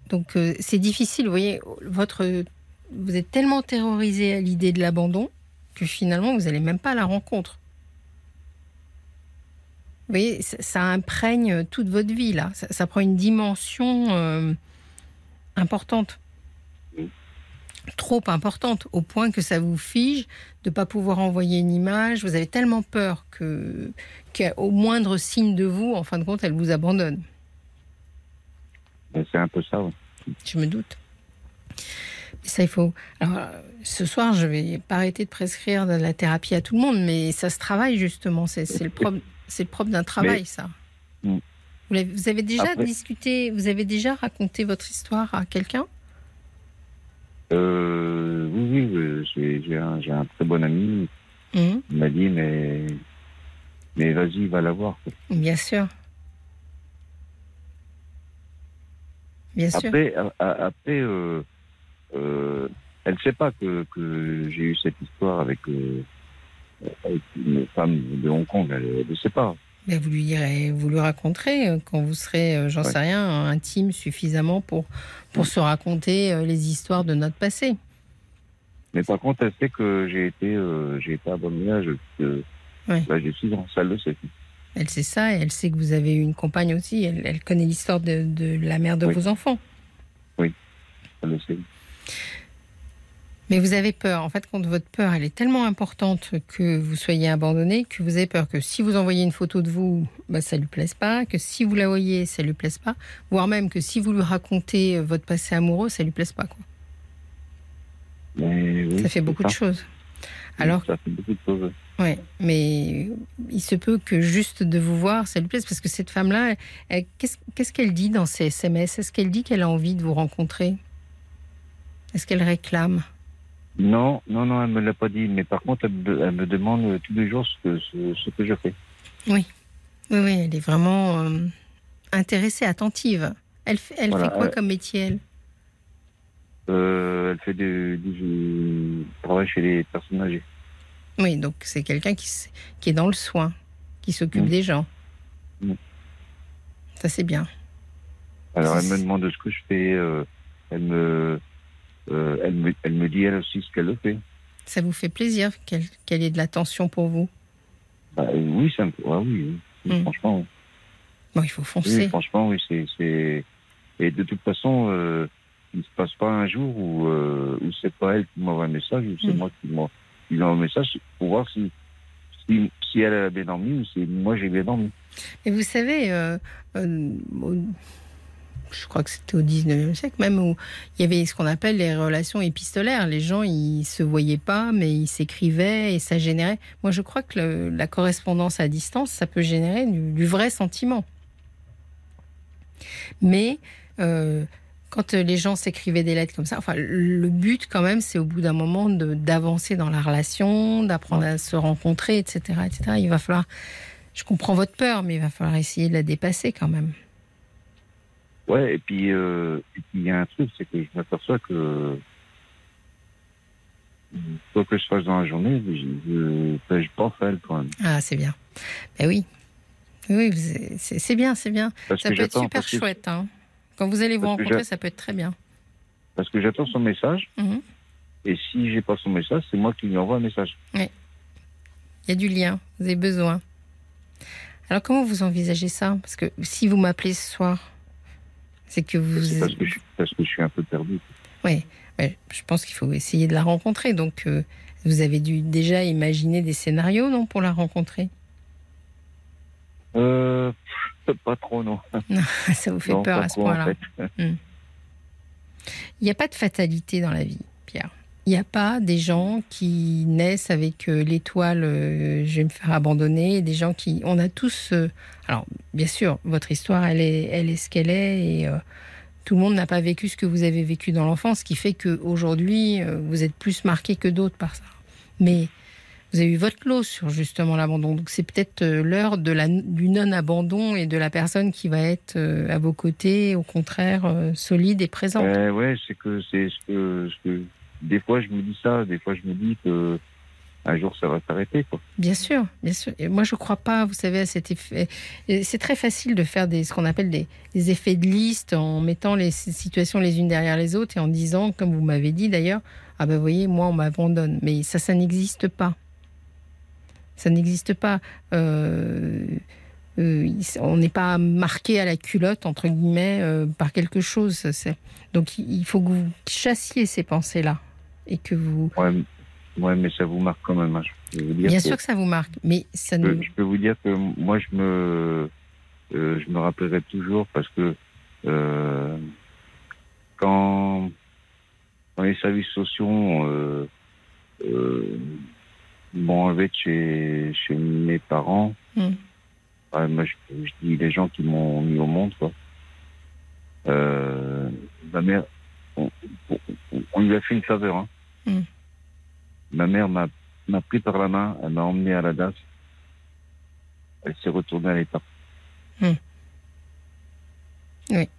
Donc euh, c'est difficile, vous voyez, votre, vous êtes tellement terrorisé à l'idée de l'abandon que finalement vous n'allez même pas à la rencontre. Vous voyez, ça, imprègne toute votre vie là, ça, prend une dimension euh, importante trop importante au point que ça vous fige de ne pas pouvoir envoyer une image. Vous avez tellement peur que qu'au moindre signe de vous, en fin de compte, elle vous abandonne. C'est un peu ça. Je me doute. ça, il faut. Alors, ce soir, je vais pas arrêter de prescrire de la thérapie à tout le monde, mais ça se travaille justement. C'est le propre, c'est le propre d'un travail, ça. Mm. Vous avez, déjà discuté, vous avez déjà raconté votre histoire à quelqu'un? Euh, oui, oui, j'ai un, un, très bon ami. Mmh. Il m'a dit, mais, mais vas-y, va la voir. Bien sûr. Bien sûr. Après, après euh, euh, elle ne sait pas que, que j'ai eu cette histoire avec, euh, avec, une femme de Hong Kong. Elle ne sait pas vous lui direz, vous lui raconterez euh, quand vous serez, euh, j'en sais rien, intime suffisamment pour, pour se raconter euh, les histoires de notre passé. Mais par contre, elle sait que j'ai été, j'ai été à bon là, j'ai ans, ça le sait. Elle sait ça et elle sait que vous avez eu une compagne aussi. Elle, connaît l'histoire de, de, la mère de vos enfants. Oui, elle le sait. Mais vous avez peur. En fait, quand votre peur, elle est tellement importante que vous soyez abandonné, que vous avez peur que si vous envoyez une photo de vous, bah, ça lui plaise pas, que si vous la voyez, ça lui plaise pas, voire même que si vous lui racontez votre passé amoureux, ça lui plaise pas, quoi. ça fait beaucoup de choses. Alors, ça fait beaucoup de choses. Ouais, mais il se peut que juste de vous voir, ça lui plaise, parce que cette femme-là, qu'est-ce qu'elle dit dans ses SMS Est-ce qu'elle dit qu'elle a envie de vous rencontrer? Est-ce qu'elle réclame? Non, non, non, elle me l'a pas dit, mais par contre, elle, me demande tous les jours ce que, ce, que je fais. Oui, oui, oui, elle est vraiment euh, intéressée, attentive. Elle, elle fait quoi comme métier, elle? Euh, Elle fait du, du travail chez les personnes âgées. Oui, donc c'est quelqu'un qui, qui est dans le soin, qui s'occupe mmh. des gens. Mmh. Ça, c'est bien. Alors, elle me demande ce que je fais. Euh, elle, me, euh, elle, me, elle me dit elle aussi ce qu'elle fait. Ça vous fait plaisir qu'elle ait de l'attention pour vous? Bah, Oui, ça me, oui, mmh. franchement. Bon, il faut foncer. franchement, oui, c'est. Et de toute façon, euh, il ne se passe pas un jour où, où c'est pas elle qui m'envoie un message, ou c'est moi qui m'envoie un message pour voir si, si, elle a bien dormi ou si moi j'ai bien dormi. Et vous savez, euh, euh, je crois que c'était au 19e siècle même, où il y avait ce qu'on appelle les relations épistolaires. Les gens, ils se voyaient pas, mais ils s'écrivaient et ça générait. Moi, je crois que la correspondance à distance, ça peut générer du, vrai sentiment. Mais euh, quand les gens s'écrivaient des lettres comme ça, enfin, le but quand même, c'est au bout d'un moment d'avancer dans la relation, d'apprendre à se rencontrer, etc., etc. Il va falloir, je comprends votre peur, mais il va falloir essayer de la dépasser quand même. Ouais, et puis euh, il y a un truc, c'est que je m'aperçois que quoi que je fasse dans la journée, je ne pêche pas elle quand même. Ah, c'est bien. Ben oui. Oui, c'est bien, c'est bien. ça peut être super chouette. Hein. Quand vous allez vous rencontrer, ça peut être très bien. Parce que j'attends son message. Mhm. Et si j'ai pas son message, c'est moi qui lui envoie un message. Oui. Il y a du lien. Vous avez besoin. Alors comment vous envisagez ça? Parce que si vous m'appelez ce soir, c'est que vous. Parce que, je, parce que je suis un peu perdu. Oui. je pense qu'il faut essayer de la rencontrer. Donc, euh, vous avez dû déjà imaginer des scénarios, non, pour la rencontrer? Euh, pas trop, [laughs] non. ça vous fait peur à ce point-là. Hmm. Il n'y a pas de fatalité dans la vie, Pierre. Il n'y a pas des gens qui naissent avec euh, l'étoile euh, je vais me faire abandonner, des gens qui... On a tous... Euh, alors, bien sûr, votre histoire, elle est, elle est ce qu'elle est, et tout le monde n'a pas vécu ce que vous avez vécu dans l'enfance, ce qui fait qu'aujourd'hui, vous êtes plus marqué que d'autres par ça. Mais vous avez eu votre lot sur justement l'abandon. Donc c'est peut-être l'heure de la, du non-abandon et de la personne qui va être à vos côtés, au contraire, solide et présente. Euh, ouais, c'est que c'est ce que, des fois je me dis ça, des fois je me dis que un jour ça va s'arrêter. Bien sûr, bien sûr. Moi je ne crois pas, vous savez, à cet effet. C'est très facile de faire ce qu'on appelle des, effets de liste en mettant les situations les unes derrière les autres et en disant, comme vous m'avez dit d'ailleurs, ah ben voyez, moi on m'abandonne. Mais ça, ça n'existe pas. Ça n'existe pas. Euh, euh, on n'est pas marqué à la culotte, entre guillemets, euh, par quelque chose. Donc il faut que vous chassiez ces pensées-là. Et que vous. Ouais, mais ça vous marque quand même. Hein. Bien sûr que ça vous marque, mais ça ne. Je peux vous dire que moi, je me, je me rappellerai toujours parce que quand, dans les services sociaux, m'ont enlevé chez, chez mes parents. Hmm. moi, je, dis les gens qui m'ont mis au monde, quoi. Euh, ma mère, on, lui a fait une faveur. Hein. Hmm. Ma mère m'a pris par la main, elle m'a emmené à la DAS. Elle s'est retournée à l'état. Hmm. Oui.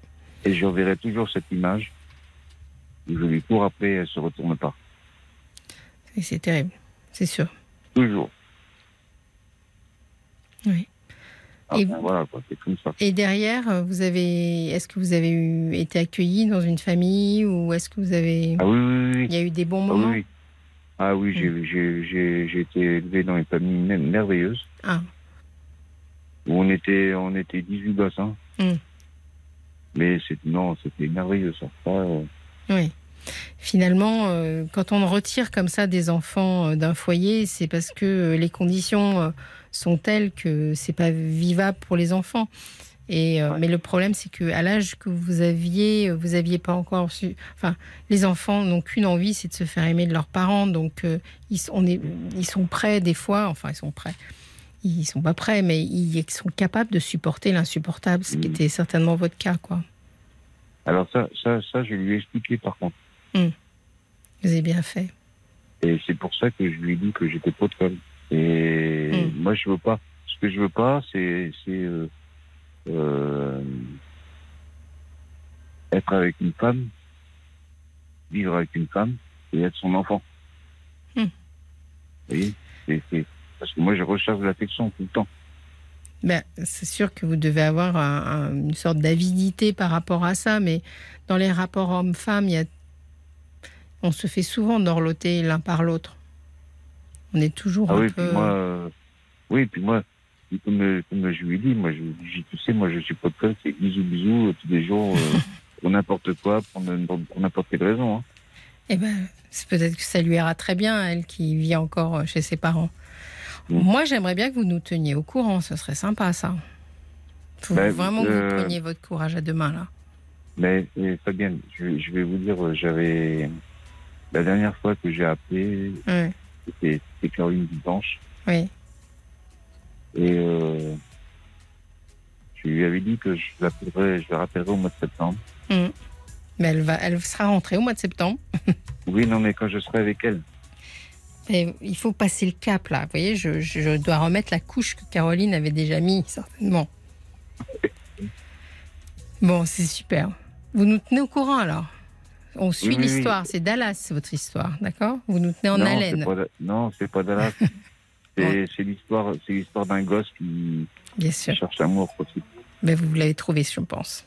Et je reverrai toujours cette image où je lui cours après et elle se retourne pas. C'est terrible, c'est sûr. Toujours. Oui. Et, voilà, c'est comme ça. et derrière, euh, vous avez, est-ce que vous avez eu, été accueilli dans une famille ou est-ce que vous avez, ah oui, oui, oui. il y a eu des bons moments Ah oui, ah, oui j'ai été élevé dans une famille merveilleuse. Ah. Où on était, on était 18 gosses. Hein. Mm. Mais non, c'était merveilleux ça. Euh, oui. Finalement, euh, quand on retire comme ça des enfants euh, d'un foyer, c'est parce que les conditions sont telles que c'est pas vivable pour les enfants. Et, Mais le problème, c'est qu'à l'âge que vous aviez, vous aviez pas encore su. Enfin, les enfants n'ont qu'une envie, c'est de se faire aimer de leurs parents. Donc, ils, on est, ils sont prêts des fois. Enfin, ils sont prêts ils sont pas prêts, mais ils sont capables de supporter l'insupportable, ce qui mm. était certainement votre cas, quoi. Alors ça, ça, ça, je lui ai expliqué par contre. Mm. Vous avez bien fait. Et c'est pour ça que je lui ai dit que j'étais pas de colle. Et mm. moi, je veux pas. Ce que je veux pas, c'est euh, euh, être avec une femme, vivre avec une femme et être son enfant. Vous voyez, c'est parce que moi, je recherche l'affection tout le temps. Ben, c'est sûr que vous devez avoir une sorte d'avidité par rapport à ça, mais dans les rapports hommes-femmes, a... on se fait souvent dorloter l'un par l'autre. On est toujours ah un oui, peu. Puis moi, euh, oui, puis moi, comme, je lui dit, moi, je, tu sais, moi, je suis pas prêt, c'est bisous, bisous, tous les jours, euh, [laughs] pour n'importe quoi, pour, n'importe quelle raison. Hein. Eh ben, c'est peut-être que ça lui ira très bien, elle qui vit encore chez ses parents. Moi, j'aimerais bien que vous nous teniez au courant. Ce serait sympa, ça. Il faut ben, vraiment que vous euh, preniez votre courage à deux mains, là. Mais Fabienne, je, je, vais vous dire, euh, j'avais. La dernière fois que j'ai appelé, c'était Caroline Blanche. Oui. Et euh, je lui avais dit que je la rappellerai au mois de septembre. Mmh. Mais elle, va, elle sera rentrée au mois de septembre. [laughs] oui, non, mais quand je serai avec elle il faut passer le cap là. Vous voyez, je, dois remettre la couche que Caroline avait déjà mis, certainement. [laughs] Bon, c'est super. Vous nous tenez au courant alors On suit l'histoire. C'est Dallas, votre histoire, d'accord? Vous nous tenez en haleine. non, c'est pas Dallas. [laughs] c'est l'histoire, c'est l'histoire d'un gosse qui, Bien sûr. cherche l'amour aussi. Mais vous l'avez trouvé, je pense.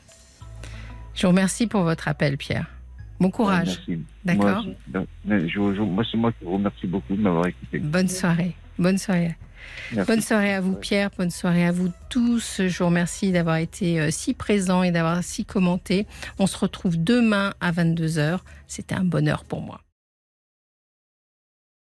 Je vous remercie pour votre appel, Pierre. Bon courage. D'accord? Moi, c'est moi qui vous remercie beaucoup de m'avoir écouté. Bonne soirée. Bonne soirée. Bonne soirée à vous, Pierre. Bonne soirée à vous tous. Je vous remercie d'avoir été euh, si présent et d'avoir si commenté. On se retrouve demain à 22h. C'était un bonheur pour moi.